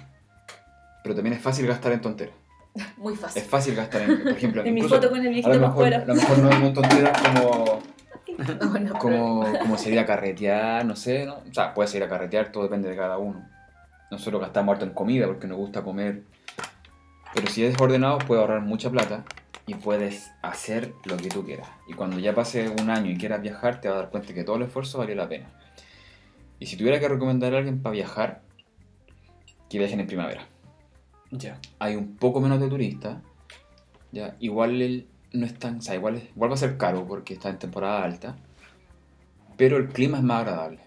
pero también es fácil gastar en tonteras. Muy Es fácil. fácil gastar en, por ejemplo, En mi foto con el a viejito lo para mejor, a lo mejor no, en tonteras como, No, no, como, como salir a carretear, no sé, ¿no? O sea, puedes ir a carretear, todo depende de cada uno. Nosotros gastamos harto en comida porque nos gusta comer. Pero si eres ordenado, puedes ahorrar mucha plata y puedes hacer lo que tú quieras. Y cuando ya pase un año y quieras viajar, te vas a dar cuenta que todo el esfuerzo valió la pena. Y si tuviera que recomendar a alguien para viajar, que viajen en primavera. Ya. Hay un poco menos de turistas. Ya, igual el- no es tan, o sea, igual, es- igual va a ser caro porque está en temporada alta. Pero el clima es más agradable.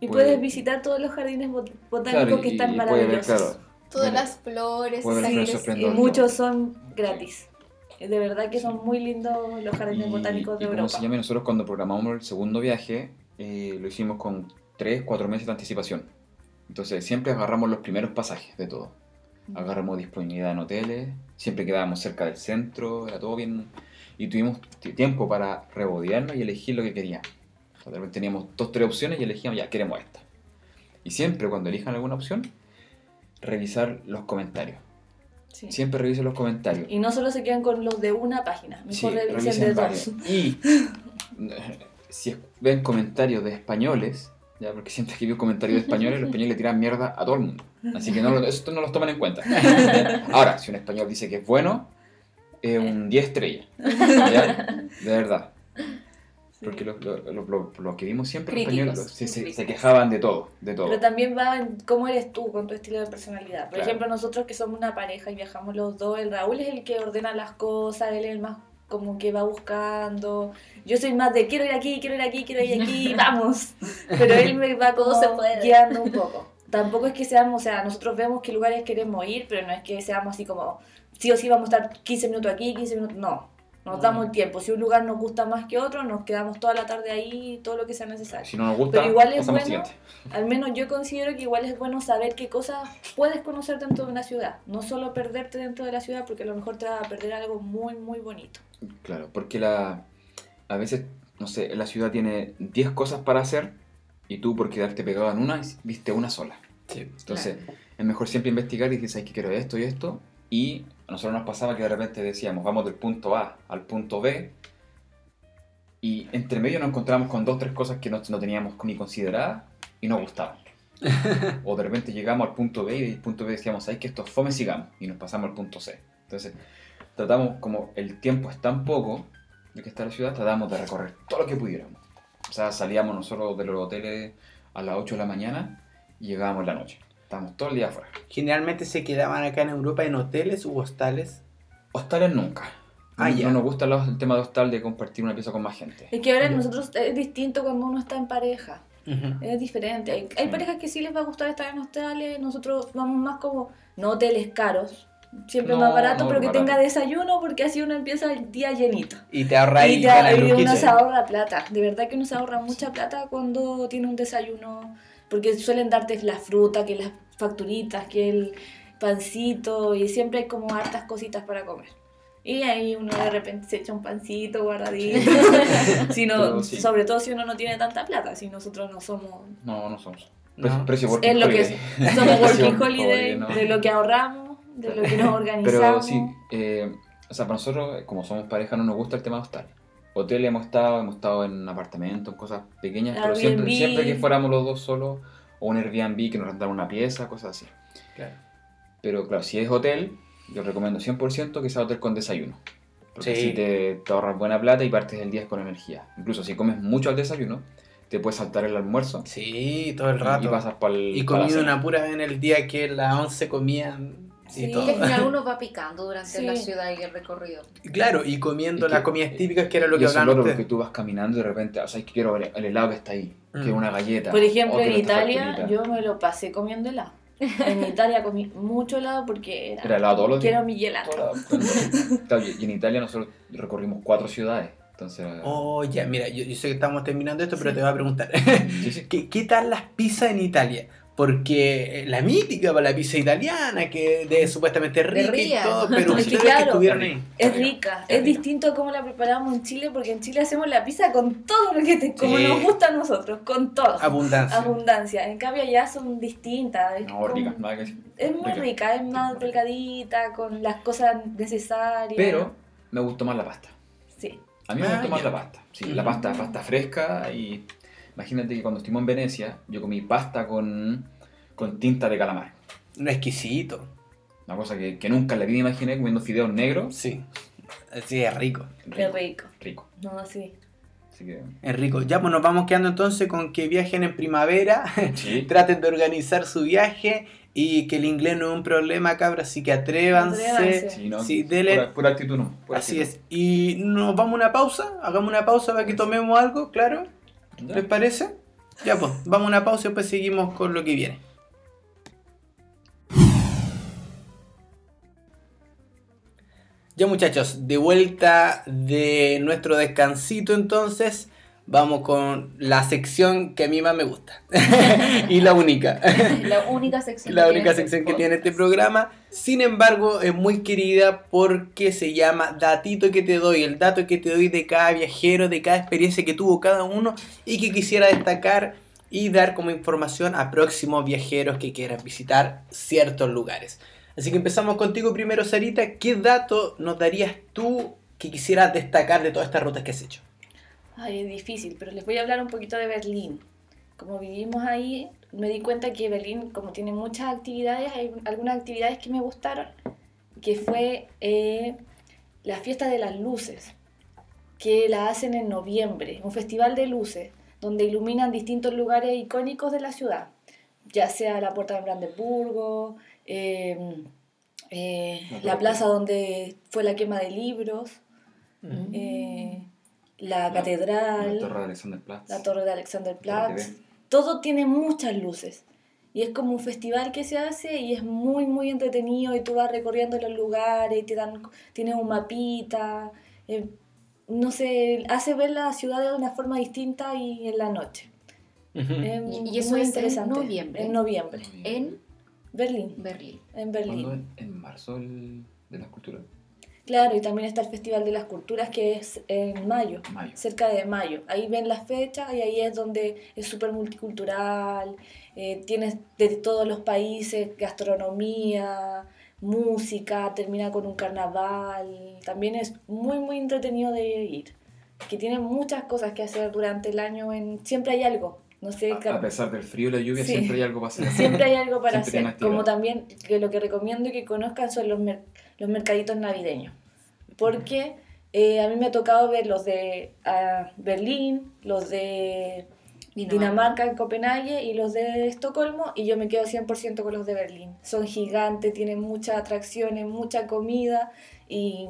Y Puede- puedes visitar todos los jardines bot- botánicos Claro, que y- están y puede ver, maravillosos. claro, Todas las flores, sí. Y muchos son gratis. De verdad que son muy lindos los jardines Y, botánicos de y como Europa. se llama, nosotros cuando programamos el segundo viaje, eh, lo hicimos con 3, 4 meses de anticipación. Entonces siempre agarramos los primeros pasajes de todo. Agarramos disponibilidad en hoteles, siempre quedábamos cerca del centro, era todo bien. y tuvimos tiempo para rebodearnos y elegir lo que queríamos. O sea, teníamos dos, tres opciones y elegíamos, ya, queremos esta. Y siempre cuando elijan alguna opción, revisar los comentarios. Sí. Siempre revisen los comentarios. Y no solo se quedan con los de una página, Sí, mejor revisen revisen de dos. Y si ven comentarios de españoles, ya porque siempre que veo comentarios de españoles, los españoles le tiran mierda a todo el mundo. Así que no, eso no los toman en cuenta. Ahora, si un español dice que es bueno, es un 10 estrellas. ¿ya? De verdad. Porque lo, lo- lo- que vimos siempre, Críticos, se, se- se críticos. quejaban de todo, de todo. Pero también va en cómo eres tú con tu estilo de personalidad. Por Claro. ejemplo, nosotros que somos una pareja y viajamos los dos, el Raúl es el que ordena las cosas, él es el más como que va buscando. Yo soy más de quiero ir aquí, quiero ir aquí, quiero ir aquí, vamos. Pero él me va como se puede. guiando un poco. Tampoco es que seamos, o sea, nosotros vemos qué lugares queremos ir, pero no es que seamos así como, sí o sí vamos a estar 15 minutos aquí, 15 minutos, no. Nos Mm. damos el tiempo. Si un lugar nos gusta más que otro, nos quedamos toda la tarde ahí, todo lo que sea necesario. Si no nos gusta, Pero igual es bueno, siguiente. al menos yo considero que igual es bueno saber qué cosas puedes conocer dentro de una ciudad. No solo perderte dentro de la ciudad, porque a lo mejor te vas a perder algo muy, muy bonito. Claro, porque la, a veces, no sé, la ciudad tiene 10 cosas para hacer y tú por quedarte pegado en una, viste una sola. Entonces, es mejor siempre investigar y decir, ¿sabes qué quiero esto y esto? Y a nosotros nos pasaba que de repente decíamos, vamos del punto A al punto B y entre medio nos encontramos con dos tres cosas que no, no teníamos ni consideradas y nos gustaban. o de repente llegamos al punto B y del punto B decíamos, ¿sabes que esto es fome? Sigamos. Y nos pasamos al punto C. Entonces, tratamos, como el tiempo es tan poco de que está la ciudad, tratamos de recorrer todo lo que pudiéramos. O sea, salíamos nosotros de los hoteles a las 8 de la mañana y llegábamos en la noche. Estábamos todo el día afuera. Generalmente se quedaban acá en Europa en hoteles u hostales. Hostales nunca. Ah, no, ya. no nos gusta los- el tema de hostal de compartir una pieza con más gente. Es que ahora Ya. nosotros es distinto cuando uno está en pareja. Es diferente. Hay, hay Sí. parejas que sí les va a gustar estar en hostales. Nosotros vamos más como, no hoteles caros. Siempre No, más barato, no, pero que barato. tenga desayuno porque así uno empieza el día llenito. Y te ahorráis Y, te- y uno se ahorra plata. De verdad que uno se ahorra mucha plata cuando tiene un desayuno. Porque suelen darte la fruta, que las facturitas, que el pancito. Y siempre hay como hartas cositas para comer. Y ahí uno de repente se echa un pancito guardadito. si no, Pero sí. Sobre todo si uno no tiene tanta plata. Si nosotros no somos. No, no somos. No. Precio, working Es lo que holiday. somos Precio working holiday, no. de lo que ahorramos, de lo que nos organizamos. Pero sí, eh, o sea, para nosotros, como somos pareja, no nos gusta el tema de hostal. Hotel hemos estado, hemos estado en apartamentos, en cosas pequeñas, pero siempre, siempre que fuéramos los dos solos, o un Airbnb que nos rentaran una pieza, cosas así. Claro. Pero claro, si es hotel, yo recomiendo 100% que sea hotel con desayuno. Porque Sí. así te, te ahorras buena plata y partes el día con energía. Incluso si comes mucho al desayuno, te puedes saltar el almuerzo Sí, todo el rato. y pasas para el Y comiendo una pura vez en el día que las 11 comían y Sí. todo. Que al final uno va picando durante Sí. la ciudad y el recorrido. Claro, y comiendo Y las que- comidas típicas que era lo y que eso es hablaban lo otro, ustedes. que tú vas caminando y de repente, o sea, es que quiero ver el helado que está ahí, Mm. que una galleta. Por ejemplo, en Italia facturita. yo me lo pasé comiendo helado. En Italia comí mucho helado porque era, Era helado todos los días. quiero mi claro, y y en Italia nosotros recorrimos cuatro ciudades. Entonces, Oh, ya, mira, yo, yo sé que estamos terminando esto, pero Sí. te voy a preguntar. ¿Qué, qué tal las pizzas en Italia? Porque eh, la mítica para la pizza italiana, que de supuestamente rica y todo, pero Es que ustedes que claro, estuvieron ahí. Es rica, Es es distinto a cómo la preparamos en Chile, porque en Chile hacemos la pizza con todo lo que te, como Sí. nos gusta a nosotros, con todo. Abundancia. Abundancia. En cambio allá son distintas. Es, No, como- rica, nada que decir. es muy Rica. rica, es más delgadita, con las cosas necesarias. Pero me gustó más la pasta. Sí. A mí me gustó más ya. la pasta. Sí, la pasta, pasta fresca y imagínate que cuando estuvimos en Venecia, yo comí pasta con, con tinta de calamar. Un exquisito. Una cosa que, que nunca en la vida imaginé comiendo fideos negros. Sí. Sí, es rico. Qué rico. Rico. No, sí. Así que, Es rico. Ya, pues nos vamos quedando entonces con que viajen en primavera. sí. Traten de organizar su viaje y que el inglés no es un problema, cabros, así que atrévanse. Atrévanse. Sí, no, Sí, dele- pura, pura actitud no. pura Así actitud. es. Y nos vamos a una pausa. Hagamos una pausa para que tomemos algo, claro. Ya. ¿Les parece? Ya, pues, vamos a una pausa y después seguimos con lo que viene. Ya muchachos, de vuelta de nuestro descansito entonces, vamos con la sección que a mí más me gusta. y la única. La única sección la que única tiene este sección que tiene este programa. Sin embargo, es muy querida porque se llama Datito que te doy, el dato que te doy de cada viajero, de cada experiencia que tuvo cada uno y que quisiera destacar y dar como información a próximos viajeros que quieran visitar ciertos lugares. Así que empezamos contigo primero, Sarita. ¿Qué dato nos darías tú que quisieras destacar de todas estas rutas que has hecho? Ay, es difícil, pero les voy a hablar un poquito de Berlín. Como vivimos ahí, me di cuenta que Berlín, como tiene muchas actividades, hay algunas actividades que me gustaron, que fue eh, la fiesta de las luces, que la hacen en noviembre, un festival de luces, donde iluminan distintos lugares icónicos de la ciudad, ya sea la Puerta de Brandeburgo, eh, eh, La plaza donde fue la quema de libros, Mm. La La- catedral, La torre de Alexanderplatz. la torre de Alexanderplatz. TV. Todo tiene muchas luces. Y es como un festival que se hace y es muy, muy entretenido y tú vas recorriendo los lugares y te dan, tienes un mapita. eh, no sé, hace ver la ciudad de una forma distinta y en la noche. Y- y eso muy es en interesante. noviembre. En noviembre. En Berlín. Berlín. En. Berlín. En, en marzo el, de la escultura. Claro, y también está el Festival de las Culturas que es en mayo. Mayo. cerca de mayo. Ahí ven las fechas y ahí es donde es súper multicultural, eh, tienes de todos los países gastronomía, música, termina con un carnaval. También es muy, muy entretenido de ir. Que tiene muchas cosas que hacer durante el año. En, siempre hay algo. No sé, A, pesar del frío y la lluvia, Sí. siempre hay algo para hacer. siempre hay algo para Siempre hacer. Como también que lo que recomiendo y que conozcan son los, mer- los mercaditos navideños. Porque eh, a mí me ha tocado ver los de ah, Berlín, los de Dinamarca en Copenhague y los de Estocolmo y yo me quedo 100% con los de Berlín. Son gigantes, tienen muchas atracciones, mucha comida y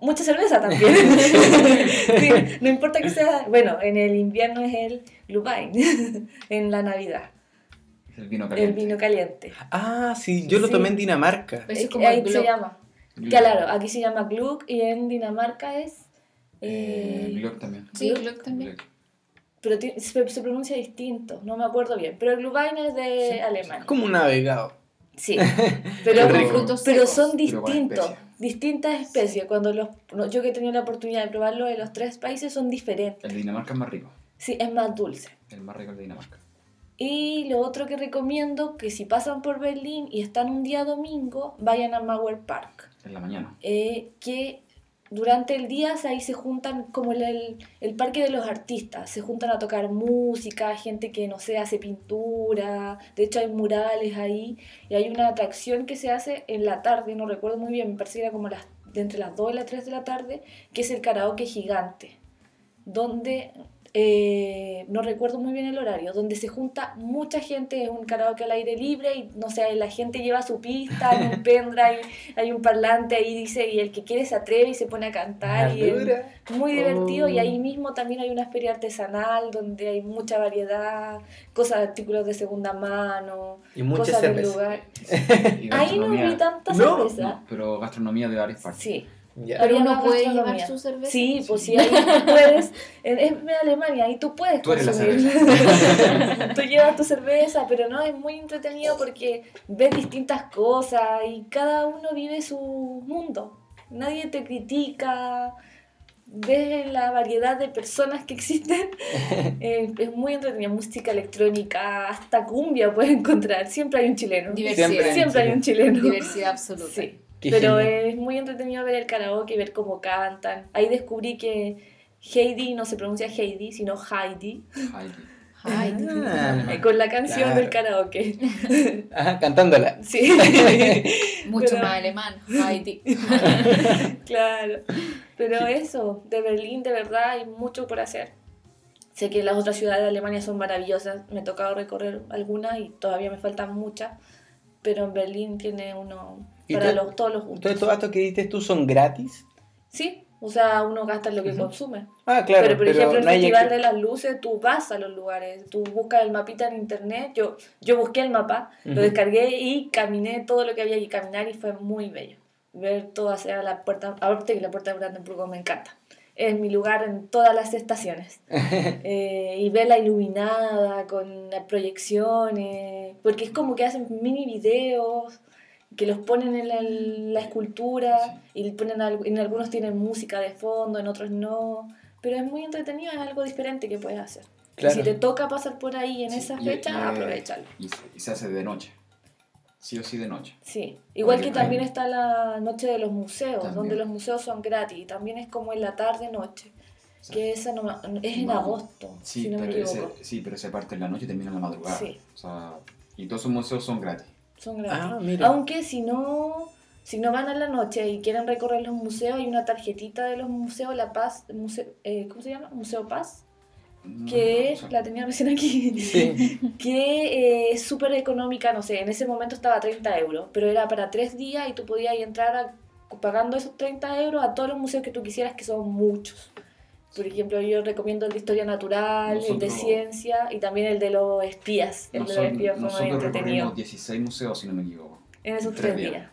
mucha cerveza también. Sí, no importa que sea, bueno, en el invierno es el Glühwein, en la Navidad, el vino el caliente. vino caliente. Ah, sí, yo lo Sí. tomé en Dinamarca. Eso es como ahí el se llama. Claro, aquí se llama Glück y en Dinamarca es... Eh, eh, Glück también. Sí, Glück. También. Glück. pero se, se pronuncia distinto, no me acuerdo bien. Pero el Glühwein es de Sí. Alemania. Es como un navegado. Sí, pero, pero son Pero con distintos, distintas especies. Cuando los, yo que he tenido la oportunidad de probarlo de los tres países son diferentes. El de Dinamarca es más rico. Sí, es más dulce. El más rico el de Dinamarca. Y lo otro que recomiendo, que si pasan por Berlín y están un día domingo, vayan a Mauer Park. En la mañana. eh, que durante el día ahí se juntan como el, el, el parque de los artistas, se juntan a tocar música, gente que no sé, hace pintura, de hecho hay murales ahí, y hay una atracción que se hace en la tarde, no recuerdo muy bien, me parece que era como las, de entre las 2 y las 3 de la tarde, que es el karaoke gigante, donde eh, no recuerdo muy bien el horario, donde se junta mucha gente, es un karaoke al aire libre y no sé, la gente lleva su pista, hay un pendrive, hay un parlante ahí dice y el que quiere se atreve y se pone a cantar y es Dura. muy divertido y Oh. ahí mismo también hay una feria artesanal donde hay mucha variedad, cosas, artículos de segunda mano, Y mucha cosas del cerveza. lugar. Y Ahí no vi tanta No, cerveza. No, pero gastronomía de varias partes. Sí, Pero uno puede llevar su cerveza. Sí, pues sí, ahí tú puedes, en, en Alemania, ahí tú puedes Tú eres la consumir. cerveza. tú llevas tu cerveza, pero no, es muy entretenido porque ves distintas cosas y cada uno vive su mundo. Nadie te critica, ves la variedad de personas que existen. Eh, es muy entretenido, música electrónica, hasta cumbia puedes encontrar, siempre hay un chileno. Diversidad. Siempre Siempre hay un chileno. Diversidad absoluta. Sí. Qué Pero genial. es muy entretenido ver el karaoke, ver cómo cantan. Ahí descubrí que Heidi no se pronuncia Heidi, sino Heidi, Heidi. Ay, Ah, con la canción Claro. del karaoke. Ajá, cantándola. Sí, mucho Pero- más alemán. Heidi. claro. Pero eso, de Berlín de verdad hay mucho por hacer. Sé que las otras ciudades de Alemania son maravillosas, me ha tocado recorrer algunas y todavía me faltan muchas, pero en Berlín tiene uno ¿Y para los, todos los gustos. Todos estos gastos que diste tú son gratis. Sí, o sea, uno gasta lo que Ujú. consume. Ah, claro. pero por ejemplo, el no Festival de las Luces, tú vas a los lugares, tú buscas el mapita en internet. Yo, yo busqué el mapa, Ujú. lo descargué y caminé todo lo que había que caminar y fue muy bello. Ver todo hacia la puerta, aparte que la puerta de Brandenburgo me encanta. es mi lugar en todas las estaciones. Eh, y verla iluminada, con las proyecciones, porque es como que hacen mini videos que los ponen en la, la escultura y ponen al- en algunos tienen música de fondo, en otros no. Pero es muy entretenido, es algo diferente que puedes hacer. Claro. Y si te toca pasar por ahí en Sí, esa fecha, y- aprovechalo. Y, se- y se hace de noche. Sí o sí de noche. Sí, igual que también ahí- está la noche de los museos, También. donde los museos son gratis, y también es como en la tarde-noche, sea, que esa no me- es en agosto, Sí, si no me pero ese, equivoco. sí, pero se parte en la noche y termina en la madrugada. Sí. O sea, y todos esos museos son gratis. Son gratis. Ah. Aunque si no, si no van a la noche y quieren recorrer los museos, hay una tarjetita de los museos, La Paz, museo, eh, ¿cómo se llama? Museo Paz, que Mm, sea, la tenía recién aquí. Sí. que eh, es súper económica, no sé, en ese momento estaba a 30 euros, pero era para tres días y tú podías entrar a- pagando esos 30 euros a todos los museos que tú quisieras, que son muchos. Por ejemplo, yo recomiendo el de historia natural, el de Nosotros- ciencia y también el de los espías. El de los nosotros, espías fue muy nosotros entretenido. recorrimos 16 museos, si no me equivoco. En esos tres días. días.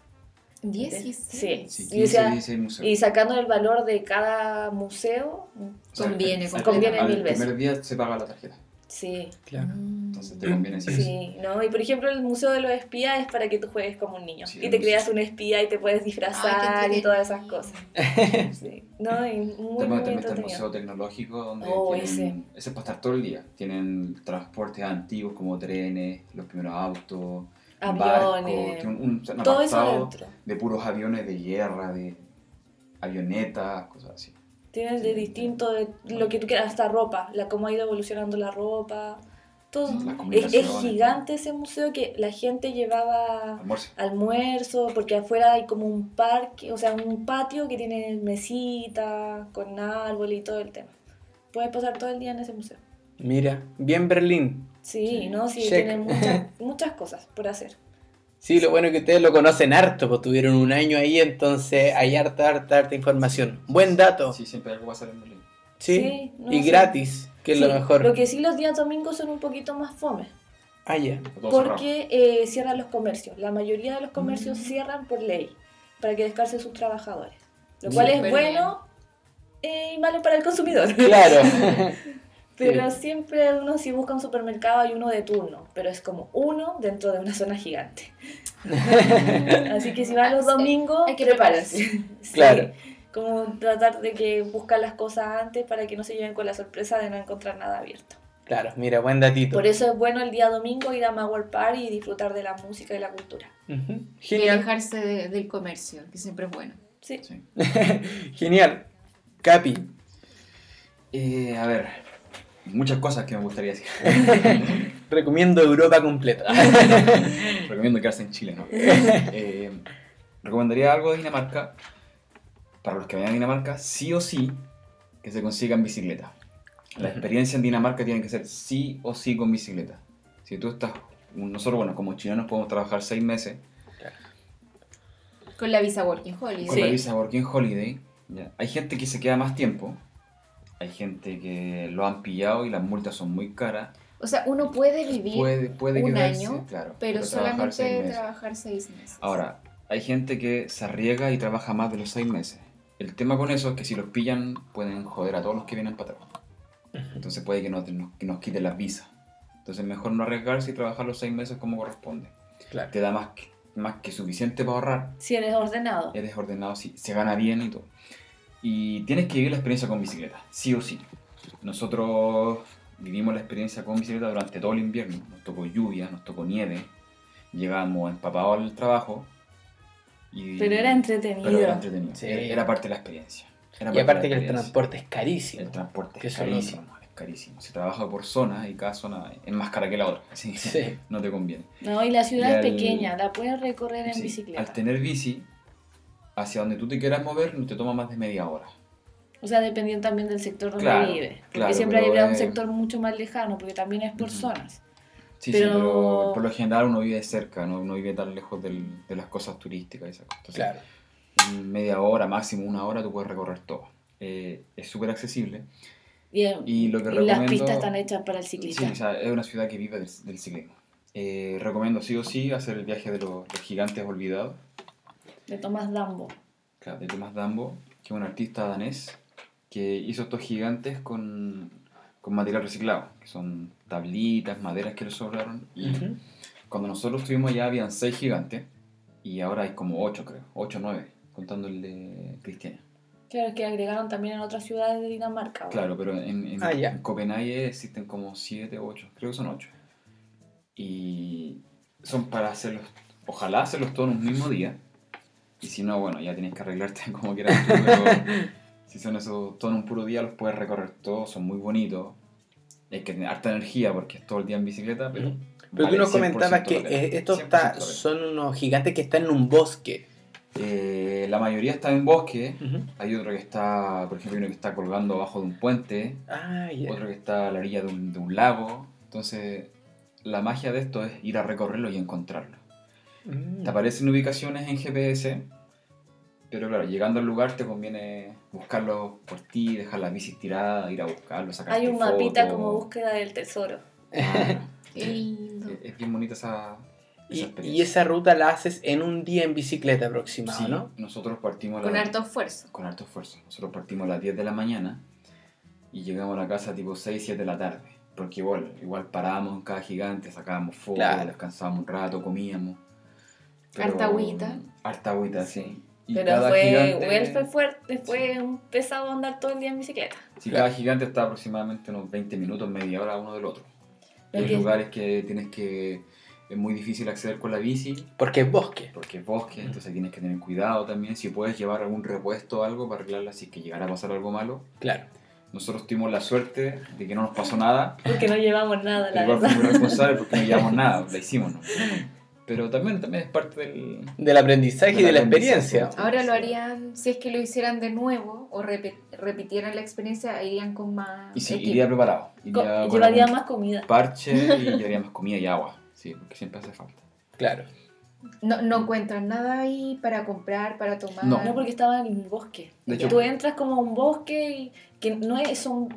16. Sí. Sí, Y, 15, o sea, 16 museos. y sacando el valor de cada museo, O sea, Conviene, al- al- conviene al mil veces. primer día se paga la tarjeta. Sí. Claro. Entonces te conviene sí. Sí, ¿no? Y por ejemplo, el Museo de los Espías es para que tú juegues como un niño. Sí, y te creas un espía y te puedes disfrazar Ay, y qué todas esas cosas. Sí. No, y muy, También, muy también está el. Museo Tecnológico, donde Oh, tienen, ese. ese es para estar todo el día. Tienen transportes antiguos como trenes, los primeros autos, Aviones, un, un- un todo eso adentro. de puros aviones de guerra, de avionetas, cosas así. Tienes de distinto, de lo que tú quieras, hasta ropa, la cómo ha ido evolucionando la ropa, todo. Es, es comunicaciones. gigante ese museo que la gente llevaba Almuerzo. almuerzo, porque afuera hay como un parque, o sea, un patio que tiene mesitas, con árbol y todo el tema. Puedes pasar todo el día en ese museo. Mira, bien Berlín. Sí, Sí. ¿no? Sí, Check. tiene muchas, muchas cosas por hacer. Sí, lo bueno es que ustedes lo conocen harto, pues tuvieron un año ahí, entonces hay harta, harta, harta información. Buen dato. Sí, siempre algo va a salir en Berlín. Sí, no, y gratis, que es lo mejor. Lo que sí los días domingos son un poquito más fome, Ah, ya. Porque eh, cierran los comercios. La mayoría de los comercios Mm. cierran por ley, para que descansen sus trabajadores. Lo Sí. cual es bueno eh, y malo para el consumidor. Claro. Pero Sí. siempre uno si busca un supermercado hay uno de turno, pero es como uno dentro de una zona gigante. Así que si van los domingos, Hay que prepárense. Sí, Claro. Como tratar de que buscar las cosas antes para que no se lleven con la sorpresa de no encontrar nada abierto. Claro, mira, buen datito. Por eso es bueno el día domingo ir a Mauer Park y disfrutar de la música y la cultura. Ujú. Y Genial, alejarse de- del comercio, que siempre es bueno. Sí. Sí. genial. Capi, Eh, a ver, muchas cosas que me gustaría decir. recomiendo Europa completa. Recomiendo quedarse en Chile, ¿no? Eh, recomendaría algo de Dinamarca. Para los que vayan a Dinamarca, sí o sí, que se consigan bicicleta. La experiencia en Dinamarca tiene que ser sí o sí con bicicleta. Si tú estás, nosotros, bueno, como chilenos podemos trabajar seis meses Con la visa Working Holiday. con Sí. la visa Working Holiday. ya. Hay gente que se queda más tiempo. Hay gente que lo han pillado y las multas son muy caras. O sea, uno puede vivir, Puede, puede un quedarse, año, claro, pero trabajar seis solamente meses. trabajar seis meses. Ahora, hay gente que se arriesga y trabaja más de los seis meses. El tema con eso es que si los pillan pueden joder a todos los que vienen para atrás. Entonces puede que nos, nos- que nos quiten las visas. Entonces mejor no arriesgarse y trabajar los seis meses como corresponde. Claro. Te da más que, más que suficiente para ahorrar. Si eres ordenado. Eres ordenado, si, se gana bien y todo. Y tienes que vivir la experiencia con bicicleta, sí o sí. Nosotros vivimos la experiencia con bicicleta durante todo el invierno. Nos tocó lluvia, nos tocó nieve. Llegamos empapados al trabajo. Y, Pero era entretenido. pero era entretenido. Sí. Era, era parte de la experiencia. Era Y parte aparte que el transporte es carísimo. El transporte es carísimo, es carísimo. Se trabaja por zona y cada zona es más cara que la otra. Así Sí. no te conviene. No, y la ciudad Y es al- pequeña, la puedes recorrer en Sí, bicicleta. Al tener bici, hacia donde tú te quieras mover, no te toma más de media hora. O sea, dependiendo también del sector donde Claro, vive. Porque claro, siempre habrá un eh, sector mucho más lejano, porque también es por Ujú. zonas. Sí, Pero- sí, pero por lo general uno vive cerca, no, no vive tan lejos del- de las cosas turísticas y esas cosas. Entonces, Claro. en media hora, máximo una hora, tú puedes recorrer todo. Eh, es súper accesible. Y, Y lo que y las recomiendo- pistas están hechas para el Sí, ciclista. o sea, es una ciudad que vive del, del ciclismo. Eh, recomiendo sí o sí hacer el viaje de los, los gigantes olvidados, De Tomás Dambo. claro, de Thomas Dambo, que es un artista danés que hizo estos gigantes con, con material reciclado, que son tablitas, maderas que le sobraron. Y Ujú. cuando nosotros estuvimos ya habían seis gigantes y ahora hay como ocho, creo, ocho o nueve, contando el de Cristiania. Claro, es que agregaron también en otras ciudades de Dinamarca. Claro, pero en, en, Ah, ya. en Copenhague existen como siete o ocho, creo que son ocho. Y son para hacerlos, ojalá hacerlos todos en un mismo día. Y si no, bueno, ya tienes que arreglarte como quieras tú, pero si son esos todos en un puro día, los puedes recorrer todos, son muy bonitos. Hay que tener harta energía porque es todo el día en bicicleta, pero... Ujú. Pero tú vale nos comentabas 100% que eh, estos 100% está- la pena. son unos gigantes que están en un bosque. Eh, la mayoría está en bosque, hay otro que está, por ejemplo, uno que está colgando abajo de un puente, Ah, otro que está a la orilla de un, de un lago. Entonces, la magia de esto es ir a recorrerlo y encontrarlo. Mm. Te aparecen ubicaciones en GPS, pero claro, llegando al lugar te conviene buscarlo por ti, dejar las bicis tiradas, ir a buscarlo, sacar Hay un mapita como búsqueda del tesoro. Qué lindo. es, es bien bonita esa, esa Y, experiencia. y esa ruta la haces en un día en bicicleta aproximado, Sí, ¿no? nosotros partimos a Con la- harto esfuerzo. con harto esfuerzo. Nosotros partimos a las 10 de la mañana y llegamos a la casa tipo 6, 7 de la tarde. Porque igual, igual parábamos en cada gigante, sacábamos fotos, Claro. descansábamos un rato, comíamos. Harta agüita. Harta agüita, sí. Y Pero cada fue, gigante- igual fue fuerte, fue un pesado andar todo el día en bicicleta. Sí, Claro. cada gigante está aproximadamente unos 20 minutos, media hora uno del otro. Hay Porque- lugares que tienes que... Es muy difícil acceder con la bici Porque es bosque. porque es bosque, entonces tienes que tener cuidado también. Si puedes llevar algún repuesto o algo para arreglarla si es que llegara a pasar algo malo. Claro. Nosotros tuvimos la suerte de que no nos pasó nada. Porque no llevamos nada, la igual verdad. fuimos responsables porque no llevamos nada, la hicimos, ¿no? Pero también, también es parte del... Del aprendizaje y de la experiencia. Ahora lo harían, si es que lo hicieran de nuevo o repitieran la experiencia, irían con más Y sí, equipo. iría preparado. Co- Iría con llevaría más comida. parche y llevaría más comida y agua. Sí, porque siempre hace falta. Claro. No, no encuentran nada ahí para comprar, para tomar. No. No, porque estaba en un bosque. De hecho, Tú entras como a un bosque y que no es, son,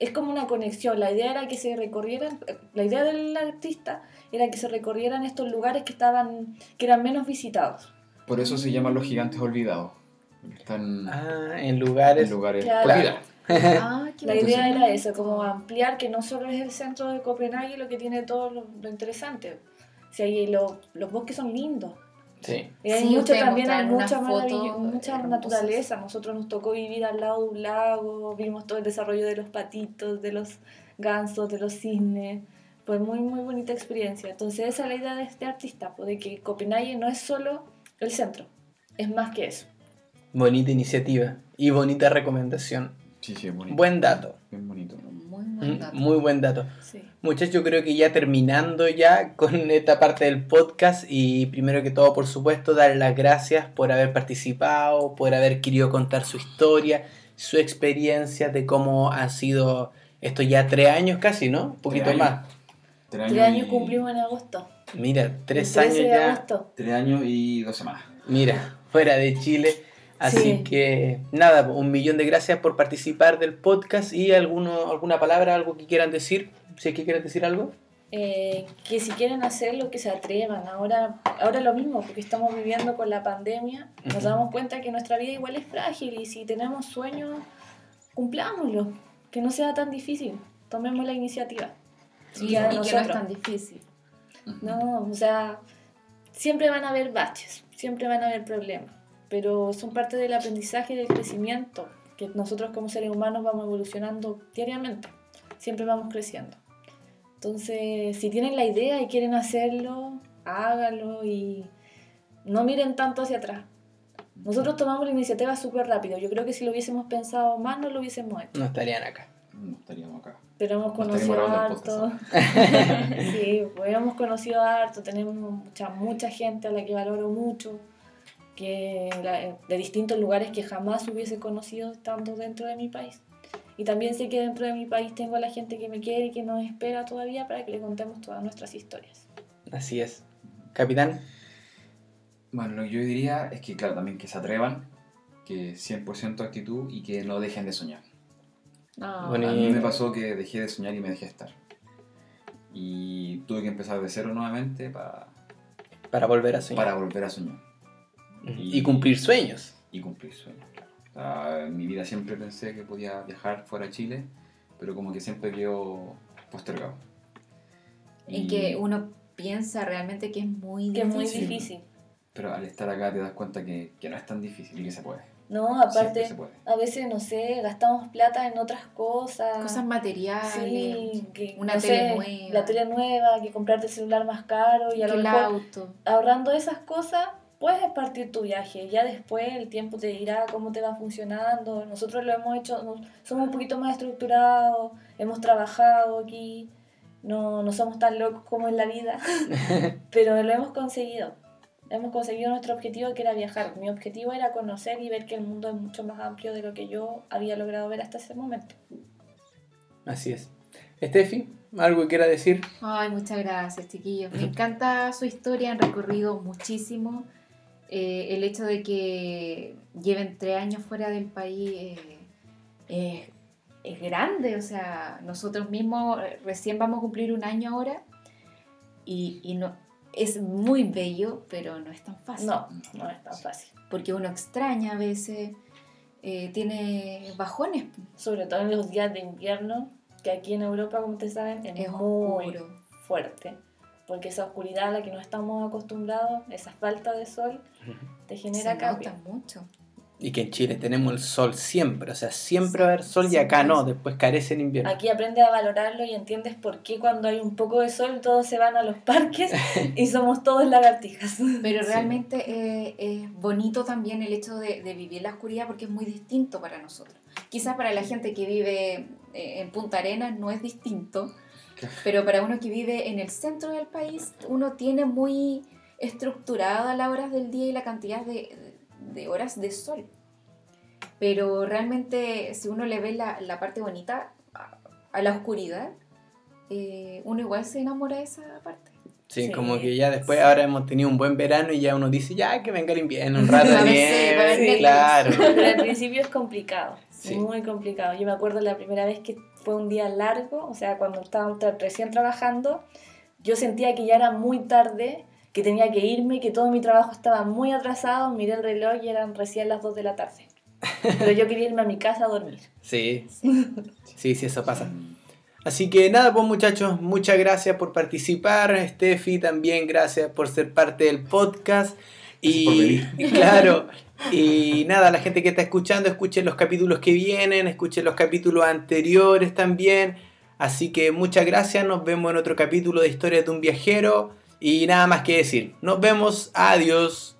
es como una conexión. La idea era que se recorrieran, la idea del artista era que se recorrieran estos lugares que estaban, que eran menos visitados. por eso se llaman los gigantes olvidados. Están Ah, en lugares. en lugares Claro. olvidados. Ah, qué La idea era eso, como ampliar que no solo es el centro de Copenhague lo que tiene todo lo, lo interesante. Si hay lo- los bosques son lindos. Sí. Y hay Sí, mucho también, hay mucha, mucha naturaleza. Nosotros nos tocó vivir al lado de un lago, vimos todo el desarrollo de los patitos, de los gansos, de los cisnes. Fue muy, muy bonita experiencia. Entonces esa es la idea de este artista, pues, de que Copenhague no es solo el centro, es más que eso. Bonita iniciativa y bonita recomendación. Sí, sí, es bonito. Buen dato. Bien bonito. Muy buen Mm, dato. Muy buen dato. Sí. Muchachos, yo creo que ya terminando ya con esta parte del podcast y primero que todo, por supuesto, dar las gracias por haber participado, por haber querido contar su historia, su experiencia de cómo han sido estos ya tres años casi, ¿no? Un poquito años. más. Tres Tres años y- cumplimos en agosto. Mira, tres años 13 de ya. agosto. Tres años y dos semanas. Mira, fuera de Chile. Así Sí. que nada, un millón de gracias por participar del podcast y alguno, alguna palabra, algo que quieran decir, si es que quieren decir algo. Eh, que si quieren hacerlo, que se atrevan. Ahora, ahora lo mismo, porque estamos viviendo con la pandemia, nos damos cuenta que nuestra vida igual es frágil y si tenemos sueños, cumplámoslo. Que no sea tan difícil. Tomemos la iniciativa. Sí, Y y que no es tan difícil. No, o sea, siempre van a haber baches, siempre van a haber problemas, pero son parte del aprendizaje y del crecimiento, que nosotros como seres humanos vamos evolucionando diariamente, siempre vamos creciendo. Entonces, si tienen la idea y quieren hacerlo, háganlo y no miren tanto hacia atrás. Nosotros tomamos la iniciativa súper rápido, yo creo que si lo hubiésemos pensado más no lo hubiésemos hecho. No estarían acá. No estaríamos acá. Pero hemos No conocido el harto. sí, pues hemos conocido harto, tenemos mucha, mucha gente a la que valoro mucho, que la- de distintos lugares que jamás hubiese conocido estando dentro de mi país. Y también sé que dentro de mi país tengo a la gente que me quiere y que nos espera todavía para que le contemos todas nuestras historias. Así es. Capitán, Bueno, lo que yo diría es que, claro, también que se atrevan, que 100% actitud y que no dejen de soñar. Ah, Bueno, A y- mí me pasó que dejé de soñar y me dejé estar. Y tuve que empezar de cero nuevamente para, para volver a soñar. para volver a soñar y cumplir sueños. y cumplir sueños. claro. O sea, en mi vida siempre pensé que podía viajar fuera de Chile, pero como que siempre quedó postergado. En Y- que uno piensa realmente que es muy Que difícil. es muy difícil. Pero al estar acá te das cuenta que, que no es tan difícil y que se puede. No, aparte, a veces, no sé, gastamos plata en otras cosas. Cosas materiales. Sí, que, una no tele sé, nueva. La tele nueva, que comprarte el celular más caro y a lo mejor auto. ahorrando esas cosas puedes partir tu viaje. Ya después el tiempo te dirá cómo te va funcionando. Nosotros lo hemos hecho, somos un poquito más estructurados, hemos trabajado aquí, no, no somos tan locos como en la vida, pero lo hemos conseguido. Hemos conseguido nuestro objetivo que era viajar. Mi objetivo era conocer y ver que el mundo es mucho más amplio de lo que yo había logrado ver hasta ese momento. Así es. Steffi, ¿algo que quiera decir? Ay, muchas gracias, chiquillos. Me encanta su historia, han recorrido muchísimo. Eh, el hecho de que lleven tres años fuera del país eh, es grande. O sea, nosotros mismos eh, recién vamos a cumplir un año ahora y, y no, es muy bello, pero no es tan fácil. No, no es tan fácil. Porque uno extraña a veces, eh, tiene bajones. Sobre todo en los días de invierno, que aquí en Europa, como ustedes saben, es, Es muy oscuro. fuerte. Porque esa oscuridad a la que no estamos acostumbrados, esa falta de sol, te genera Se cambio. nota mucho. Y que en Chile tenemos el sol siempre, o sea, siempre va a haber sol y acá no, después carece en invierno. Aquí aprendes a valorarlo y entiendes por qué cuando hay un poco de sol todos se van a los parques y somos todos lagartijas. Pero Sí. realmente eh, es bonito también el hecho de, de vivir la oscuridad porque es muy distinto para nosotros. Quizás para la gente que vive eh, en Punta Arenas no es distinto, pero para uno que vive en el centro del país, uno tiene muy estructurada las horas del día y la cantidad de, de horas de sol. Pero realmente si uno le ve la, la parte bonita a, a la oscuridad, eh, uno igual se enamora de esa parte. Sí, Sí. como que ya después ahora hemos tenido un buen verano y ya uno dice, ya que venga el invierno, un rato de sí, nieve, Netflix. claro. Pero al principio es complicado, Sí. muy complicado. Yo me acuerdo la primera vez que fue un día largo, o sea, cuando tra- recién trabajando, yo sentía que ya era muy tarde, que tenía que irme, que todo mi trabajo estaba muy atrasado, miré el reloj y eran recién las 2 de la tarde. Pero yo quería irme a mi casa a dormir. Sí, sí, sí, eso pasa. Así que nada, pues muchachos, muchas gracias por participar. Steffi, también gracias por ser parte del podcast. Y claro, y nada, la gente que está escuchando, escuchen los capítulos que vienen, escuchen los capítulos anteriores también. Así que muchas gracias, nos vemos en otro capítulo de Historias de un viajero. Y nada más que decir, nos vemos, adiós.